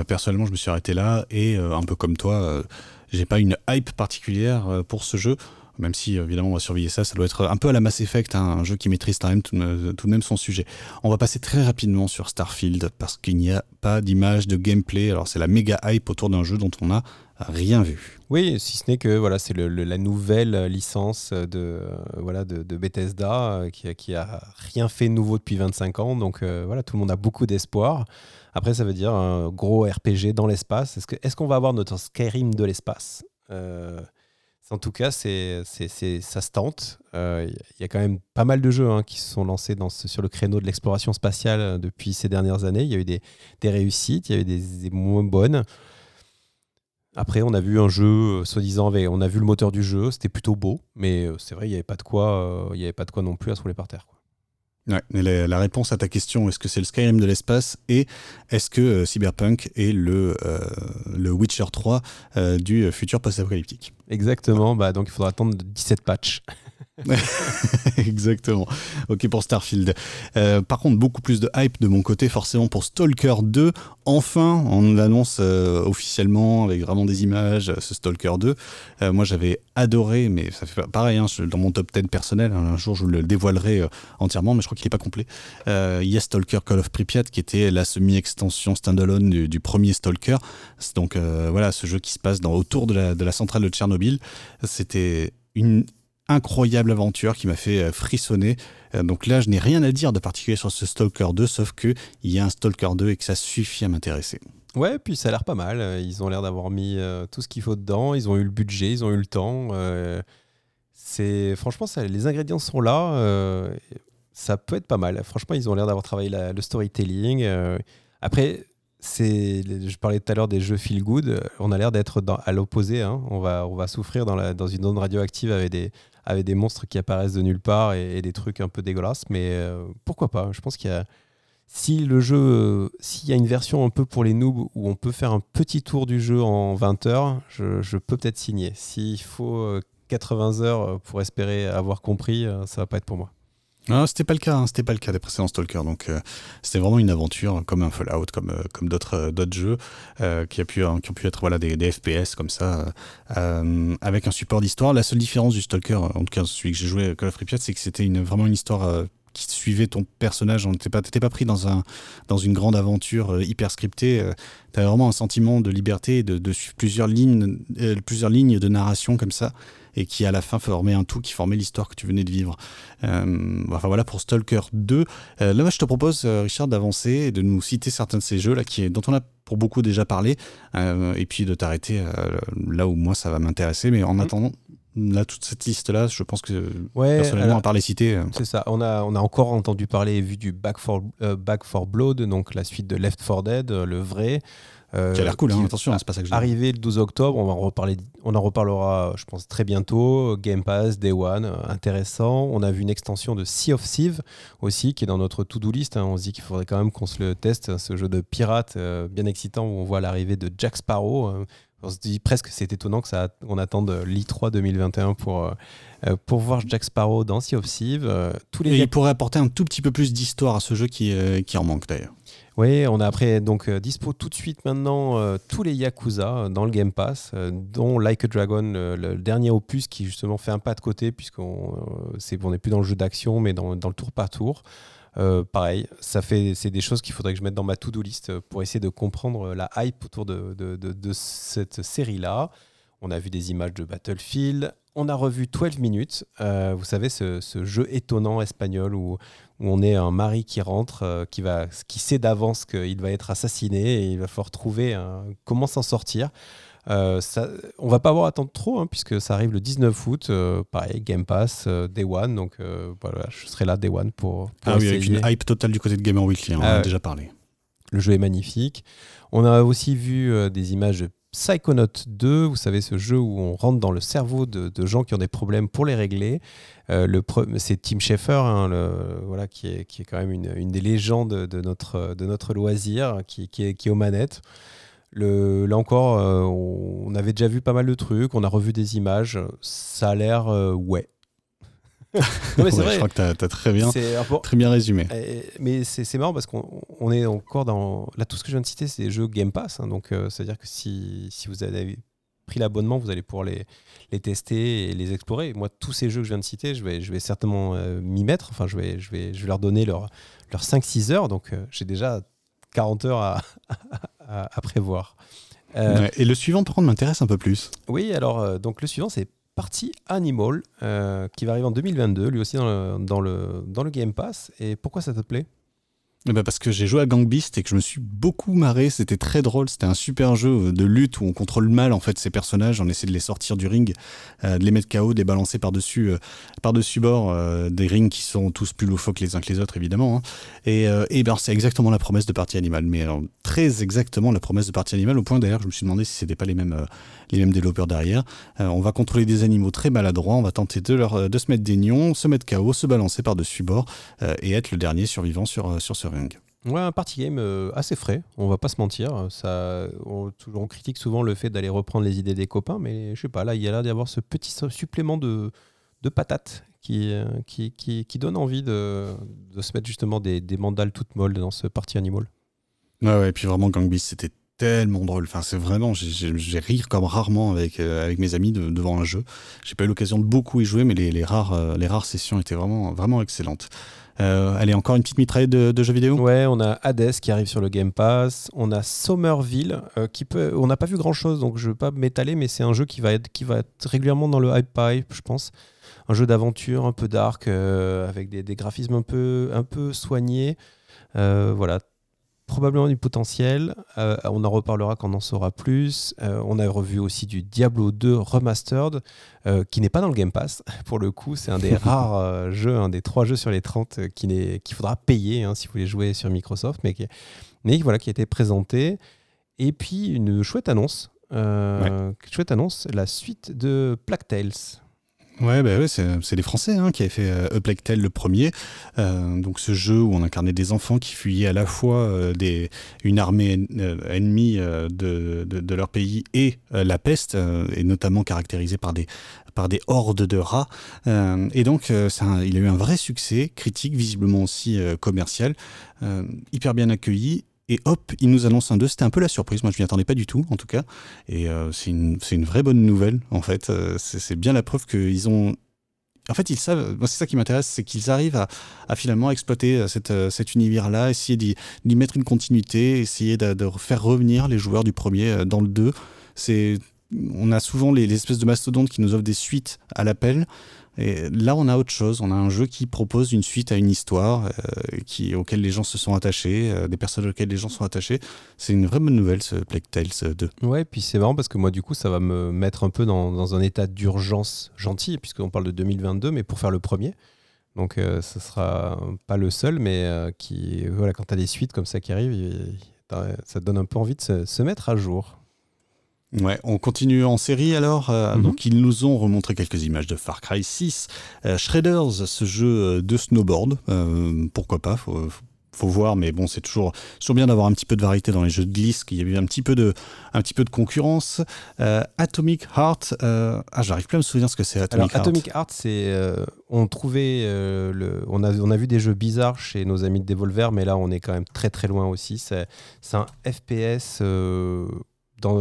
personnellement je me suis arrêté là et un peu comme toi, j'ai pas une hype particulière pour ce jeu même si évidemment on va surveiller ça, ça doit être un peu à la Mass Effect, hein, un jeu qui maîtrise quand même tout, de même son sujet. On va passer très rapidement sur Starfield parce qu'il n'y a pas d'image de gameplay. Alors c'est la méga hype autour d'un jeu dont on n'a rien vu. Oui, si ce n'est que voilà, c'est la nouvelle licence de, voilà, de, Bethesda euh, qui, qui a rien fait de nouveau depuis 25 ans. Donc euh, voilà, tout le monde a beaucoup d'espoir. Après, ça veut dire un gros RPG dans l'espace. Est-ce qu'on est qu'on va avoir notre Skyrim de l'espace? Euh, en tout cas, ça se tente. Il euh, y a quand même pas mal de jeux hein, qui se sont lancés sur le créneau de l'exploration spatiale euh, depuis ces dernières années. Il y a eu des, réussites, il y a eu des, moins bonnes. Après, on a vu un jeu, euh, soi-disant, on a vu le moteur du jeu, c'était plutôt beau, mais c'est vrai, il n'y avait, pas de quoi, avait pas de quoi non plus à se rouler par terre. La, réponse à ta question, est-ce que c'est le Skyrim de l'espace et est-ce que Cyberpunk est le, le Witcher 3 du futur post-apocalyptique? Exactement, bah, donc il faudra attendre 17 patchs. *laughs* *laughs* Exactement. Ok pour Starfield. Euh, par contre, beaucoup plus de hype de mon côté, forcément pour Stalker 2. Enfin, on l'annonce euh, officiellement avec vraiment des images, ce Stalker 2. Euh, moi, j'avais adoré, mais ça fait pareil, hein, dans mon top 10 personnel. Hein, un jour, je le dévoilerai entièrement, mais je crois qu'il n'est pas complet. il y a Stalker Call of Pripyat qui était la semi-extension standalone du, du, premier Stalker. Donc voilà, ce jeu qui se passe dans, autour de la centrale de Tchernobyl c'était une incroyable aventure qui m'a fait euh, frissonner. Euh, donc là, je n'ai rien à dire de particulier sur ce Stalker 2, sauf qu'il y a un Stalker 2 et que ça suffit à m'intéresser. Ouais, puis ça a l'air pas mal. Ils ont l'air d'avoir mis euh, tout ce qu'il faut dedans. Ils ont eu le budget, ils ont eu le temps. c'est franchement, les ingrédients sont là. ça peut être pas mal. Franchement, ils ont l'air d'avoir travaillé le storytelling. après, c'est, je parlais tout à l'heure des jeux feel good. On a l'air d'être à l'opposé. Hein. On, va, souffrir dans, une zone radioactive avec des, avec des monstres qui apparaissent de nulle part et, des trucs un peu dégueulasses. Mais euh, pourquoi pas? Je pense qu'il y a. Si le jeu, s'il y a une version un peu pour les noobs où on peut faire un petit tour du jeu en 20 heures, je, je peux peut-être signer. S'il faut 80 euh, heures pour espérer avoir compris, euh, ça va pas être pour moi. Ah, c'était pas le cas, hein, c'était pas le cas des précédents Stalker. Donc euh, c'était vraiment une aventure comme un Fallout, comme euh, comme d'autres euh, d'autres jeux qui a pu qui ont pu être voilà des, des FPS comme ça avec un support d'histoire. La seule différence du Stalker, en tout cas celui que j'ai joué Call of Pripyat, c'est que c'était une vraiment une histoire qui suivait ton personnage. On pas, pas pris dans, un, dans une grande aventure hyper scriptée. tu avais vraiment un sentiment de liberté, de, de suivre plusieurs lignes, plusieurs lignes de narration comme ça et qui à la fin formait un tout qui formait l'histoire que tu venais de vivre. Euh, enfin voilà pour Stalker 2. Euh, là, moi, je te propose, euh, Richard, d'avancer et de nous citer certains de ces jeux là qui, dont on a pour beaucoup déjà parlé, et puis de t'arrêter là où moi ça va m'intéresser. Mais en mm. attendant, là, toute cette liste-là, je pense que personnellement, à part les citer. C'est ça. On a, on a encore entendu parler et vu du Back for, Back for Blood, donc la suite de Left 4 Dead, le vrai. Euh, qui a l'air cool, hein, attention, c'est pas ça que je Arrivé le 12 octobre, on, va en reparler, on en reparlera, je pense, très bientôt. Game Pass, Day One, euh, intéressant. On a vu une extension de Sea of Thieves aussi, qui est dans notre to-do list. Hein. On se dit qu'il faudrait quand même qu'on se le teste, ce jeu de pirate euh, bien excitant où on voit l'arrivée de Jack Sparrow. On se dit presque c'est étonnant que ça on attende l'I3 2021 pour, pour voir Jack Sparrow dans Sea of Thieves. tous les Et il pourrait apporter un tout petit peu plus d'histoire à ce jeu qui, qui en manque d'ailleurs. Oui, on a après donc euh, dispo tout de suite maintenant euh, tous les Yakuza euh, dans le Game Pass, dont Like a Dragon, le, dernier opus qui justement fait un pas de côté puisqu'on n'est plus dans le jeu d'action mais dans, le tour par tour. Pareil, ça fait c'est des choses qu'il faudrait que je mette dans ma to-do list pour essayer de comprendre la hype autour de, de cette série là. On a vu des images de Battlefield, on a revu 12 minutes, vous savez ce, jeu étonnant espagnol où où on est un mari qui rentre, euh, qui, va, qui sait d'avance qu'il va être assassiné et il va falloir trouver comment s'en sortir. Euh, ça, on va pas avoir à attendre trop, hein, puisque ça arrive le 19 août. Euh, pareil, Game Pass, Day One. Donc voilà, je serai là Day One pour. ah oui, avec une hype totale du côté de Gamer Weekly, on en a déjà parlé. Le jeu est magnifique. On a aussi vu des images de Psychonaut 2, vous savez, ce jeu où on rentre dans le cerveau de, gens qui ont des problèmes pour les régler. Euh, c'est Tim Schafer, hein, voilà, qui, est, qui est quand même une, des légendes de notre, de notre loisir, qui, qui, est, qui est aux manettes. Le, là encore, euh, on avait déjà vu pas mal de trucs, on a revu des images. Ça a l'air euh, ouais. *laughs* non, mais vrai. Je crois que tu as, très bien, très bien résumé. mais c'est marrant parce qu'on est encore dans. Là, tout ce que je viens de citer, c'est des jeux Game Pass. Hein, donc, c'est-à-dire que si, si vous avez pris l'abonnement, vous allez pouvoir les, les tester et les explorer. Moi, tous ces jeux que je viens de citer, je vais, je vais certainement euh, m'y mettre. Enfin, je vais, je, vais, je vais leur donner leurs leur 5-6 heures. Donc, euh, j'ai déjà 40 heures à, *laughs* à, prévoir. Euh, et le suivant, par contre, m'intéresse un peu plus. Oui, alors, donc le suivant, c'est Party Animal, qui va arriver en 2022, lui aussi dans le, dans le, dans le Game Pass. Et pourquoi ça te plaît? Ben, parce que j'ai joué à Gang Beast et que je me suis beaucoup marré, c'était très drôle, c'était un super jeu de lutte où on contrôle mal en fait ces personnages, on essaie de les sortir du ring, euh, de les mettre KO, de les balancer par-dessus euh, par-dessus bord, euh, des rings qui sont tous plus loufoques les uns que les autres évidemment. Hein. Et, et ben, c'est exactement la promesse de Partie Animal, mais très exactement la promesse de Partie Animal, au point d'ailleurs je me suis demandé si c'était pas les mêmes, les mêmes développeurs derrière. on va contrôler des animaux très maladroits, on va tenter de, leur, de se mettre des nions, se mettre KO, se balancer par-dessus bord et être le dernier survivant sur, sur ce Ouais, un party game euh, assez frais, on va pas se mentir. Ça, on, on critique souvent le fait d'aller reprendre les idées des copains, mais je sais pas, là, il y a l'air d'y avoir ce petit supplément de, de patates qui, euh, qui, qui, qui, donne envie de, de, se mettre justement des, des mandales toutes molles dans ce party animal. Ouais, ouais, et puis vraiment, Gang c'était tellement drôle. Enfin, c'est vraiment, j'ai rire comme rarement avec, euh, avec mes amis devant un jeu. J'ai pas eu l'occasion de beaucoup y jouer, mais les, les rares, les rares sessions étaient vraiment, vraiment excellentes. Euh, allez, encore une petite mitraille de, jeux vidéo Ouais, on a Hades qui arrive sur le Game Pass. On a Somerville euh, qui peut. On n'a pas vu grand chose, donc je ne veux pas m'étaler, mais c'est un jeu qui va, être, qui va être régulièrement dans le hype pipe, je pense. Un jeu d'aventure un peu dark, euh, avec des, des, graphismes un peu, un peu soignés. voilà, probablement du potentiel. Euh, on en reparlera quand on en saura plus. Euh, on a revu aussi du Diablo 2 Remastered, euh, qui n'est pas dans le Game Pass. *laughs* Pour le coup, c'est un des *laughs* rares jeux, un des trois jeux sur les 30 qu'il faudra payer hein, si vous voulez jouer sur Microsoft, mais qui, mais voilà, qui a été présenté. Et puis une chouette annonce. Chouette annonce, la suite de Plague Tales. Ouais, bah ouais c'est les Français hein, qui avaient fait euh, A Plague Tale le premier. Euh, donc ce jeu où on incarnait des enfants qui fuyaient à la fois euh, des, une armée ennemie de, de, leur pays et la peste, et notamment caractérisée par des, par des hordes de rats. et donc il a eu un vrai succès, critique, visiblement aussi commercial, hyper bien accueilli et hop, il nous annonce un 2. C'était un peu la surprise. Moi, je m'y attendais pas du tout, en tout cas. Et euh, c'est une, une, vraie bonne nouvelle, en fait. Euh, c'est bien la preuve qu'ils ont. En fait, ils savent. Moi, c'est ça qui m'intéresse, c'est qu'ils arrivent à, finalement exploiter euh, cette, cet univers-là, essayer d'y mettre une continuité, essayer de, faire revenir les joueurs du premier dans le 2. C'est. On a souvent les espèces de mastodontes qui nous offrent des suites à l'appel. Et là, on a autre chose. On a un jeu qui propose une suite à une histoire euh, auquel les gens se sont attachés, euh, des personnages auxquels les gens sont attachés. C'est une vraie bonne nouvelle, ce Plague Tales 2. Ouais, puis c'est marrant parce que moi, du coup, ça va me mettre un peu dans, un état d'urgence gentil, puisqu'on parle de 2022, mais pour faire le premier. Donc, euh, ce sera pas le seul, mais voilà, quand tu as des suites comme ça qui arrivent, ça te donne un peu envie de se mettre à jour. Ouais, on continue en série alors. Euh, mhm. Donc ils nous ont remontré quelques images de Far Cry 6, euh, Shredders, ce jeu euh, de snowboard. pourquoi pas faut, faut, voir, mais bon, c'est toujours, toujours bien d'avoir un petit peu de variété dans les jeux de glisse, qu'il y a eu un petit peu de, un petit peu de concurrence. Atomic Heart, ah, j'arrive plus à me souvenir ce que c'est Atomic Heart. Atomic Heart, c'est, on trouvait, le, on a, on a vu des jeux bizarres chez nos amis de Devolver, mais là, on est quand même très très loin aussi. C'est, un FPS dans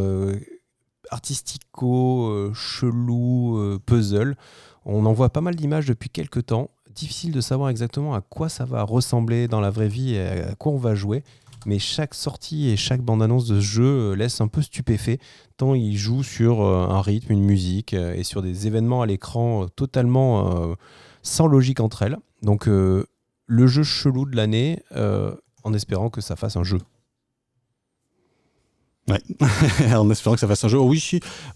artistico, euh, chelou, euh, puzzle. On en voit pas mal d'images depuis quelques temps. Difficile de savoir exactement à quoi ça va ressembler dans la vraie vie et à quoi on va jouer. Mais chaque sortie et chaque bande-annonce de ce jeu euh, laisse un peu stupéfait, tant il joue sur un rythme, une musique et sur des événements à l'écran totalement sans logique entre elles. Donc le jeu chelou de l'année, en espérant que ça fasse un jeu. Ouais, *laughs* en espérant que ça fasse un jeu. Oh oui,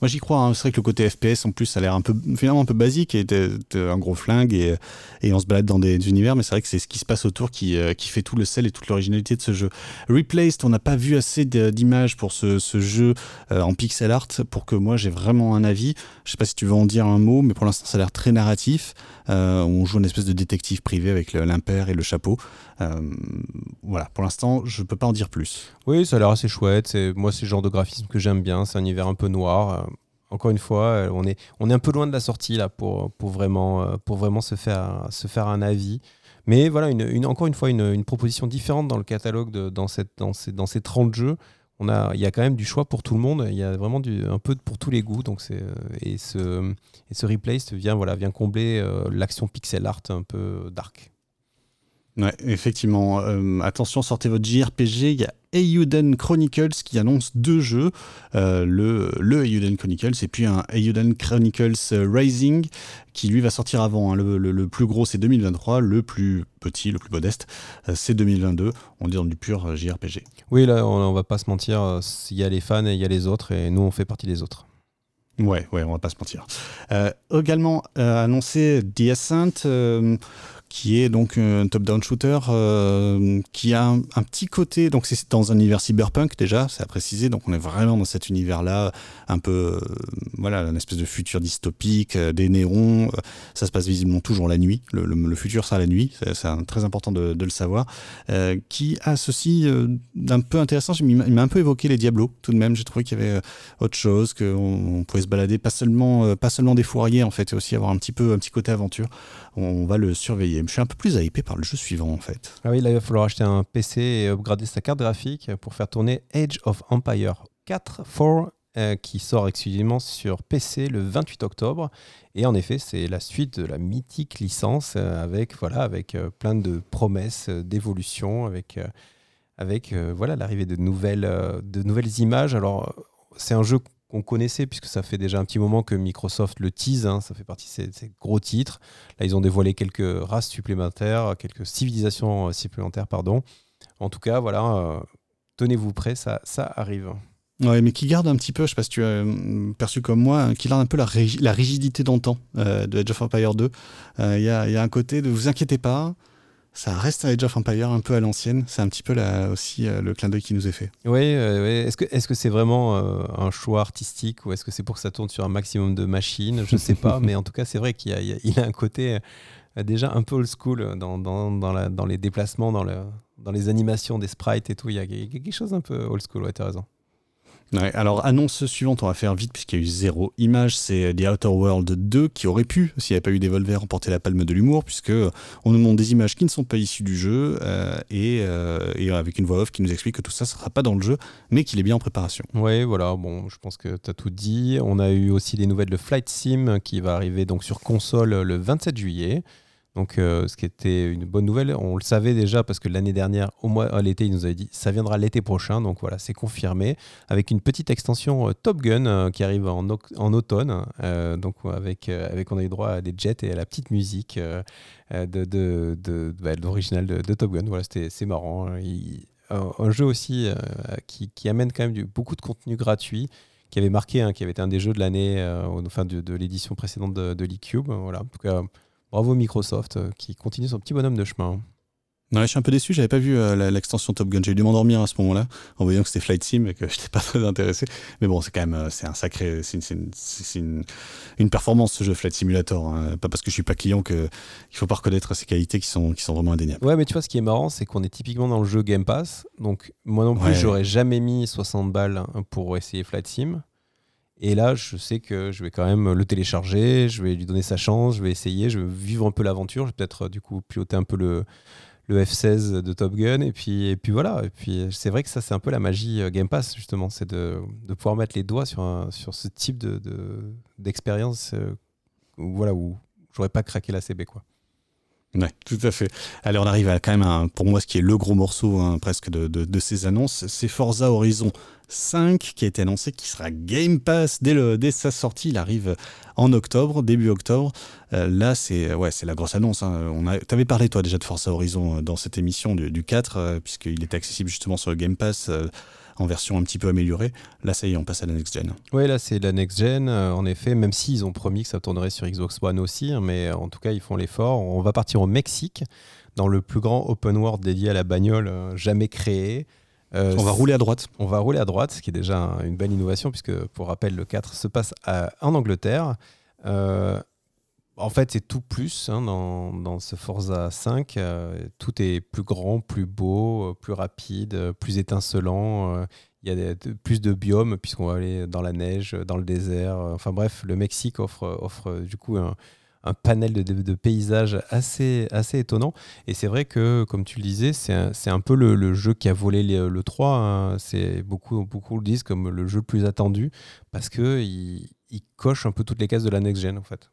moi j'y crois. Hein. C'est vrai que le côté FPS en plus, ça a l'air un peu finalement un peu basique et un gros flingue et, et, on se balade dans des univers, mais c'est vrai que c'est ce qui se passe autour qui, euh, qui fait tout le sel et toute l'originalité de ce jeu. Replaced, on n'a pas vu assez d'images pour ce, ce jeu euh, en pixel art pour que moi j'ai vraiment un avis. Je sais pas si tu veux en dire un mot, mais pour l'instant ça a l'air très narratif. Euh, on joue une espèce de détective privé avec l'impair et le chapeau. Euh, voilà, pour l'instant, je peux pas en dire plus. Oui, ça a l'air assez chouette. Moi, c'est le genre de graphisme que j'aime bien. C'est un univers un peu noir. Euh, encore une fois, on est, on est un peu loin de la sortie là pour, pour, vraiment, pour vraiment se faire, se faire un avis. Mais voilà, encore une fois, une, proposition différente dans le catalogue dans, cette, dans, ces, dans ces 30 jeux on a, il y a quand même du choix pour tout le monde. Il y a vraiment du, un peu pour tous les goûts. Donc et ce, et ce replace vient, voilà, vient combler euh, l'action pixel art un peu dark. Ouais, effectivement. Euh, attention, sortez votre JRPG. Il y a Eiyuden Chronicles qui annonce deux jeux. Euh, le, le Eiyuden Chronicles et puis un Eiyuden Chronicles Rising qui lui va sortir avant. Hein. Le, le, plus gros c'est 2023, le plus petit, le plus modeste c'est 2022. On est dans du pur JRPG. Oui, là on, on va pas se mentir. Il y a les fans et il y a les autres et nous on fait partie des autres. Ouais, ouais, on va pas se mentir. Euh, également annoncé The Ascent, qui est donc un top-down shooter euh, qui a un, petit côté, donc c'est dans un univers cyberpunk déjà, c'est à préciser, donc on est vraiment dans cet univers-là, un peu, euh, voilà, une espèce de futur dystopique, euh, des néons, ça se passe visiblement toujours la nuit, le, futur sera la nuit, c'est très important de, le savoir, qui a ceci d'un peu intéressant, il m'a un peu évoqué les Diablos tout de même, j'ai trouvé qu'il y avait autre chose, qu'on on pouvait se balader, pas seulement, pas seulement des fourriers en fait, et aussi avoir un petit peu un petit côté aventure, on va le surveiller je suis un peu plus hypé par le jeu suivant en fait. Ah oui, là il va falloir acheter un PC et upgrader sa carte graphique pour faire tourner Age of Empire 4 4 euh, qui sort exclusivement sur PC le 28 octobre. Et en effet, c'est la suite de la mythique licence euh, avec, voilà, avec euh, plein de promesses d'évolution, avec, avec voilà, l'arrivée de nouvelles, de nouvelles images. Alors, c'est un jeu qu'on connaissait, puisque ça fait déjà un petit moment que Microsoft le tease, hein, ça fait partie de ces, gros titres. Là, ils ont dévoilé quelques races supplémentaires, quelques civilisations euh, supplémentaires, pardon. En tout cas, voilà, euh, tenez-vous prêts, ça, arrive. Ouais, mais qui garde un petit peu, je sais pas si tu as euh, perçu comme moi, hein, qui garde un peu la, rigidité d'antan de Age of Empire 2. Il y, a, y, a un côté de vous inquiétez pas, ça reste un Age of Empire un peu à l'ancienne. C'est un petit peu là aussi euh, le clin d'œil qui nous est fait. Oui, est-ce que est-ce que c'est vraiment euh, un choix artistique ou est-ce que c'est pour que ça tourne sur un maximum de machines? Je ne sais pas, *laughs* mais en tout cas, c'est vrai qu'il a, a, un côté euh, déjà un peu old school dans, dans, dans, la, dans les déplacements, dans, le, dans les animations des sprites et tout. Il y a quelque chose un peu old school, ouais, as raison alors, annonce suivante, on va faire vite puisqu'il y a eu zéro image, c'est The Outer World 2 qui aurait pu, s'il n'y avait pas eu Devolver, remporter la palme de l'humour, puisque on nous montre des images qui ne sont pas issues du jeu euh, euh, et, avec une voix off qui nous explique que tout ça ne sera pas dans le jeu, mais qu'il est bien en préparation. Oui, voilà, bon, je pense que tu as tout dit. On a eu aussi des nouvelles de Flight Sim qui va arriver donc sur console le 27 juillet. Donc, euh, ce qui était une bonne nouvelle, on le savait déjà parce que l'année dernière, au mois à l'été, il nous avait dit ça viendra l'été prochain. Donc voilà, c'est confirmé avec une petite extension euh, Top Gun euh, qui arrive en, en automne. donc avec avec on a eu droit à des jets et à la petite musique de, de, de, bah, l'original de, Top Gun. Voilà, c'était c'est marrant. un, jeu aussi qui, qui, amène quand même du, beaucoup de contenu gratuit qui avait marqué, hein, qui avait été un des jeux de l'année, enfin de, l'édition précédente de, de l'eCube. Voilà, en tout cas Bravo Microsoft euh, qui continue son petit bonhomme de chemin. Non, je suis un peu déçu, j'avais pas vu euh, l'extension Top Gun. J'ai dû m'endormir à ce moment-là en voyant que c'était Flight Sim et que *laughs* je n'étais pas très intéressé. Mais bon, c'est quand même euh, c'est un sacré, c'est une, une, performance ce jeu Flight Simulator. Hein. Pas parce que je suis pas client que il faut pas reconnaître ses qualités qui sont qui sont vraiment indéniables. Ouais, mais tu vois, ce qui est marrant, c'est qu'on est typiquement dans le jeu Game Pass. Donc moi non plus, j'aurais jamais mis 60 balles pour essayer Flight Sim. Et là, je sais que je vais quand même le télécharger, je vais lui donner sa chance, je vais essayer, je vais vivre un peu l'aventure, je vais peut-être du coup piloter un peu le, le F16 de Top Gun, et puis, et puis voilà. Et puis c'est vrai que ça, c'est un peu la magie euh, Game Pass, justement, c'est de, de, pouvoir mettre les doigts sur, sur ce type d'expérience de, de, euh, voilà, où j'aurais pas craqué la CB, quoi. Ouais, tout à fait. Allez, on arrive à quand même, pour moi, ce qui est le gros morceau hein, presque de, ces annonces, c'est Forza Horizon 5 qui a été annoncé, qui sera Game Pass dès, le, sa sortie. Il arrive en octobre, début octobre. Euh, là, c'est ouais, la grosse annonce. Hein. Tu avais parlé, toi, déjà de Forza Horizon euh, dans cette émission du, du 4, euh, puisqu'il était accessible justement sur le Game Pass en version un petit peu améliorée. Là, ça y est, on passe à la next gen. Oui, là, c'est la next gen, euh, en effet, même s'ils ont promis que ça tournerait sur Xbox One aussi, hein, mais en tout cas, ils font l'effort. On va partir au Mexique, dans le plus grand open world dédié à la bagnole euh, jamais créé. Euh, on va rouler à droite. On va rouler à droite, ce qui est déjà une belle innovation, puisque pour rappel, le 4 se passe en Angleterre. En fait, c'est tout plus hein, dans, dans, ce Forza 5. tout est plus grand, plus beau, plus rapide, plus étincelant il y a plus de biomes puisqu'on va aller dans la neige, dans le désert. Enfin bref, le Mexique offre, offre du coup un, panel de, paysages assez, assez étonnant. Et c'est vrai que, comme tu le disais, c'est un, un, peu le, jeu qui a volé le 3. Hein. C'est beaucoup, beaucoup le disent comme le jeu le plus attendu parce qu'il il coche un peu toutes les cases de la next-gen en fait.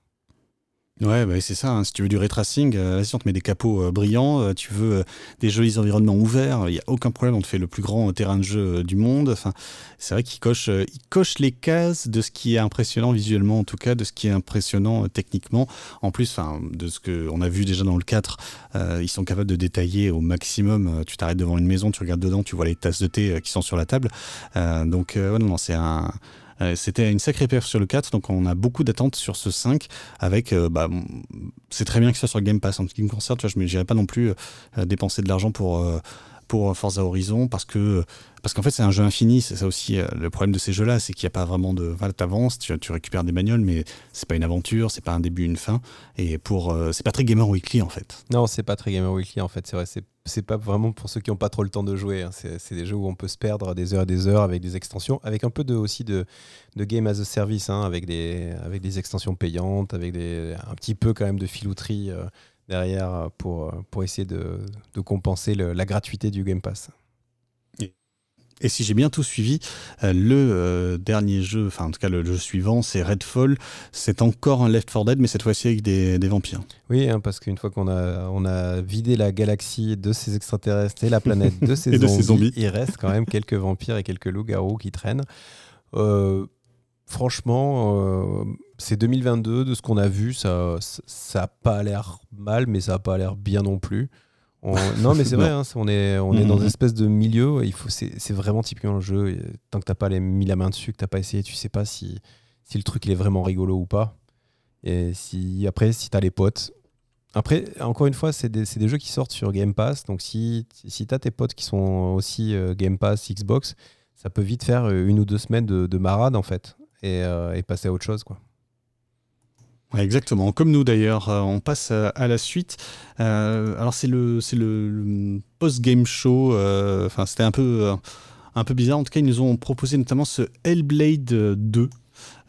Ouais, bah c'est ça. Hein. Si tu veux du retracing, euh, si on te met des capots euh, brillants, euh, tu veux des jolis environnements ouverts, il n'y a aucun problème. On te fait le plus grand terrain de jeu du monde. Enfin, c'est vrai qu'il coche, il coche les cases de ce qui est impressionnant visuellement, en tout cas, de ce qui est impressionnant techniquement. En plus, enfin, de ce qu'on a vu déjà dans le 4, ils sont capables de détailler au maximum. Tu t'arrêtes devant une maison, tu regardes dedans, tu vois les tasses de thé qui sont sur la table. donc, ouais, non, c'est un euh, c'était une sacrée perf sur le 4, donc on a beaucoup d'attentes sur ce 5. Avec, euh, bah, c'est très bien que ce soit sur Game Pass. En ce qui me concerne, tu vois, je ne dirais pas non plus euh, dépenser de l'argent pour pour Forza Horizon parce que parce qu'en fait c'est un jeu infini c'est ça aussi le problème de ces jeux là c'est qu'il n'y a pas vraiment de voilà t'avances tu, récupères des bagnoles mais c'est pas une aventure c'est pas un début une fin et pour c'est pas très gamer weekly en fait non c'est pas très gamer weekly en fait c'est vrai c'est c'est pas vraiment pour ceux qui n'ont pas trop le temps de jouer. Hein. C'est des jeux où on peut se perdre des heures et des heures avec des extensions, avec un peu de, aussi de, game as a service, hein, avec, des, avec des extensions payantes, avec un petit peu quand même de filouterie euh, derrière pour, pour essayer de, de compenser la gratuité du Game Pass. Et si j'ai bien tout suivi, euh, le euh, dernier jeu, enfin en tout cas le jeu suivant, c'est Redfall. C'est encore un Left 4 Dead, mais cette fois-ci avec des, vampires. Oui, hein, parce qu'une fois qu'on a, on a vidé la galaxie de ces extraterrestres et la planète de *laughs* ces, zombies, il reste quand même quelques vampires et quelques loups-garous qui traînent. Euh, franchement, c'est 2022, de ce qu'on a vu, ça n'a pas l'air mal, mais ça n'a pas l'air bien non plus. *laughs* Non, mais c'est vrai, hein, on est, on est dans une espèce de milieu. Il faut, c'est vraiment typiquement le jeu. tant que t'as pas mis la main dessus, que t'as pas essayé, tu sais pas si, si le truc il est vraiment rigolo ou pas. Et si après, si t'as les potes, Après, encore une fois, c'est des, des, jeux qui sortent sur Game Pass. Donc, si, si tu as tes potes qui sont aussi Game Pass, Xbox, ça peut vite faire une ou deux semaines de, de marade, en fait, et, et, passer à autre chose, quoi. Exactement. Comme nous d'ailleurs, on passe à, la suite. Euh, alors c'est le, c'est le, post-game show. C'était un peu, un peu bizarre. En tout cas, ils nous ont proposé notamment ce Hellblade 2.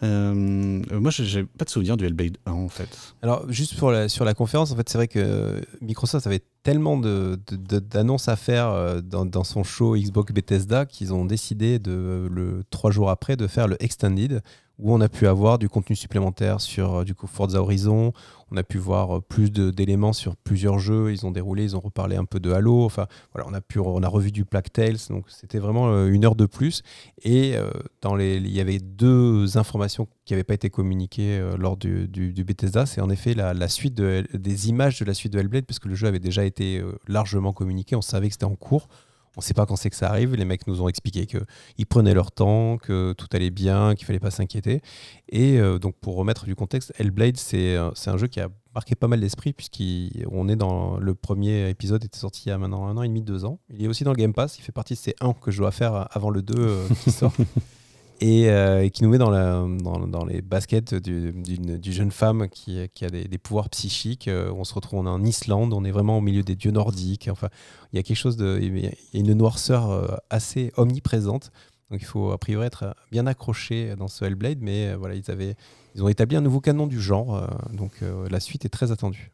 Euh, moi, j'ai pas de souvenir du Hellblade 1 en fait. Alors, juste sur la conférence, en fait, c'est vrai que Microsoft avait tellement d'annonces à faire euh, dans, son show Xbox Bethesda qu'ils ont décidé de, trois jours après de faire le Extended où on a pu avoir du contenu supplémentaire sur euh, du coup Forza Horizon, on a pu voir euh, plus d'éléments sur plusieurs jeux, ils ont déroulé, ils ont reparlé un peu de Halo, enfin voilà, on a pu on a revu du Plague Tales, donc c'était vraiment euh, une heure de plus. Et dans les il y avait deux informations qui n'avaient pas été communiquées lors du, du, Bethesda, c'est en effet la, suite des images de la suite de Hellblade puisque le jeu avait déjà été largement communiqué, on savait que c'était en cours. On ne sait pas quand c'est que ça arrive. Les mecs nous ont expliqué qu'ils prenaient leur temps, que tout allait bien, qu'il fallait pas s'inquiéter. Et euh, donc, pour remettre du contexte, Hellblade, c'est euh, un jeu qui a marqué pas mal d'esprit, puisqu'on est dans le premier épisode, était sorti il y a maintenant un an et demi, deux ans. Il est aussi dans le Game Pass. Il fait partie de ces 1 que je dois faire avant le 2 euh, qui sort. *laughs* Euh, et, qui nous met dans, la, dans, les baskets d'une jeune femme qui, qui a des, pouvoirs psychiques. Euh, on se retrouve en Islande, on est vraiment au milieu des dieux nordiques. Enfin, il y a quelque chose de, il y a une noirceur euh, assez omniprésente. Donc il faut a priori être bien accroché dans ce Hellblade, mais voilà, ils avaient, ils ont établi un nouveau canon du genre. donc la suite est très attendue.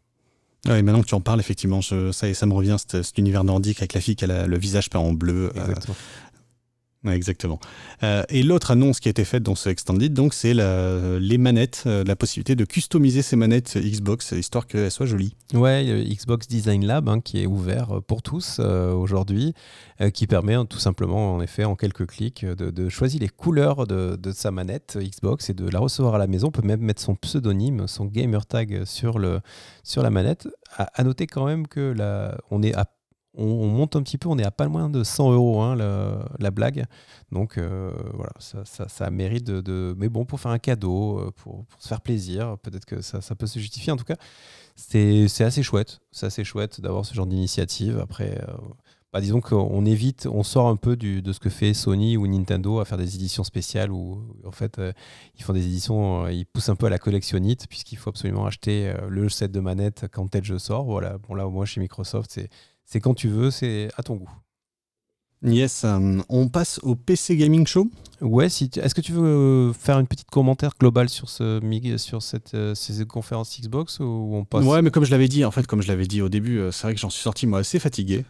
Ouais, maintenant que tu en parles, effectivement, ça, ça me revient, cet, univers nordique avec la fille qui a le visage peint en bleu. Exactement exactement. Euh, et l'autre annonce qui a été faite dans ce Extended, donc, c'est les manettes, euh, la possibilité de customiser ces manettes Xbox, histoire qu'elles soient jolies. Ouais, Xbox Design Lab, hein, qui est ouvert pour tous euh, aujourd'hui, qui permet hein, tout simplement, en effet, en quelques clics, de, choisir les couleurs de, sa manette Xbox et de la recevoir à la maison. On peut même mettre son pseudonyme, son gamer tag sur, la manette. À, à noter quand même que la, on est à on, monte un petit peu, on est à pas moins de 100 euros hein, la, blague. Donc euh, voilà, ça, mérite de, Mais bon, pour faire un cadeau, euh, pour, se faire plaisir, peut-être que ça, peut se justifier. En tout cas, c'est assez chouette. C'est assez chouette d'avoir ce genre d'initiative. Après, euh, bah, disons qu'on évite, on sort un peu de ce que fait Sony ou Nintendo à faire des éditions spéciales où en fait ils font des éditions, ils poussent un peu à la collectionnite puisqu'il faut absolument acheter le set de manette quand tel jeu sort. Voilà, bon là au moins chez Microsoft c'est c'est quand tu veux, c'est à ton goût. Yes, euh, on passe au PC Gaming Show. Ouais, si est-ce que tu veux euh, faire une petite commentaire global sur ce sur cette euh, ces conférences Xbox ou on passe Ouais, mais comme je l'avais dit, en fait, comme je l'avais dit au début, c'est vrai que j'en suis sorti moi assez fatigué.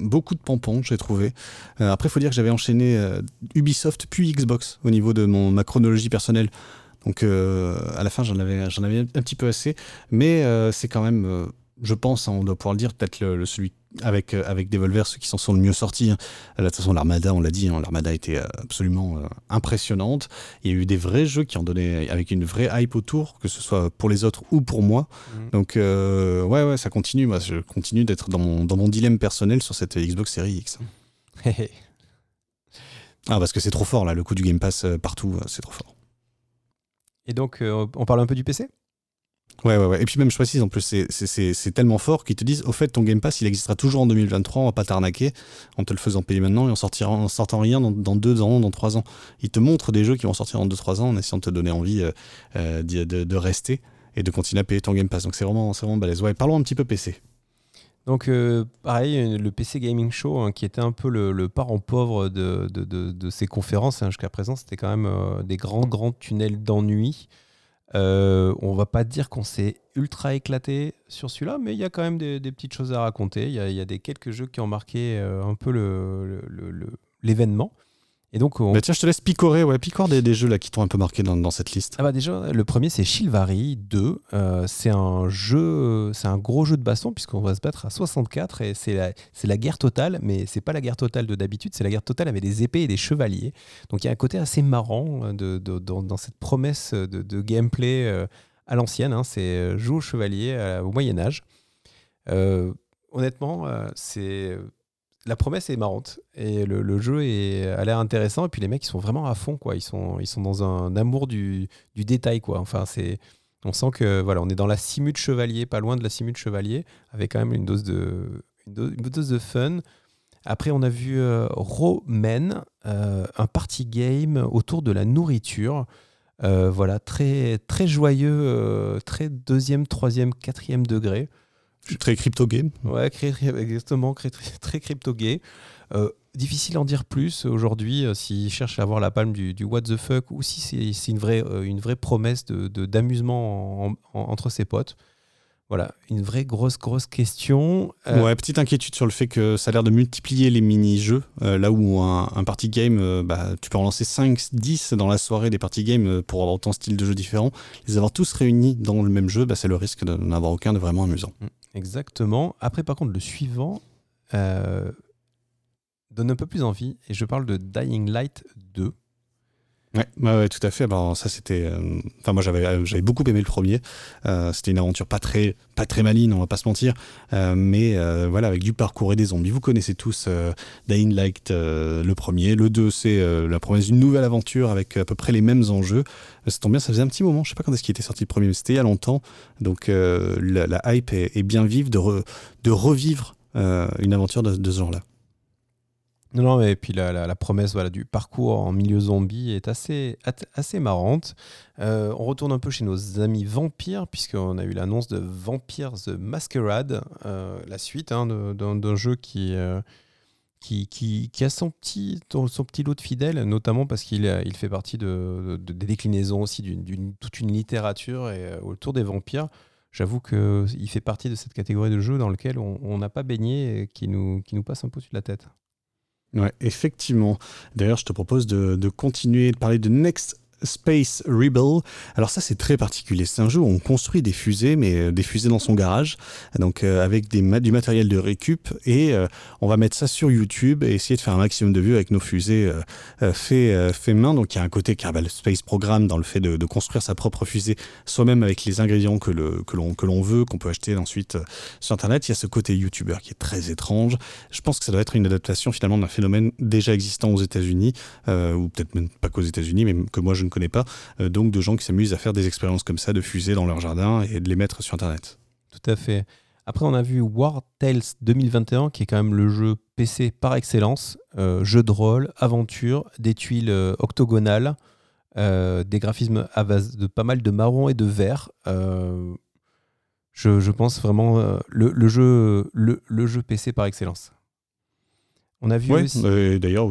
beaucoup de pompons, j'ai trouvé. après, il faut dire que j'avais enchaîné Ubisoft puis Xbox au niveau de mon ma chronologie personnelle. Donc à la fin, j'en avais j'en avais un petit peu assez, mais c'est quand même je pense, hein, on doit pouvoir le dire, peut-être le, celui avec, euh, avec Devolver, ceux qui s'en sont le mieux sortis. Hein. De toute façon, l'Armada, on l'a dit, hein, l'Armada était euh, absolument euh, impressionnante. Il y a eu des vrais jeux qui ont donné, avec une vraie hype autour, que ce soit pour les autres ou pour moi. Mhm. Donc, ouais, ouais, ça continue. Moi, je continue d'être dans mon, dans mon dilemme personnel sur cette Xbox Series X. *laughs* ah, parce que c'est trop fort, là, le coup du Game Pass partout, c'est trop fort. Et donc, on parle un peu du PC Ouais, ouais, ouais. Et puis même, je précise, en plus, c'est tellement fort qu'ils te disent, au fait, ton Game Pass, il existera toujours en 2023, on va pas t'arnaquer en te le faisant payer maintenant et en, sortira, en sortant rien dans, dans, deux ans, dans trois ans. Ils te montrent des jeux qui vont sortir en deux, trois ans en essayant de te donner envie euh, euh, de, de, rester et de continuer à payer ton Game Pass. Donc c'est vraiment, vraiment balèze. Ouais, parlons un petit peu PC. Donc, euh, pareil, le PC Gaming Show, hein, qui était un peu le, parent pauvre de, de ces conférences hein, jusqu'à présent, c'était quand même des grands, grands tunnels d'ennui. Euh, on va pas dire qu'on s'est ultra éclaté sur celui-là, mais il y a quand même des, petites choses à raconter. Il y, a des quelques jeux qui ont marqué euh, un peu l'événement. Et donc, bah, tiens, je te laisse picorer, ouais, picore des, jeux là qui t'ont un peu marqué dans, cette liste. Ah bah déjà, le premier c'est Chivalry 2. Euh, c'est un jeu, c'est un gros jeu de baston puisqu'on va se battre à 64 et c'est la, c'est la guerre totale, mais c'est pas la guerre totale de d'habitude, c'est la guerre totale avec des épées et des chevaliers. Donc il y a un côté assez marrant euh, de, dans, cette promesse de, gameplay euh, à l'ancienne. Hein. c'est jouer au chevalier au Moyen Âge. honnêtement, c'est la promesse est marrante et le, jeu a l'air intéressant et puis les mecs ils sont vraiment à fond quoi ils sont dans un amour du, détail quoi enfin c'est On sent que voilà, on est dans la simu de chevalier, pas loin de la simu de chevalier, avec quand même une dose de, une dose, de fun. Après, on a vu euh, Roman, euh, un party game autour de la nourriture. Euh, voilà, très, très joyeux, très deuxième, troisième, quatrième degré. Très crypto game. Ouais, exactement, très, très *laughs* crypto game. difficile d'en dire plus aujourd'hui s'il cherche à avoir la palme du, what the fuck ou si c'est une vraie, une vraie promesse d'amusement de, entre ses potes. Voilà, une vraie grosse, grosse question. Euh, ouais, petite inquiétude sur le fait que ça a l'air de multiplier les mini-jeux. Euh, là où un, party game, euh, bah, tu peux en lancer 5, 10 dans la soirée des party games pour avoir autant de styles de jeux différents. Les avoir tous réunis dans le même jeu, bah, c'est le risque de n'avoir aucun de vraiment amusant. Mm, exactement. Après, par contre, le suivant donne un peu plus envie. Et je parle de Dying Light 2. Ouais, tout à fait. Alors, ça, c'était. Euh, moi, j'avais, euh, j'avais beaucoup aimé le premier. Euh, c'était une aventure pas très, pas très maligne, on va pas se mentir. mais voilà, avec du parcours et des zombies. Vous connaissez tous Dying Light, le premier. Le 2, c'est la promesse d'une nouvelle aventure avec à peu près les mêmes enjeux. Ça tombe bien, ça faisait un petit moment. Je sais pas quand est-ce qu'il était sorti le premier, mais c'était il y a longtemps. Donc, la, hype est, bien vive de, revivre une aventure de ce genre-là. Non, non, et puis la, promesse voilà, du parcours en milieu zombie est assez, assez marrante. Euh, on retourne un peu chez nos amis vampires, puisqu'on a eu l'annonce de Vampires the Masquerade, euh, la suite hein, d'un jeu euh, qui, qui, qui, a son petit, son petit lot de fidèles, notamment parce qu'il il fait partie de, des déclinaisons aussi d'une toute une littérature autour des vampires. J'avoue qu'il fait partie de cette catégorie de jeux dans lequel on n'a pas baigné et qui nous, qui nous passe un peu sur la tête. Ouais, effectivement. D'ailleurs, je te propose de, de continuer de parler de Next Space Rebel. Alors ça c'est très particulier. C'est un jeu où on construit des fusées, mais euh, des fusées dans son garage, donc euh, avec du matériel de récup, et euh, on va mettre ça sur YouTube et essayer de faire un maximum de vues avec nos fusées fait, fait main. Donc il y a un côté Kerbal Space Program dans le fait de, construire sa propre fusée soi-même avec les ingrédients que l'on que l'on veut, qu'on peut acheter ensuite sur Internet. Il y a ce côté YouTuber qui est très étrange. Je pense que ça doit être une adaptation finalement d'un phénomène déjà existant aux États-Unis, ou peut-être même pas qu'aux États-Unis, mais que moi je ne connais pas, euh, donc de gens qui s'amusent à faire des expériences comme ça, de fusées dans leur jardin et de les mettre sur Internet. Tout à fait. Après, on a vu War Tales 2021, qui est quand même le jeu PC par excellence. Euh, jeu de rôle, aventure, des tuiles euh, octogonales, des graphismes à base de pas mal de marron et de vert. Je, pense vraiment le, jeu, le, jeu PC par excellence. On a vu aussi. D'ailleurs,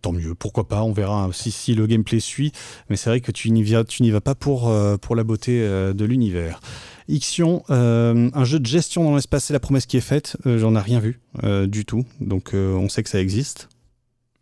tant mieux. Pourquoi pas On verra si, si le gameplay suit. Mais c'est vrai que tu n'y vas, pas pour, euh, pour la beauté euh, de l'univers. Ixion, euh, un jeu de gestion dans l'espace, c'est la promesse qui est faite. J'en ai rien vu du tout. Donc on sait que ça existe.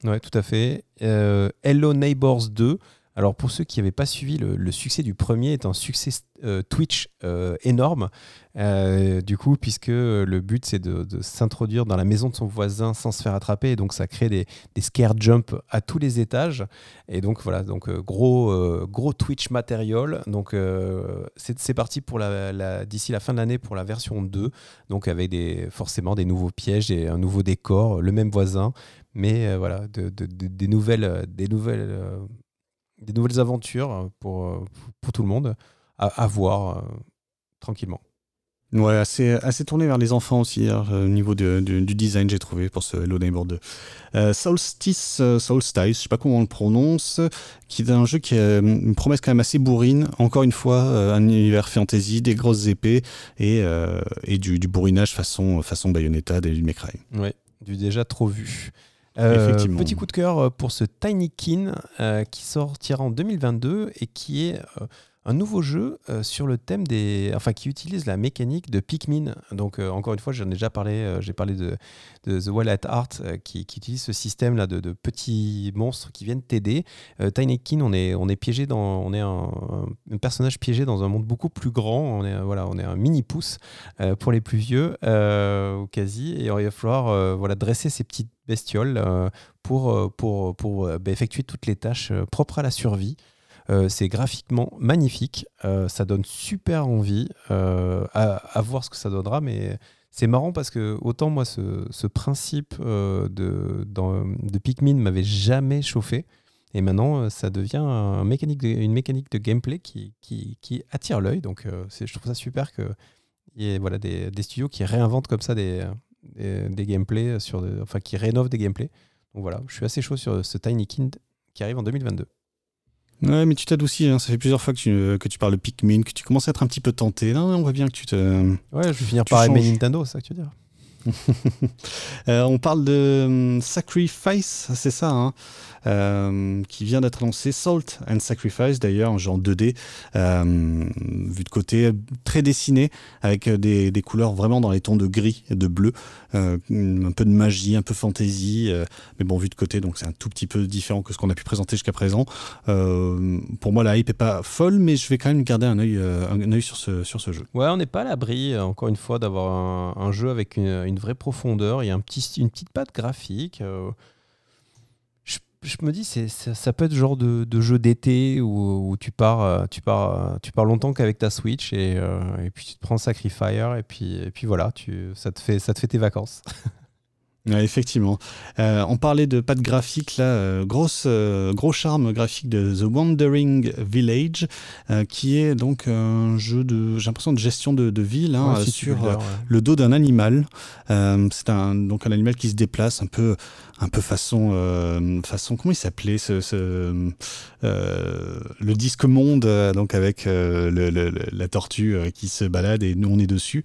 Ouais, tout à fait. Hello Neighbors 2. Alors pour ceux qui n'avaient pas suivi, le, succès du premier est un succès euh, Twitch euh, énorme. Euh, du coup, puisque le but c'est de, s'introduire dans la maison de son voisin sans se faire attraper, et donc ça crée des, scare jumps à tous les étages. Et donc voilà, donc gros Twitch matériel. Donc c'est parti d'ici la fin de l'année pour la version 2. Donc avec des forcément des nouveaux pièges et un nouveau décor, le même voisin, mais voilà des nouvelles des nouvelles aventures euh, pour, euh, pour tout le monde à, voir euh, tranquillement. Ouais, assez, assez tourné vers les enfants aussi, hein, au niveau du design, j'ai trouvé pour ce Hello Neighbor 2. Solstice, Solstice, je sais pas comment on le prononce, qui est un jeu qui a une promesse quand même assez bourrine. Encore une fois, un univers fantasy, des grosses épées et, et du, du, bourrinage façon, façon Bayonetta, des May Cry. Ouais, du déjà trop vu. Euh, petit coup de cœur euh, pour ce Tiny Kin euh, qui sortira en 2022 et qui est un nouveau jeu euh, sur le thème des. Enfin, qui utilise la mécanique de Pikmin. Donc, euh, encore une fois, j'en ai déjà parlé, euh, j'ai parlé de, The Well at Art qui, utilise ce système-là de, petits monstres qui viennent t'aider. Tiny Kin, on est, on est piégé dans. On est un, personnage piégé dans un monde beaucoup plus grand. On est, voilà, on est un mini-pouce pour les plus vieux, ou quasi. Et il va falloir voilà, dresser ces petites bestioles pour, pour, pour bah, effectuer toutes les tâches propres à la survie. Euh, c'est graphiquement magnifique, euh, ça donne super envie euh, à, voir ce que ça donnera, mais c'est marrant parce que autant moi ce, principe de, de Pikmin m'avait jamais chauffé, Et maintenant, ça devient une mécanique de gameplay qui, attire l'œil. Donc, je trouve ça super qu'il y ait voilà, des, des, studios qui réinventent comme ça des, des, gameplays, sur enfin, qui rénovent des gameplays. Donc voilà, je suis assez chaud sur ce Tiny Kind qui arrive en 2022. Ouais, mais tu t'adoucis, hein. ça fait plusieurs fois que tu, que tu parles de Pikmin, que tu commences à être un petit peu tenté. Non, on voit bien que tu te. Ouais, je vais finir par aimer Nintendo, ça que tu veux dire. *laughs* Euh, on parle de hum, Sacrifice, c'est ça, hein, euh, qui vient d'être lancé. Salt and Sacrifice, d'ailleurs, en genre 2D, euh, vu de côté, très dessiné, avec des, couleurs vraiment dans les tons de gris et de bleu, un peu de magie, un peu fantasy, mais bon, vu de côté, donc c'est un tout petit peu différent que ce qu'on a pu présenter jusqu'à présent. pour moi, la hype est pas folle, mais je vais quand même garder un œil, sur, ce, jeu. Ouais, on n'est pas à l'abri, encore une fois, d'avoir un, jeu avec une vraie profondeur, il y a une petite patte graphique. Euh, je, me dis, c'est, ça, peut être le genre de, de jeu d'été où, où, tu, pars, euh, tu, pars, euh, tu pars longtemps qu'avec ta Switch et, et, puis tu te prends Sacrifier et puis, et puis voilà, tu, ça, te fait, ça te fait tes vacances. *laughs* effectivement. Euh, on parlait de patte graphique, là, euh, grosse, euh, gros charme graphique de The Wandering Village, qui est donc un jeu de, j'ai l'impression, de gestion de, de ville hein, sur le dos d'un animal. c'est un, donc un animal qui se déplace un peu un peu façon, euh, façon comment il s'appelait ce, ce euh, le disque monde, euh, donc avec la tortue qui se balade et nous on est dessus.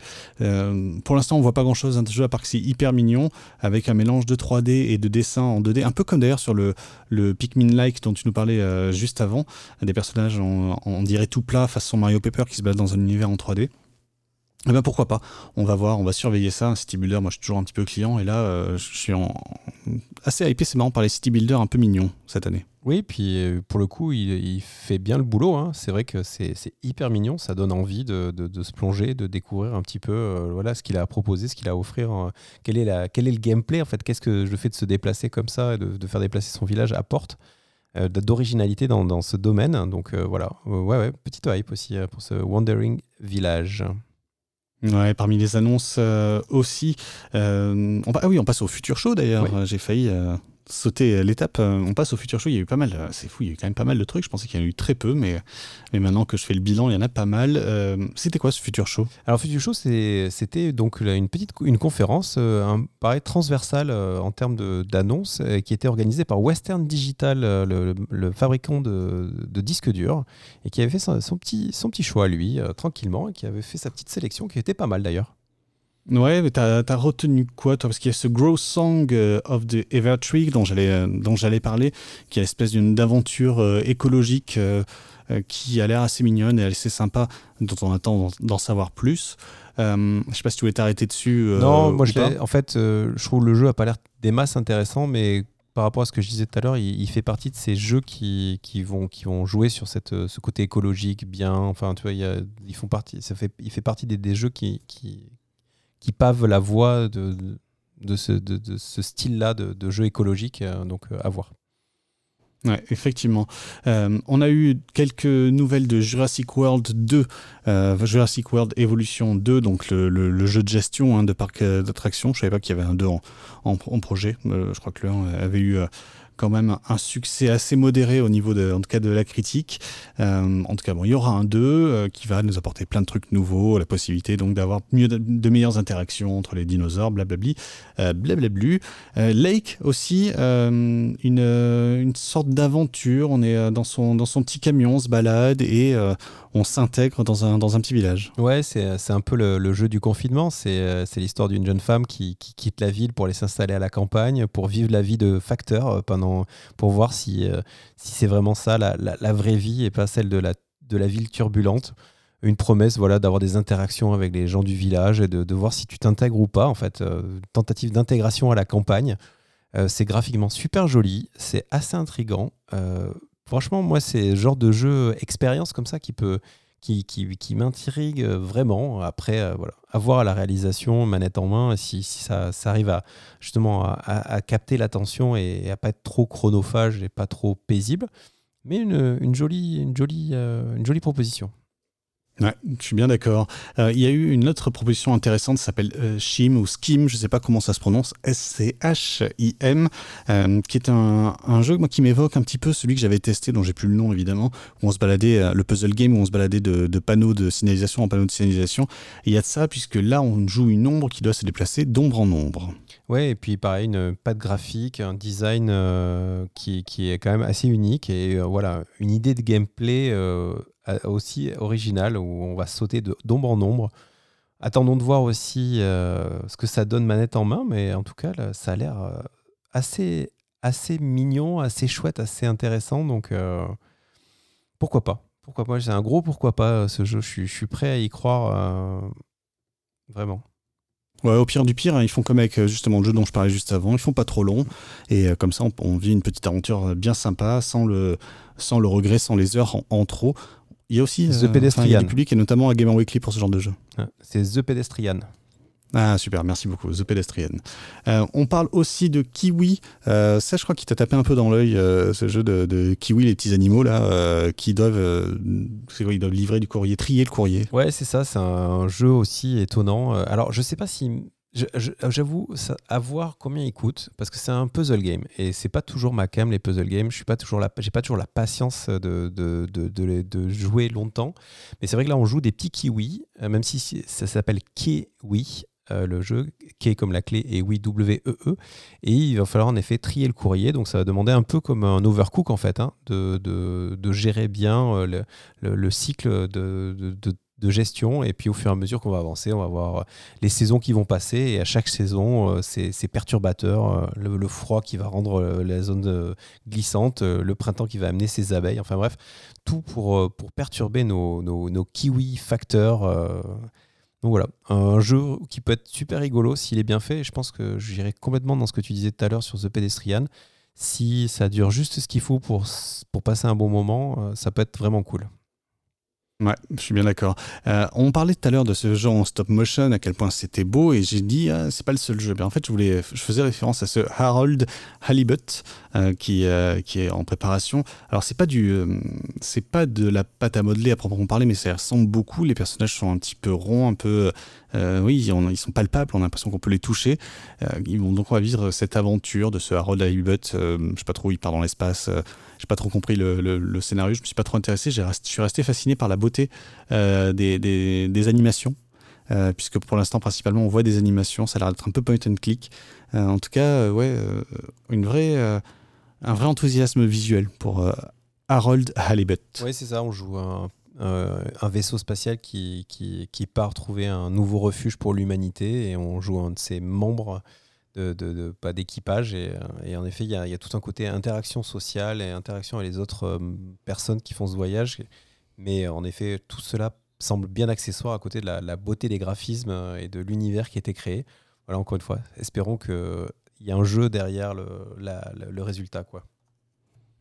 pour l'instant, on voit pas grand chose dans ce jeu à part que c'est hyper mignon avec un mélange de 3D et de dessin en 2D, un peu comme d'ailleurs sur le, le Pikmin-like dont tu nous parlais juste avant, des personnages on dirait tout plat façon Mario Paper qui se balade dans un univers en 3D. Eh ben pourquoi pas On va voir, on va surveiller ça. Un city builder, moi je suis toujours un petit peu client et là euh, je suis assez hypé, c'est marrant par les city builders un peu mignons cette année. Oui, puis euh, pour le coup, il, fait bien le boulot. Hein. C'est vrai que c'est hyper mignon, ça donne envie de, se plonger, de découvrir un petit peu euh, voilà, ce qu'il a à proposer, ce qu'il a à offrir. quel, est la, quel est le gameplay en fait? Qu'est-ce que le fait de se déplacer comme ça, de, de faire déplacer son village apporte d'originalité dans, dans, ce domaine? Donc voilà, ouais, ouais, petite hype aussi pour ce Wandering Village. Ouais, parmi les annonces euh, aussi. Euh, on, ah oui, on passe au futur show d'ailleurs. J'ai failli euh, sauter l'étape. On passe au futur show. Il y a eu pas mal. C'est fou, il y a eu quand même pas mal de trucs. Je pensais qu'il y en a eu très peu, mais, mais maintenant que je fais le bilan, il y en a pas mal. c'était quoi ce futur show? Alors, futur show, c'était donc une petite une conférence, un, pareil, transversale en termes d'annonces, qui était organisée par Western Digital, le, fabricant de, de, disques durs, et qui avait fait son, petit, son petit choix, lui, tranquillement, et qui avait fait sa petite sélection, qui était pas mal d'ailleurs. Ouais, mais t'as as retenu quoi, toi? Parce qu'il y a ce Grow Song euh, of the Evertree dont j'allais euh, dont j'allais parler, qui est l'espèce d'une d'aventure euh, écologique qui a l'air assez mignonne et assez sympa, dont on attend d'en savoir plus. je sais pas si tu voulais t'arrêter dessus. non, moi, en fait, je trouve le jeu a pas l'air des masses intéressant, mais par rapport à ce que je disais tout à l'heure, il, fait partie de ces jeux qui, qui, vont, qui vont jouer sur cette, ce côté écologique bien. Enfin, tu vois, il, ils font partie, ça fait, il fait partie des, des jeux qui, qui, qui pavent la voie de, ce, style-là de, jeu écologique. Euh, donc, euh, à voir. Ouais, effectivement. Euh, on a eu quelques nouvelles de Jurassic World 2, Jurassic World Evolution 2, donc le, jeu de gestion hein, de parc d'attractions. Je savais pas qu'il y avait un 2 en, en, projet. je crois que le 1 avait eu quand même un succès assez modéré au niveau de, en tout cas de la critique. Euh, en tout cas, bon, il y aura un 2 euh, qui va nous apporter plein de trucs nouveaux, la possibilité donc d'avoir mieux de, meilleures interactions entre les dinosaures, blablabli, euh, blablablu. Lake aussi, une, une sorte d'aventure. On est dans son, dans son petit camion, on se balade et on s'intègre dans un, dans un petit village. Ouais, c'est un peu le, jeu du confinement. C'est l'histoire d'une jeune femme qui, qui, quitte la ville pour aller s'installer à la campagne, pour vivre la vie de facteur, pendant, pour voir si, euh, si c'est vraiment ça, la, la, vraie vie, et pas celle de la, de la ville turbulente. Une promesse voilà, d'avoir des interactions avec les gens du village et de, voir si tu t'intègres ou pas. En fait, euh, tentative d'intégration à la campagne. Euh, c'est graphiquement super joli, c'est assez intrigant. Franchement, moi, c'est le genre de jeu expérience comme ça qui peut qui, qui, m'intrigue vraiment. Après, euh, voilà, avoir la réalisation, manette en main, si, si ça, ça, arrive à justement à, à, capter l'attention et, à pas être trop chronophage et pas trop paisible. Mais une, une jolie, une, jolie, euh, une jolie proposition. Je suis bien d'accord. Euh, il y a eu une autre proposition intéressante, ça s'appelle euh, ou Skim, je ne sais pas comment ça se prononce, S-C-H-I-M, euh, qui est un, jeu moi, qui m'évoque un petit peu celui que j'avais testé, dont j'ai plus le nom évidemment, où on se baladait, le puzzle game, où on se baladait de, de panneaux de signalisation en panneaux de signalisation. Il y a de ça, puisque là, on joue une ombre qui doit se déplacer d'ombre en ombre. Ouais, et puis pareil, une patte graphique, un design qui, qui, est quand même assez unique, et voilà, une idée de gameplay aussi original où on va sauter d'ombre en ombre. Attendons de voir aussi euh, ce que ça donne manette en main, mais en tout cas, ça a l'air euh, assez, assez mignon, assez chouette, assez intéressant. Donc, euh, pourquoi pas Pourquoi pas C'est un gros pourquoi pas ce jeu. Je suis, prêt à y croire vraiment. Ouais, au pire du pire, hein, ils font comme avec justement le jeu dont je parlais juste avant. Ils font pas trop long et comme ça, on, vit une petite aventure bien sympa, sans le, sans le regret, sans les heures en trop. Il y a aussi The Pedestrian. du public et notamment à Game Weekly pour ce genre de jeu. C'est The Pedestrian. Ah super, merci beaucoup, The Pedestrian. Euh, on parle aussi de Kiwi. Euh, ça, je crois qu'il t'a tapé un peu dans l'œil, euh, ce jeu de, Kiwi, les petits animaux là, qui doivent, ils doivent livrer du courrier, trier le courrier. Ouais, c'est ça. C'est un, jeu aussi étonnant. Alors, je sais pas si J'avoue, à voir combien il coûte, parce que c'est un puzzle game et c'est pas toujours ma cam les puzzle games. Je suis pas toujours la, j'ai pas toujours la patience de, de, de, de, jouer longtemps. Mais c'est vrai que là, on joue des petits kiwis, euh, même si ça s'appelle Kiwi, euh, le jeu, K comme la clé et oui, W-E-E. -E, et il va falloir en effet trier le courrier. Donc ça va demander un peu comme un overcook en fait, hein, de, de, gérer bien euh, le, le cycle de, de gestion. Et puis au fur et à mesure qu'on va avancer, on va voir les saisons qui vont passer. Et à chaque saison, euh, c'est perturbateur. Euh, le, froid qui va rendre euh, la zone glissante, le printemps qui va amener ses abeilles. Enfin bref, tout pour, pour perturber nos, nos, kiwi facteurs. Donc voilà, un jeu qui peut être super rigolo s'il est bien fait. Et je pense que j'irai complètement dans ce que tu disais tout à l'heure sur The Pedestrian. Si ça dure juste ce qu'il faut pour, pour passer un bon moment, ça peut être vraiment cool. Ouais, je suis bien d'accord. Euh, on parlait tout à l'heure de ce jeu en stop motion, à quel point c'était beau, et j'ai dit ah, c'est pas le seul jeu. Mais en fait, je voulais, je faisais référence à ce Harold Halibut euh, qui, euh, qui est en préparation. Alors c'est pas du, c'est pas de la pâte à modeler à proprement parler, mais ça ressemble beaucoup. Les personnages sont un petit peu ronds, un peu, oui, ils sont palpables. On a l'impression qu'on peut les toucher. ils vont donc on va vivre cette aventure de ce Harold Halibut. je sais pas trop, il part dans l'espace j'ai pas trop compris le, scénario, je me suis pas trop intéressé. je suis resté fasciné par la beauté euh, des, animations. Euh, puisque pour l'instant principalement on voit des animations, ça a l'air d'être un peu point and click. Euh, en tout cas, ouais, une vraie, un vrai enthousiasme visuel pour Harold Halibut. Oui, c'est ça, on joue un, un vaisseau spatial qui, qui, qui, part trouver un nouveau refuge pour l'humanité et on joue un de ses membres de, pas d'équipage. Et, en effet, il y, a, tout un côté interaction sociale et interaction avec les autres euh, personnes qui font ce voyage. Mais en effet, tout cela semble bien accessoire à côté de la, beauté des graphismes et de l'univers qui a été créé. Voilà, encore une fois, espérons qu'il y ait un jeu derrière le, le résultat. quoi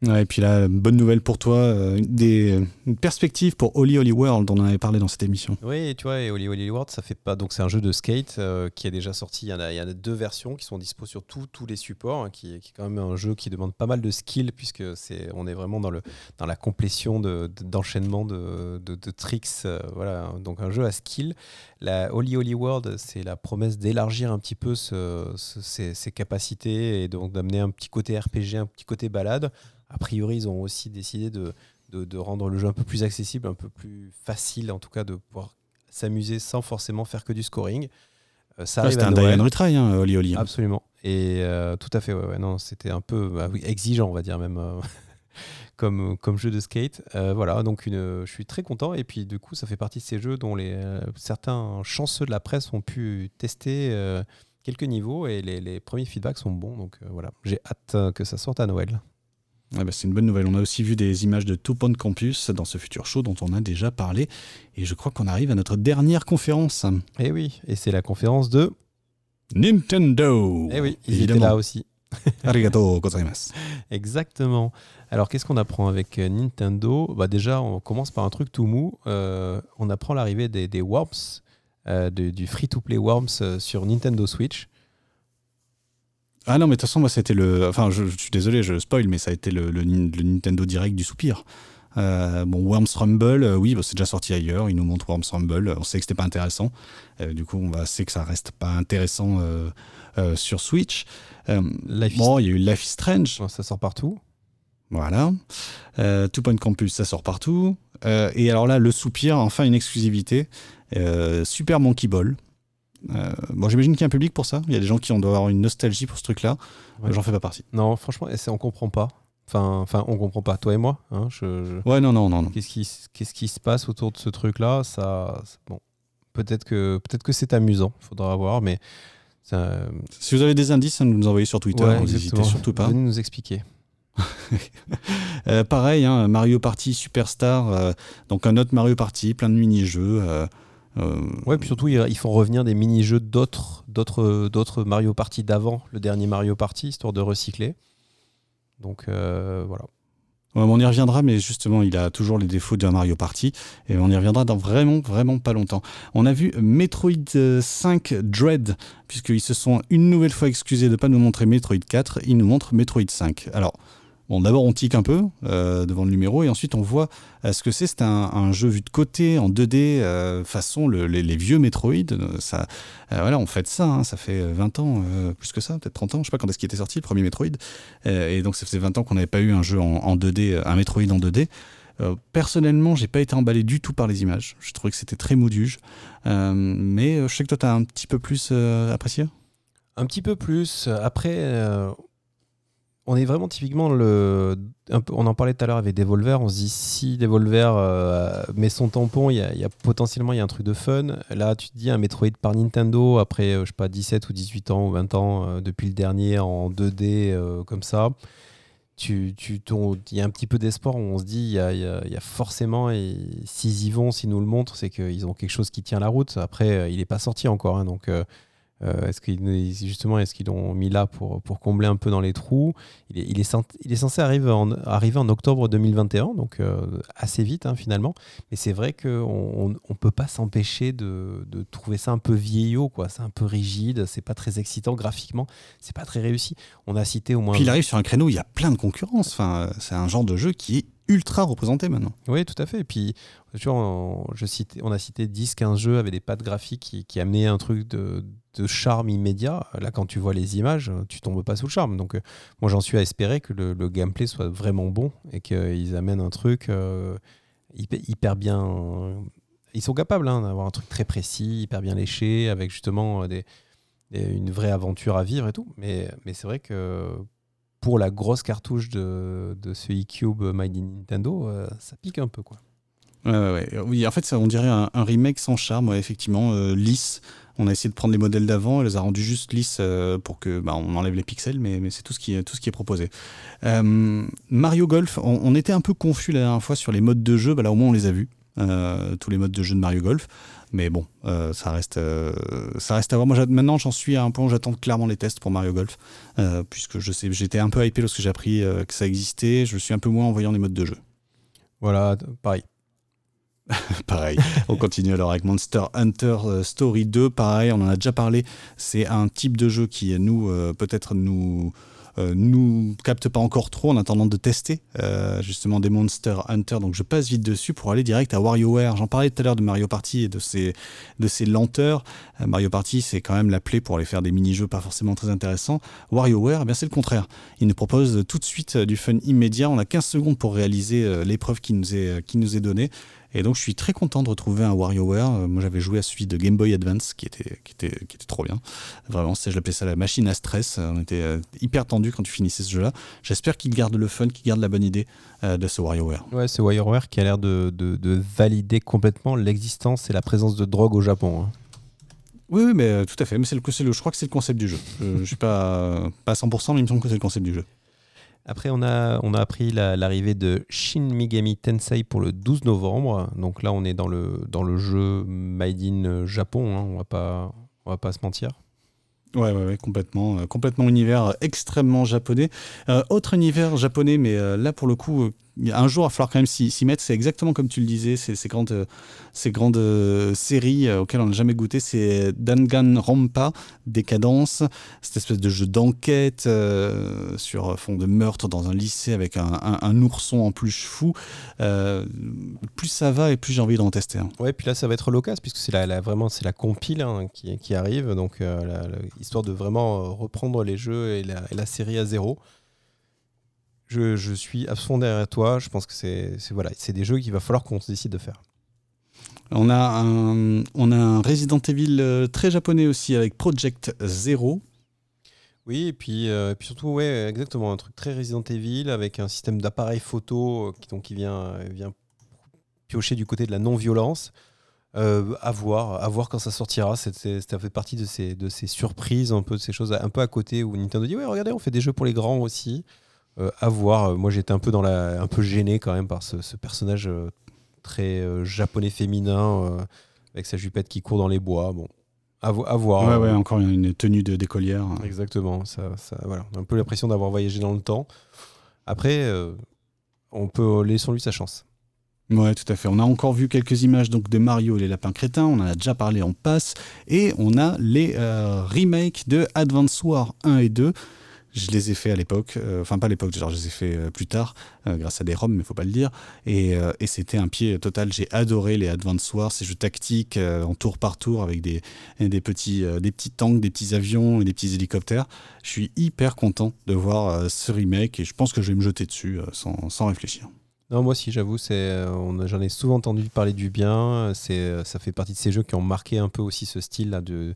et puis là, bonne nouvelle pour toi, euh, des perspectives pour Holy Holy World, on en avait parlé dans cette émission. Oui, tu vois, et Holy Holy World, ça fait pas. Donc, c'est un jeu de skate euh, qui est déjà sorti. Il y, en a, deux versions qui sont dispo sur tous les supports, hein, qui, est quand même un jeu qui demande pas mal de skill, puisque c'est, on est vraiment dans, le, dans la complétion d'enchaînement de, de, de, tricks. Euh, voilà, donc un jeu à skill. La Holy Holy World, c'est la promesse d'élargir un petit peu ce, ses capacités et donc d'amener un petit côté RPG, un petit côté balade a priori, ils ont aussi décidé de, de, rendre le jeu un peu plus accessible, un peu plus facile, en tout cas, de pouvoir s'amuser sans forcément faire que du scoring. Euh, ça c'était un die retry, hein, Oli Oli. Hein. Absolument. Et euh, tout à fait, ouais, non, c'était un peu bah exigeant, on va dire même. Euh, *laughs* comme, comme jeu de skate. voilà, donc une, je suis très content. Et puis, du coup, ça fait partie de ces jeux dont les, certains chanceux de la presse ont pu tester quelques niveaux et les, les, premiers feedbacks sont bons. Donc voilà, j'ai hâte que ça sorte à Noël. Ah bah, c'est une bonne nouvelle. On a aussi vu des images de Two Point Campus dans ce futur show dont on a déjà parlé. Et je crois qu'on arrive à notre dernière conférence. Et eh oui, et c'est la conférence de Nintendo. Et eh oui, ils étaient là aussi. *laughs* *laughs* Arigato gozaimasu. Exactement. Alors, qu'est-ce qu'on apprend avec euh, Nintendo? Bah Déjà, on commence par un truc tout mou. Euh, on apprend l'arrivée des, des Worms, euh, du free-to-play Worms sur Nintendo Switch. Ah non, mais de toute façon, moi, c'était le. Enfin, je, suis désolé, je spoil, mais ça a été le, Nintendo Direct du soupir. bon, Worms Rumble, oui, bah, c'est déjà sorti ailleurs. Il nous montre Worms Rumble. On sait que c'était pas intéressant. du coup, on va sait que ça reste pas intéressant sur Switch. bon, il y a eu Life is Strange. Ça sort partout. Voilà. Two Point Campus, ça sort partout. et alors là, le soupir, enfin une exclusivité. Super Monkey Ball. Euh, bon, j'imagine qu'il y a un public pour ça. Il y a des gens qui ont doivent avoir une nostalgie pour ce truc-là. J'en fais pas partie. Non, franchement, on comprend pas. Enfin, enfin, on comprend pas. Toi et moi, hein, je, Ouais, non, non, non, non. Qu'est-ce qui, qu'est-ce qui se passe autour de ce truc-là? Ça, bon, peut-être que, peut-être que c'est amusant. Faudra voir, mais. Si vous avez des indices, hein, nous envoyez sur Twitter. N'hésitez surtout pas. Venez nous expliquer. *laughs* euh, pareil, hein, Mario Party Superstar, euh, donc un autre Mario Party, plein de mini-jeux. Euh, euh, ouais, puis surtout, ils font revenir des mini-jeux d'autres, Mario Party d'avant le dernier Mario Party, histoire de recycler. Donc euh, voilà. on y reviendra, mais justement, il a toujours les défauts d'un Mario Party, et on y reviendra dans vraiment, vraiment pas longtemps. On a vu Metroid 5 Dread, puisqu'ils se sont une nouvelle fois excusés de ne pas nous montrer Metroid 4, ils nous montrent Metroid 5. Alors, Bon, d'abord on tique un peu euh, devant le numéro et ensuite on voit euh, ce que c'est. C'est un, jeu vu de côté en 2D euh, façon les, vieux Metroid. Ça, voilà, on fait ça. Hein, ça fait 20 ans, plus que ça, peut-être 30 ans. Je sais pas quand est-ce qu'il était sorti le premier Metroid. et donc ça faisait 20 ans qu'on n'avait pas eu un jeu en, 2D, un Metroid en 2D. personnellement, j'ai pas été emballé du tout par les images. Je trouvais que c'était très mouduge. mais je sais que toi, tu as un petit peu plus apprécié? Un petit peu plus. Après, on est vraiment typiquement le. on en parlait tout à l'heure avec Devolver. On se dit si Devolver euh, met son tampon, il y, a, potentiellement il y a un truc de fun. Là, tu te dis un Metroid par Nintendo après, euh, je sais pas, 17 ou 18 ans ou 20 ans euh, depuis le dernier en 2D comme ça. Tu, tu, il y a un petit peu d'espoir. On se dit il y a, y a, forcément, et s'ils y vont, s'ils nous le montrent, c'est qu'ils ont quelque chose qui tient la route. Après, il n'est pas sorti encore. Hein, donc. Euh, est-ce qu'ils justement est-ce qu'ils l'ont mis là pour, pour combler un peu dans les trous? Il est, il, est, il est, censé arriver en, arriver en octobre 2021, donc euh, assez vite hein, finalement. Mais c'est vrai qu'on ne peut pas s'empêcher de, de, trouver ça un peu vieillot, quoi. C'est un peu rigide, c'est pas très excitant graphiquement, c'est pas très réussi. On a cité au moins. Puis il arrive sur un créneau il y a plein de concurrence. Enfin, c'est un genre de jeu qui est ultra représenté maintenant. Oui, tout à fait. Et puis, tu vois, on, je on a cité 10-15 jeux avec des pattes graphiques qui, qui amenaient un truc de, de, charme immédiat. Là, quand tu vois les images, tu tombes pas sous le charme. Donc, euh, moi, j'en suis à espérer que le, gameplay soit vraiment bon et qu'ils amènent un truc euh, hyper, bien. Ils sont capables hein, d'avoir un truc très précis, hyper bien léché, avec justement des, une vraie aventure à vivre et tout. Mais, mais c'est vrai que pour la grosse cartouche de, de ce e-Cube Made in Nintendo, euh, ça pique un peu. quoi. Oui, en fait, ça, on dirait un, remake sans charme, effectivement, euh, lisse. On a essayé de prendre les modèles d'avant, elle les a rendus juste lisses euh, pour que bah, on enlève les pixels, mais, c'est tout ce qui est proposé. Mario Golf, on, était un peu confus la dernière fois sur les modes de jeu, bah, là au moins on les a vus, tous les modes de jeu de Mario Golf. Mais bon, euh, ça, reste, euh, à voir. Moi, maintenant, j'en suis à un point où j'attends clairement les tests pour Mario Golf. Euh, puisque je sais, j'étais un peu hypé lorsque j'ai appris que ça existait. Je suis un peu moins en voyant les modes de jeu. Voilà, pareil. *laughs* pareil. On continue alors avec Monster Hunter Story 2. Pareil, on en a déjà parlé. C'est un type de jeu qui, nous, peut-être nous euh, nous capte pas encore trop en attendant de tester euh, justement des Monster Hunter. Donc je passe vite dessus pour aller direct à WarioWare. J'en parlais tout à l'heure de Mario Party et de ses, de ses lenteurs. Euh, Mario Party, c'est quand même la plaie pour aller faire des mini-jeux pas forcément très intéressants. WarioWare, eh bien c'est le contraire. Il nous propose tout de suite du fun immédiat. On a 15 secondes pour réaliser l'épreuve qui nous est, qui nous est donnée. Et donc je suis très content de retrouver un WarioWare. Euh, moi j'avais joué à celui de Game Boy Advance qui était, qui était, qui était trop bien. Vraiment, je l'appelais ça la machine à stress. On était euh, hyper tendu quand tu finissais ce jeu-là. J'espère qu'il garde le fun, qu'il garde la bonne idée euh, de ce WarioWare. Ouais, ce WarioWare qui a l'air de, de, valider complètement l'existence et la présence de drogue au Japon. Hein. Oui, oui, mais tout à fait. Mais c'est le, le, je crois que c'est le concept du jeu. je ne suis pas, pas à 100%, mais il me semble que c'est le concept du jeu. Après, on a, on a appris l'arrivée de Shin Megami Tensei pour le 12 novembre. Donc là, on est dans le, dans le jeu Made in Japon. Hein. On va pas, on va pas se mentir. Ouais, ouais, ouais, complètement, euh, complètement univers extrêmement japonais. Euh, autre univers japonais, mais euh, là pour le coup un jour, il va falloir quand même s'y mettre. C'est exactement comme tu le disais, ces, grandes, ces grandes séries auxquelles on n'a jamais goûté. C'est Danganronpa, Décadence, cette espèce de jeu d'enquête sur fond de meurtre dans un lycée avec un, ourson en plus fou. plus ça va et plus j'ai envie d'en tester. Hein. Ouais, puis là, ça va être l'occasion puisque c'est la, vraiment c'est la compile hein, qui, arrive, donc histoire de vraiment reprendre les jeux la, et la série à zéro je, suis à fond derrière toi. Je pense que c'est voilà, des jeux qu'il va falloir qu'on se décide de faire. On a un, on a un Resident Evil euh, très japonais aussi avec Project Zero. Oui, et puis, euh, puis surtout, ouais, exactement, un truc très Resident Evil avec un système d'appareil photo euh, qui, donc, qui vient, vient piocher du côté de la non-violence. à, voir, à voir quand ça sortira. ça fait partie de ces, de ces surprises, un peu de ces choses un peu à côté où Nintendo dit Ouais, regardez, on fait des jeux pour les grands aussi. Euh, à voir. Moi, j'étais un peu dans la, un peu gêné quand même par ce, personnage euh, très euh, japonais féminin avec sa jupette qui court dans les bois. Bon, à, voir. Ouais, ouais, encore une tenue de d'écolière. Exactement. Ça, ça, voilà, un peu l'impression d'avoir voyagé dans le temps. Après, on peut laisser lui sa chance. Ouais, tout à fait. On a encore vu quelques images donc de Mario et les lapins crétins. On en a déjà parlé en passe. Et on a les remakes de Advance War 1 et 2. Je les ai fait à l'époque, euh, enfin pas à l'époque, je les ai fait euh, plus tard, euh, grâce à des ROM, mais faut pas le dire. Et, et c'était un pied total. J'ai adoré les Advance Wars, ces jeux tactiques en tour par tour avec des, des, petits, des petits tanks, des petits avions et des petits hélicoptères. Je suis hyper content de voir ce remake et je pense que je vais me jeter dessus sans, sans réfléchir. Non, moi aussi, j'avoue, c'est, j'en ai souvent entendu parler du bien. C'est, ça fait partie de ces jeux qui ont marqué un peu aussi ce style-là de,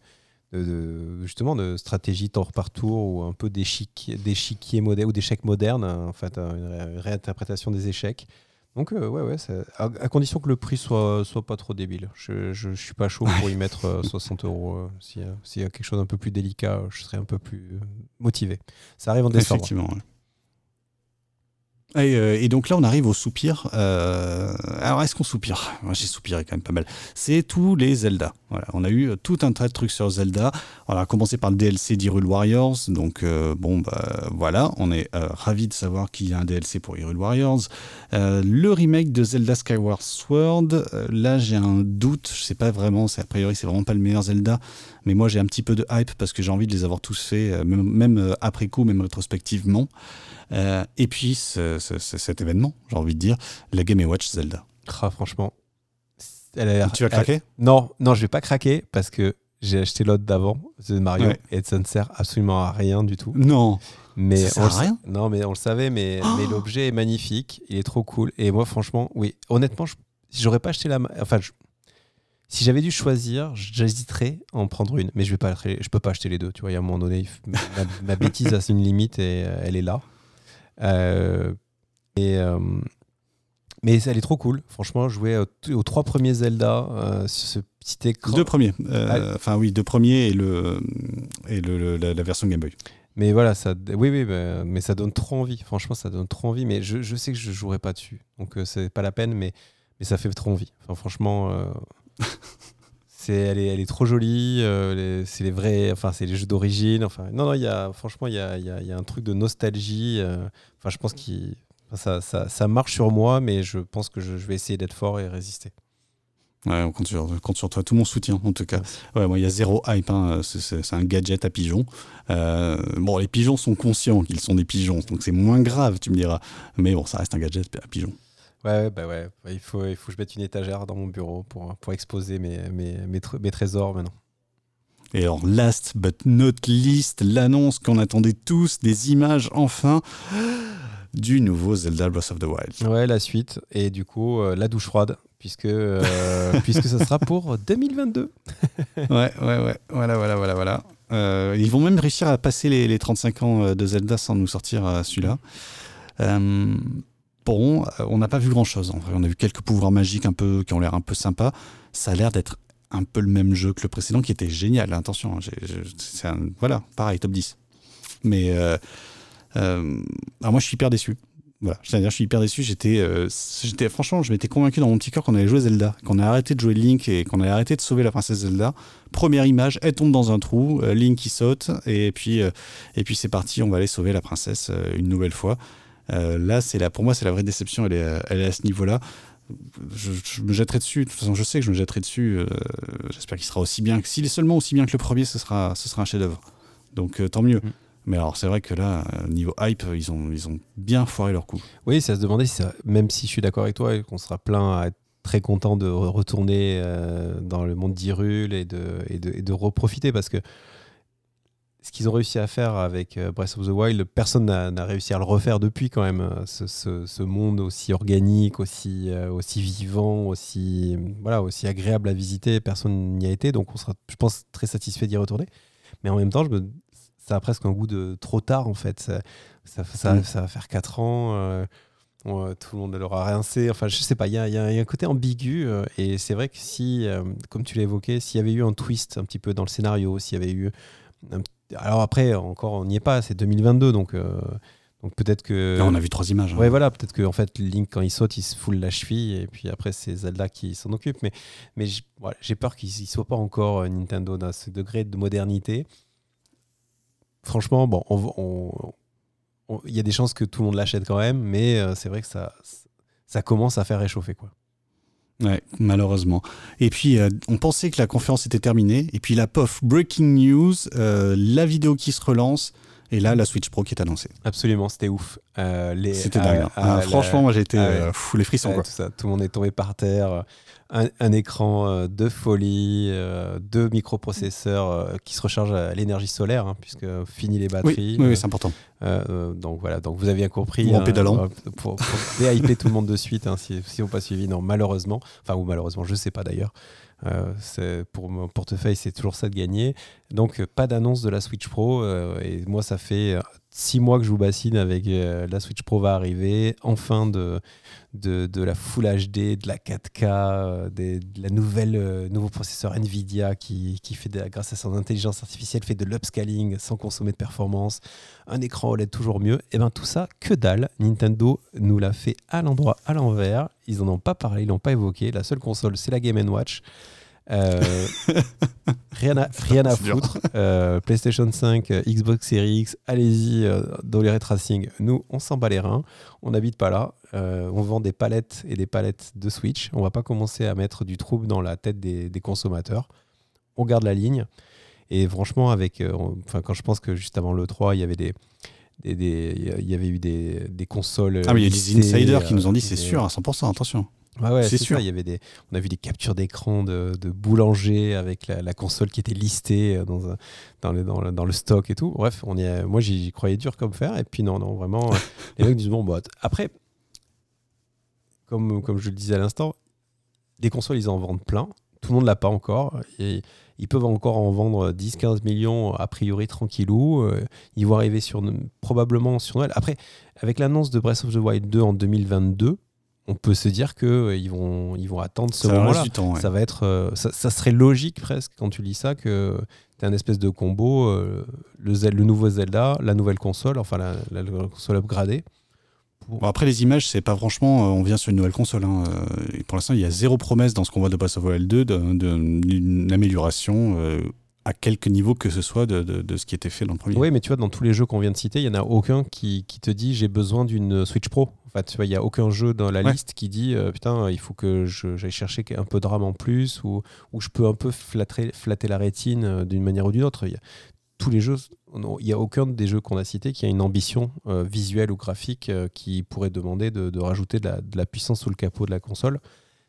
de, justement de stratégie tour par tour ou un peu d'échiquier moderne ou d'échecs modernes, en fait, une réinterprétation des échecs. Donc, euh, ouais, ouais, à, condition que le prix soit, soit pas trop débile. Je, je, suis pas chaud pour y mettre 60 euh, euros. Euh, s'il y a quelque chose d'un peu plus délicat, je serais un peu plus motivé. Ça arrive en décembre. Effectivement. Euh, et, donc là, on arrive au soupir. Euh, alors, est-ce qu'on soupire? J'ai soupiré quand même pas mal. C'est tous les Zelda. Voilà, on a eu tout un tas de trucs sur Zelda. On a commencé par le DLC d'Hyrule Warriors. Donc, euh, bon, bah voilà, on est ravis de savoir qu'il y a un DLC pour Hyrule Warriors. le remake de Zelda Skyward Sword. là, j'ai un doute. Je sais pas vraiment. A priori, c'est vraiment pas le meilleur Zelda. Mais moi, j'ai un petit peu de hype parce que j'ai envie de les avoir tous faits, même, même après coup, même rétrospectivement. Euh, et puis cet événement, j'ai envie de dire, la Game Watch Zelda. Ah, franchement. tu vas craquer? Non, non, je vais pas craquer parce que j'ai acheté l'autre d'avant, de Mario, et ça ne sert absolument à rien du tout. Non. Mais ça sert à rien? Non, mais on le savait, mais, mais l'objet est magnifique, il est trop cool. Et moi, franchement, oui, honnêtement, si j'aurais pas acheté la. Enfin, si j'avais dû choisir, j'hésiterais à en prendre une, mais je vais pas, je peux pas acheter les deux. Tu vois, il y a un moment donné, ma, ma bêtise a une limite et euh, elle est là. Euh, et, euh, mais elle est trop cool. Franchement, jouer aux, trois premiers Zelda euh, sur ce petit écran. Deux premiers. Ah. Enfin, oui, deux premiers et, le, et le, la, version Game Boy. Mais voilà, ça, oui, oui, mais, ça donne trop envie. Franchement, ça donne trop envie. Mais je, je sais que je jouerai pas dessus. Donc, c'est pas la peine, mais, mais ça fait trop envie. Enfin, franchement. *laughs* c'est elle est, elle est trop jolie c'est les vrais enfin c'est les jeux d'origine enfin non non il y a franchement il y a, y a, un truc de nostalgie enfin je pense que ça, ça, ça, marche sur moi mais je pense que je, vais essayer d'être fort et résister Ouais, on compte sur, compte sur, toi, tout mon soutien en tout cas. Ouais, moi il y a zéro hype, hein. c'est un gadget à pigeons. Euh, bon, les pigeons sont conscients qu'ils sont des pigeons, donc c'est moins grave, tu me diras. Mais bon, ça reste un gadget à pigeons. Ouais, bah ouais, il faut, il faut que je mette une étagère dans mon bureau pour, pour exposer mes, mes, mes, trésors maintenant. Et alors, last but not least, l'annonce qu'on attendait tous, des images enfin du nouveau Zelda Breath of the Wild. Ouais, la suite. Et du coup, euh, la douche froide, puisque, euh, *laughs* puisque ça sera pour 2022. ouais, ouais, ouais. Voilà, voilà, voilà, voilà. Euh, ils vont même réussir à passer les, les 35 ans de Zelda sans nous sortir celui-là. Euh, on n'a pas vu grand-chose. En vrai, on a vu quelques pouvoirs magiques un peu qui ont l'air un peu sympas. Ça a l'air d'être un peu le même jeu que le précédent, qui était génial. Attention, hein, voilà, pareil, top 10. Mais euh, euh, moi, je suis hyper déçu. Voilà, je suis hyper déçu. J'étais, j'étais, franchement, je m'étais convaincu dans mon petit cœur qu'on allait jouer Zelda, qu'on allait arrêté de jouer Link et qu'on allait arrêté de sauver la princesse Zelda. Première image, elle tombe dans un trou, Link qui saute et puis, et puis c'est parti. On va aller sauver la princesse une nouvelle fois. Là, c'est la, pour moi, c'est la vraie déception. Elle est, elle est à ce niveau-là. Je, me jetterai dessus. De toute façon, je sais que je me jetterai dessus. J'espère qu'il sera aussi bien. S'il est seulement aussi bien que le premier, ce sera, ce sera un chef-d'œuvre. Donc, tant mieux. Mm. Mais alors, c'est vrai que là, niveau hype, ils ont, ils ont bien foiré leur coup. Oui, c'est à se demander, si même si je suis d'accord avec toi et qu'on sera plein à être très content de retourner euh, dans le monde d'Irul et de, et, de, et de reprofiter parce que ce qu'ils ont réussi à faire avec euh, Breath of the Wild, personne n'a réussi à le refaire depuis quand même. Euh, ce, ce, monde aussi organique, aussi, aussi vivant, aussi, voilà, aussi agréable à visiter, personne n'y a été. Donc on sera, je pense, très satisfait d'y retourner. Mais en même temps, je me, ça a presque un goût de trop tard en fait. Ça, ça, mm. ça, va faire 4 ans. Euh, tout le monde l'aura rincé. Enfin, je sais pas, il y, y a, un côté ambigu. Euh, et c'est vrai que si, euh, comme tu l'as évoqué, s'il y avait eu un twist un petit peu dans le scénario, s'il y avait eu. Alors après, encore, on n'y est pas, c'est 2022, donc. donc peut-être que. on a vu trois images. Hein. Ouais, voilà, peut-être que en fait, Link, quand il saute, il se foule la cheville, et puis après, c'est Zelda qui s'en occupe. Mais, mais j'ai peur qu'il ne soit pas encore Nintendo dans ce degré de modernité franchement, bon, il y a des chances que tout le monde l'achète quand même, mais euh, c'est vrai que ça, ça commence à faire réchauffer. Quoi. Ouais, malheureusement. Et puis, euh, on pensait que la conférence était terminée, et puis la pof, breaking news, euh, la vidéo qui se relance, et là, la Switch Pro qui est annoncée. Absolument, c'était ouf. c'était dingue. Hein. Ah, franchement, moi, j'ai été fou les frissons. Quoi. Tout, ça, tout, le monde est tombé par terre un, écran euh, de folie, euh, deux microprocesseurs euh, qui se rechargent à l'énergie solaire, hein, puisque fini les batteries. Oui, c'est important. donc voilà, donc vous avez bien compris. en hein, pédalant. Pour, pour *laughs* déhyper tout le monde de suite, hein, si, si on pas suivi, non, malheureusement. Enfin, ou malheureusement, je sais pas d'ailleurs. Euh, pour mon portefeuille, c'est toujours ça de gagner. Donc, pas d'annonce de la Switch Pro. et moi, ça fait six mois que je vous bassine avec la Switch Pro va arriver. Enfin, de, de, la Full HD, de la 4K, euh, de la nouvelle euh, nouveau processeur Nvidia qui, qui fait grâce à son intelligence artificielle fait de l'upscaling sans consommer de performance, un écran OLED toujours mieux. Et bien tout ça, que dalle. Nintendo nous l'a fait à l'endroit, à l'envers. Ils en ont pas parlé, ils l'ont pas évoqué. La seule console, c'est la Game Watch. Euh, rien à, *laughs* rien à foutre. PlayStation 5, Xbox Series X, allez-y dans les retracing. Nous, on s'en bat les reins. On n'habite pas là. Euh, on vend des palettes et des palettes de Switch. On va pas commencer à mettre du trouble dans la tête des, consommateurs. On garde la ligne. Et franchement, avec, euh, enfin, quand je pense que juste avant le 3, il y avait des, il y avait eu des, consoles. Ah, mais il y a des insiders qui nous ont dit c'est sûr à 100%, attention. Ouais, c'est sûr. Il y avait des, on a vu des captures d'écran de, de boulanger avec la, console qui était listée euh, dans, dans, le, dans, le, stock et tout. Bref, on y moi j'y croyais dur comme fer. Et puis non, non, vraiment, *laughs* les mecs disent bon, bah, après, comme, comme je le disais à l'instant, des consoles, ils en vendent plein. Tout le monde l'a pas encore. Et ils peuvent encore en vendre 10-15 millions, a priori, tranquillou. Euh, ils vont arriver sur, probablement sur Noël. Après, avec l'annonce de Breath of the Wild 2 en 2022, on peut se dire qu'ils euh, ils vont, ils vont attendre ce moment-là. Ça, va être, euh, ça, serait logique presque quand tu lis ça que tu as un espèce de combo, le, le, nouveau Zelda, la nouvelle console, enfin la, la console upgradée. Bon, après, les images, c'est pas franchement, euh, on vient sur une nouvelle console. Hein. Euh, pour l'instant, il y a zéro promesse dans ce qu'on voit de Breath of the Wild 2 d'une amélioration euh, à quelque niveau que ce soit de, de, ce qui était fait dans le premier. Oui, mais tu vois, dans tous les jeux qu'on vient de citer, il n'y en a aucun qui, qui te dit j'ai besoin d'une Switch Pro. Tu vois, il n'y a aucun jeu dans la liste qui dit putain, il faut que j'aille chercher un peu de RAM en plus ou, ou je peux un peu flatter, flatter la rétine d'une manière ou d'une autre. Il y a, tous les jeux, il n'y a aucun des jeux qu'on a cités qui a une ambition euh, visuelle ou graphique euh, qui pourrait demander de, rajouter de la, puissance sous le capot de la console.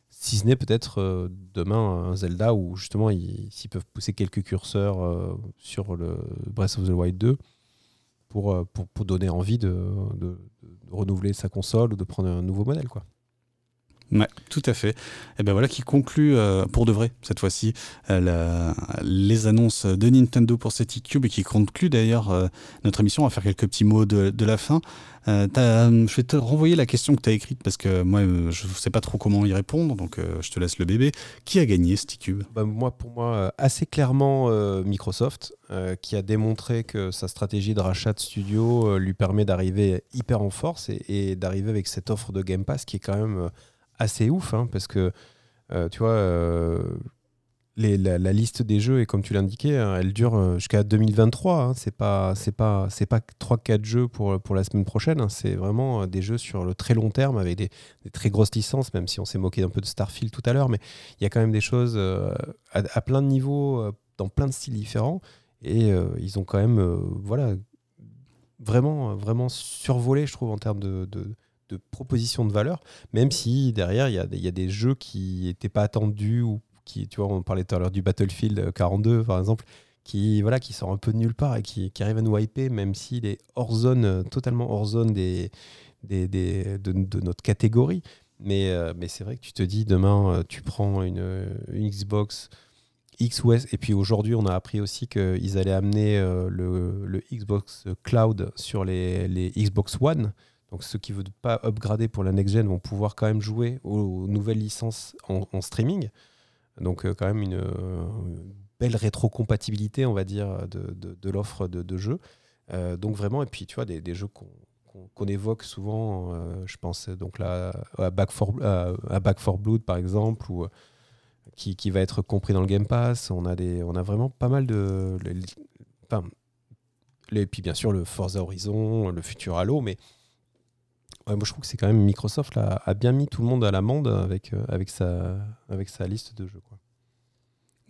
Si ce n'est peut-être euh, demain un Zelda où justement s'ils peuvent pousser quelques curseurs sur le Breath of the Wild 2 pour, pour, donner envie de, de, renouveler sa console ou de prendre un nouveau modèle. quoi. Ouais, tout à fait. Et ben voilà qui conclut euh, pour de vrai cette fois-ci euh, les annonces de Nintendo pour cette e-cube et qui conclut d'ailleurs euh, notre émission. On va faire quelques petits mots de, la fin. je vais te renvoyer la question que tu as écrite parce que moi je ne sais pas trop comment y répondre, donc je te laisse le bébé. Qui a gagné cette e-cube bah, Moi, pour moi, assez clairement Microsoft, qui a démontré que sa stratégie de rachat de studio lui permet d'arriver hyper en force et d'arriver avec cette offre de Game Pass qui est quand même assez ouf, hein, parce que, euh, tu vois, euh, la, liste des jeux, et comme tu l'indiquais, hein, elle dure euh, jusqu'à 2023. Hein. C'est pas, pas, pas 3-4 jeux pour, pour la semaine prochaine. Hein. C'est vraiment des jeux sur le très long terme avec des, très grosses licences, même si on s'est moqué un peu de Starfield tout à l'heure. Mais il y a quand même des choses à, plein de niveaux, dans plein de styles différents. Et ils ont quand même, voilà, vraiment, vraiment survolé, je trouve, en termes de de propositions de valeur, même si derrière il y, a, des jeux qui n'étaient pas attendus ou qui, tu vois, on parlait tout à l'heure du Battlefield 42 par exemple, qui voilà, qui sort un peu de nulle part et qui, qui arrive à nous hyper, même s'il est hors zone, totalement hors zone des, des, de, notre catégorie. Mais, euh, mais c'est vrai que tu te dis demain, euh, tu prends une, Xbox X ou et puis aujourd'hui, on a appris aussi qu'ils allaient amener euh, le, Xbox Cloud sur les Xbox One. Donc ceux qui ne veulent pas upgrader pour la next-gen vont pouvoir quand même jouer aux, nouvelles licences en, streaming. Donc euh, quand même une, euh, belle rétrocompatibilité, on va dire, de, de, l'offre de, jeux. Euh, donc vraiment, et puis tu vois, des, jeux qu'on évoque souvent, je pense donc là à Back for, à Back for Blood par exemple, ou qui, qui, va être compris dans le Game Pass. On a, des, on a vraiment pas mal de... enfin, et puis bien sûr le Forza Horizon, le futur Halo, mais moi je trouve que c'est quand même Microsoft là, a bien mis tout le monde à l'amende avec, euh, avec, sa, avec sa liste de jeux. Quoi.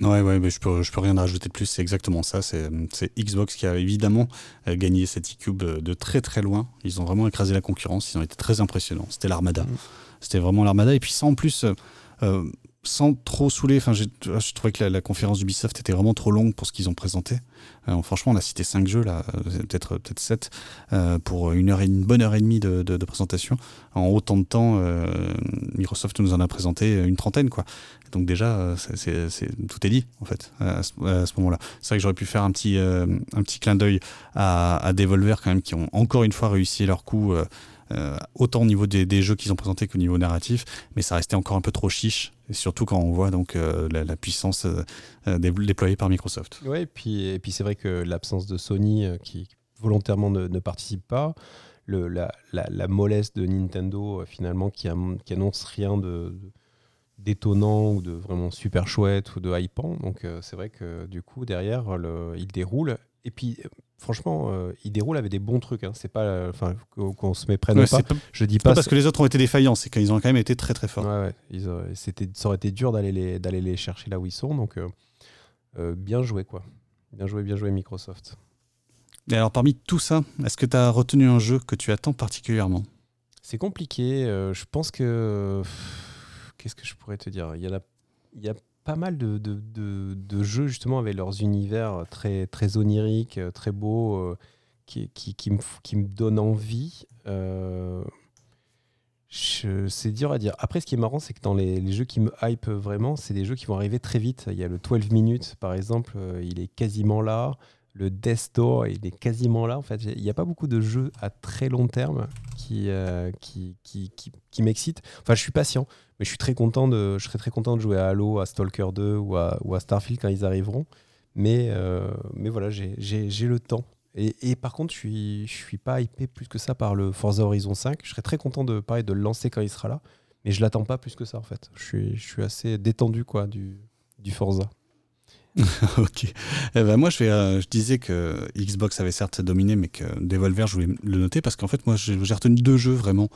Ouais, ouais, mais je peux, je peux rien rajouter de plus, c'est exactement ça. C'est Xbox qui a évidemment euh, gagné cette e-cube de très très loin. Ils ont vraiment écrasé la concurrence, ils ont été très impressionnants. C'était l'armada. Mm. C'était vraiment l'armada. Et puis ça en plus, euh, sans trop saouler, enfin, je trouvais que la, conférence d'Ubisoft était vraiment trop longue pour ce qu'ils ont présenté. Euh, franchement, on a cité 5 jeux, là, euh, peut-être peut 7, euh, pour une, heure et, une bonne heure et demie de, présentation. En autant de temps, Microsoft nous en a présenté une trentaine. Quoi. Donc déjà, c'est, tout est dit, en fait, à ce, moment-là. C'est vrai que j'aurais pu faire un petit, un petit clin d'œil à, à Devolver, quand même, qui ont encore une fois réussi leur coup. Autant au niveau des, jeux qu'ils ont présentés qu'au niveau narratif, mais ça restait encore un peu trop chiche surtout quand on voit donc euh, la, puissance euh, euh, déployée par Microsoft. Oui, et puis, et c'est vrai que l'absence de Sony qui volontairement ne, participe pas, la, mollesse de Nintendo finalement qui, annonce rien de, d'étonnant ou de vraiment super chouette ou de hypant. Donc c'est vrai que du coup derrière il déroule et puis franchement, euh, il déroule avec des bons trucs. Hein. C'est pas, enfin, qu'on se méprenne ouais, pas. Je dis pas, parce que les autres ont été défaillants, c'est qu'ils ont quand même été très très forts. Ouais, c'était, ça aurait été dur d'aller les, d'aller les chercher là où ils sont. Donc, euh, euh, bien joué quoi. Bien joué, bien joué Microsoft. Et alors, parmi tout ça, est-ce que tu as retenu un jeu que tu attends particulièrement? C'est compliqué. je pense que. Qu'est-ce que je pourrais te dire? Il y a, il y a pas mal de, de, jeux justement avec leurs univers très, très oniriques, très beaux, euh, qui, qui, qui, me, qui me donnent envie. Euh, c'est dur à dire. Après, ce qui est marrant, c'est que dans les, les, jeux qui me hype vraiment, c'est des jeux qui vont arriver très vite. Il y a le 12 minutes, par exemple, euh, il est quasiment là. Le Death Store, il est quasiment là. En fait, il n'y a pas beaucoup de jeux à très long terme qui, qui, qui, qui, qui m'excitent. Enfin, je suis patient. Mais je suis très content de, je serais très content de jouer à Halo, à Stalker 2 ou à, ou à Starfield quand ils arriveront. Mais, euh, mais voilà, j'ai le temps. Et, et, par contre, je suis, je suis pas hypé plus que ça par le Forza Horizon 5. Je serais très content de, pareil, de le lancer quand il sera là. Mais je l'attends pas plus que ça, en fait. Je suis, je suis assez détendu quoi, du, du Forza. *laughs* ok. Eh ben moi, je, vais, euh, je disais que Xbox avait certes dominé, mais que Devolver, je voulais le noter parce qu'en fait, moi, j'ai retenu deux jeux vraiment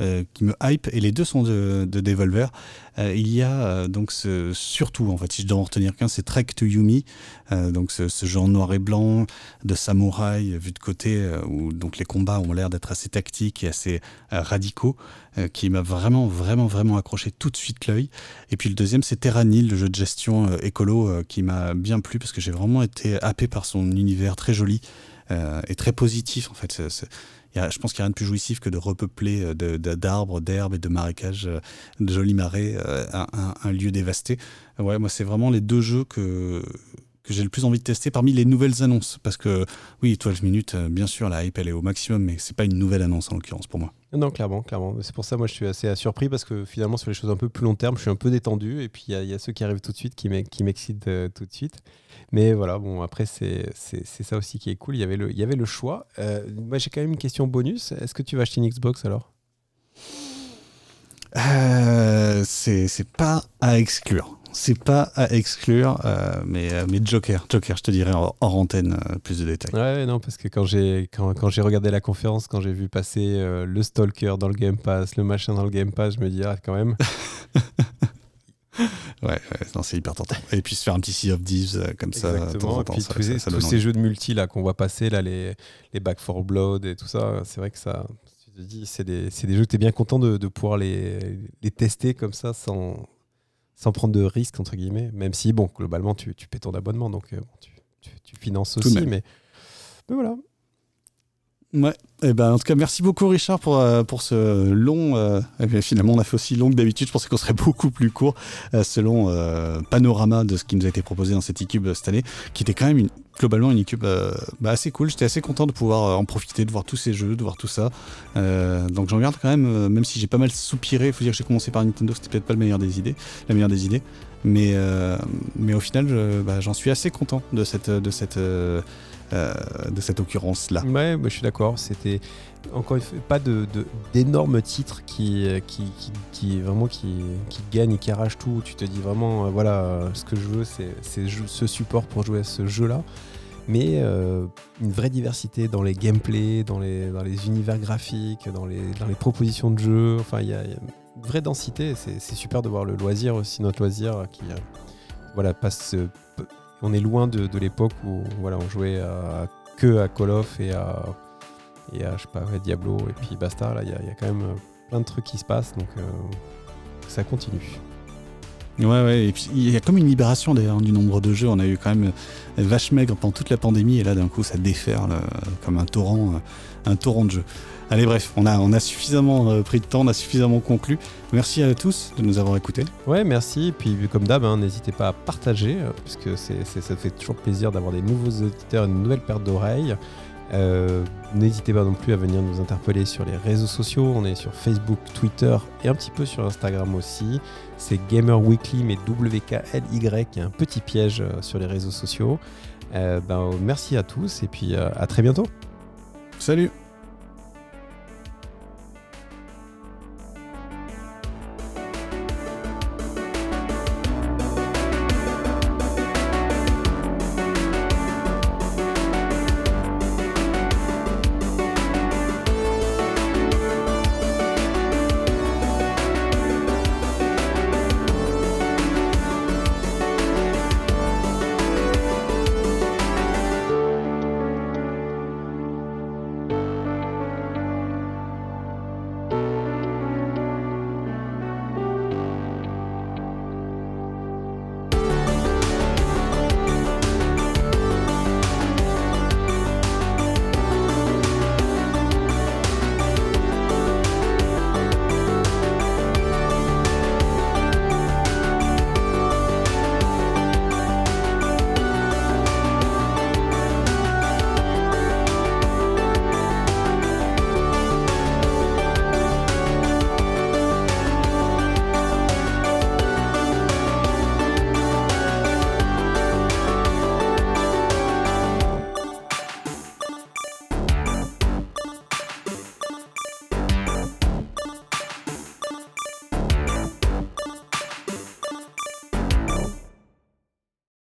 euh, qui me hype et les deux sont de, de Devolver. Euh, il y a euh, donc ce, surtout, en fait, si je dois en retenir qu'un, c'est Trek to Yumi, donc ce, ce, genre noir et blanc de samouraï vu de côté où donc les combats ont l'air d'être assez tactiques et assez radicaux, qui m'a vraiment, vraiment, vraiment accroché tout de suite l'œil. Et puis le deuxième, c'est Terranil, le jeu de gestion écolo qui m'a bien plu parce que j'ai vraiment été happé par son univers très joli. et très positif en fait je pense qu'il n'y a rien de plus jouissif que de repeupler euh, d'arbres, d'herbes et de marécages, euh, de jolis marais, euh, un, lieu dévasté. Ouais, moi, c'est vraiment les deux jeux que, que j'ai le plus envie de tester parmi les nouvelles annonces. Parce que, oui, 12 minutes, bien sûr, la hype, elle est au maximum, mais c'est pas une nouvelle annonce en l'occurrence pour moi. Non, clairement, clairement. C'est pour ça, moi, je suis assez surpris parce que finalement, sur les choses un peu plus long terme, je suis un peu détendu. Et puis, il y, a ceux qui arrivent tout de suite qui m'excitent tout de suite. Mais voilà, bon, après, c'est ça aussi qui est cool. Il y avait le, il y avait le choix. Euh, moi, j'ai quand même une question bonus. Est-ce que tu vas acheter une Xbox alors? Euh, C'est pas à exclure. C'est pas à exclure, mais, mais Joker, Joker, je te dirais hors, antenne plus de détails. Ouais, non, parce que quand j'ai quand, quand j'ai regardé la conférence, quand j'ai vu passer le Stalker dans le Game Pass, le machin dans le Game Pass, je me dis ah quand même. *laughs* ouais, ouais c'est hyper tentant. Et puis se faire un petit Sea of Thieves comme ça. Exactement. Et puis tous, ces jeux de multi là qu'on voit passer là, les les Back for Blood et tout ça, c'est vrai que ça c'est des, des, jeux que tu es bien content de, de pouvoir les, les, tester comme ça sans, sans prendre de risques, entre guillemets. Même si, bon, globalement, tu, tu paies ton abonnement, donc euh, tu, tu, finances aussi. Mais, mais, voilà. Ouais, eh ben, en tout cas, merci beaucoup Richard pour, euh, pour ce long. Euh, finalement, on a fait aussi long que d'habitude. Je pensais qu'on serait *laughs* beaucoup plus court. ce long panorama de ce qui nous a été proposé dans cette e-cube cette année, qui était quand même une, globalement une euh, bah, assez cool. J'étais assez content de pouvoir euh, en profiter, de voir tous ces jeux, de voir tout ça. Euh, donc j'en garde quand même, même si j'ai pas mal soupiré. Il faut dire que j'ai commencé par Nintendo, c'était peut-être pas le meilleur des idées, la meilleure des idées. Mais, mais au final, bah, j'en suis assez content de cette, de cette, de cette occurrence-là. Ouais, bah, je suis d'accord. C'était encore une fois, pas de, d'énormes titres qui, qui, qui, vraiment qui, qui, gagnent et qui arrachent tout. Tu te dis vraiment, voilà, ce que je veux, c'est, ce support pour jouer à ce jeu-là mais euh, une vraie diversité dans les gameplays, dans les, dans les univers graphiques, dans les, dans les propositions de jeu. Enfin, il y, a une vraie densité. C'est super de voir le loisir aussi, notre loisir qui euh, voilà, passe. On est loin de, l'époque où voilà, on jouait à, que à Call of et à, je sais pas, Diablo et puis basta. Là, il y, a quand même plein de trucs qui se passent, donc euh, ça continue. Ouais, ouais, et puis il y a comme une libération d'ailleurs du nombre de jeux. On a eu quand même euh, vache maigre pendant toute la pandémie et là d'un coup ça déferle euh, comme un torrent, euh, un torrent de jeux. Allez, bref, on a, on a suffisamment pris de temps, on a suffisamment conclu. Merci à tous de nous avoir écoutés. Ouais, merci. Et puis, comme d'hab, hein, n'hésitez pas à partager, puisque c'est, ça fait toujours plaisir d'avoir des nouveaux auditeurs, une nouvelle paire d'oreilles. Euh, n'hésitez pas non plus à venir nous interpeller sur les réseaux sociaux. On est sur Facebook, Twitter et un petit peu sur Instagram aussi. C'est Gamer Weekly, mais WKLY, qui est un petit piège euh, sur les réseaux sociaux. Euh, ben, merci à tous et puis à très bientôt. Salut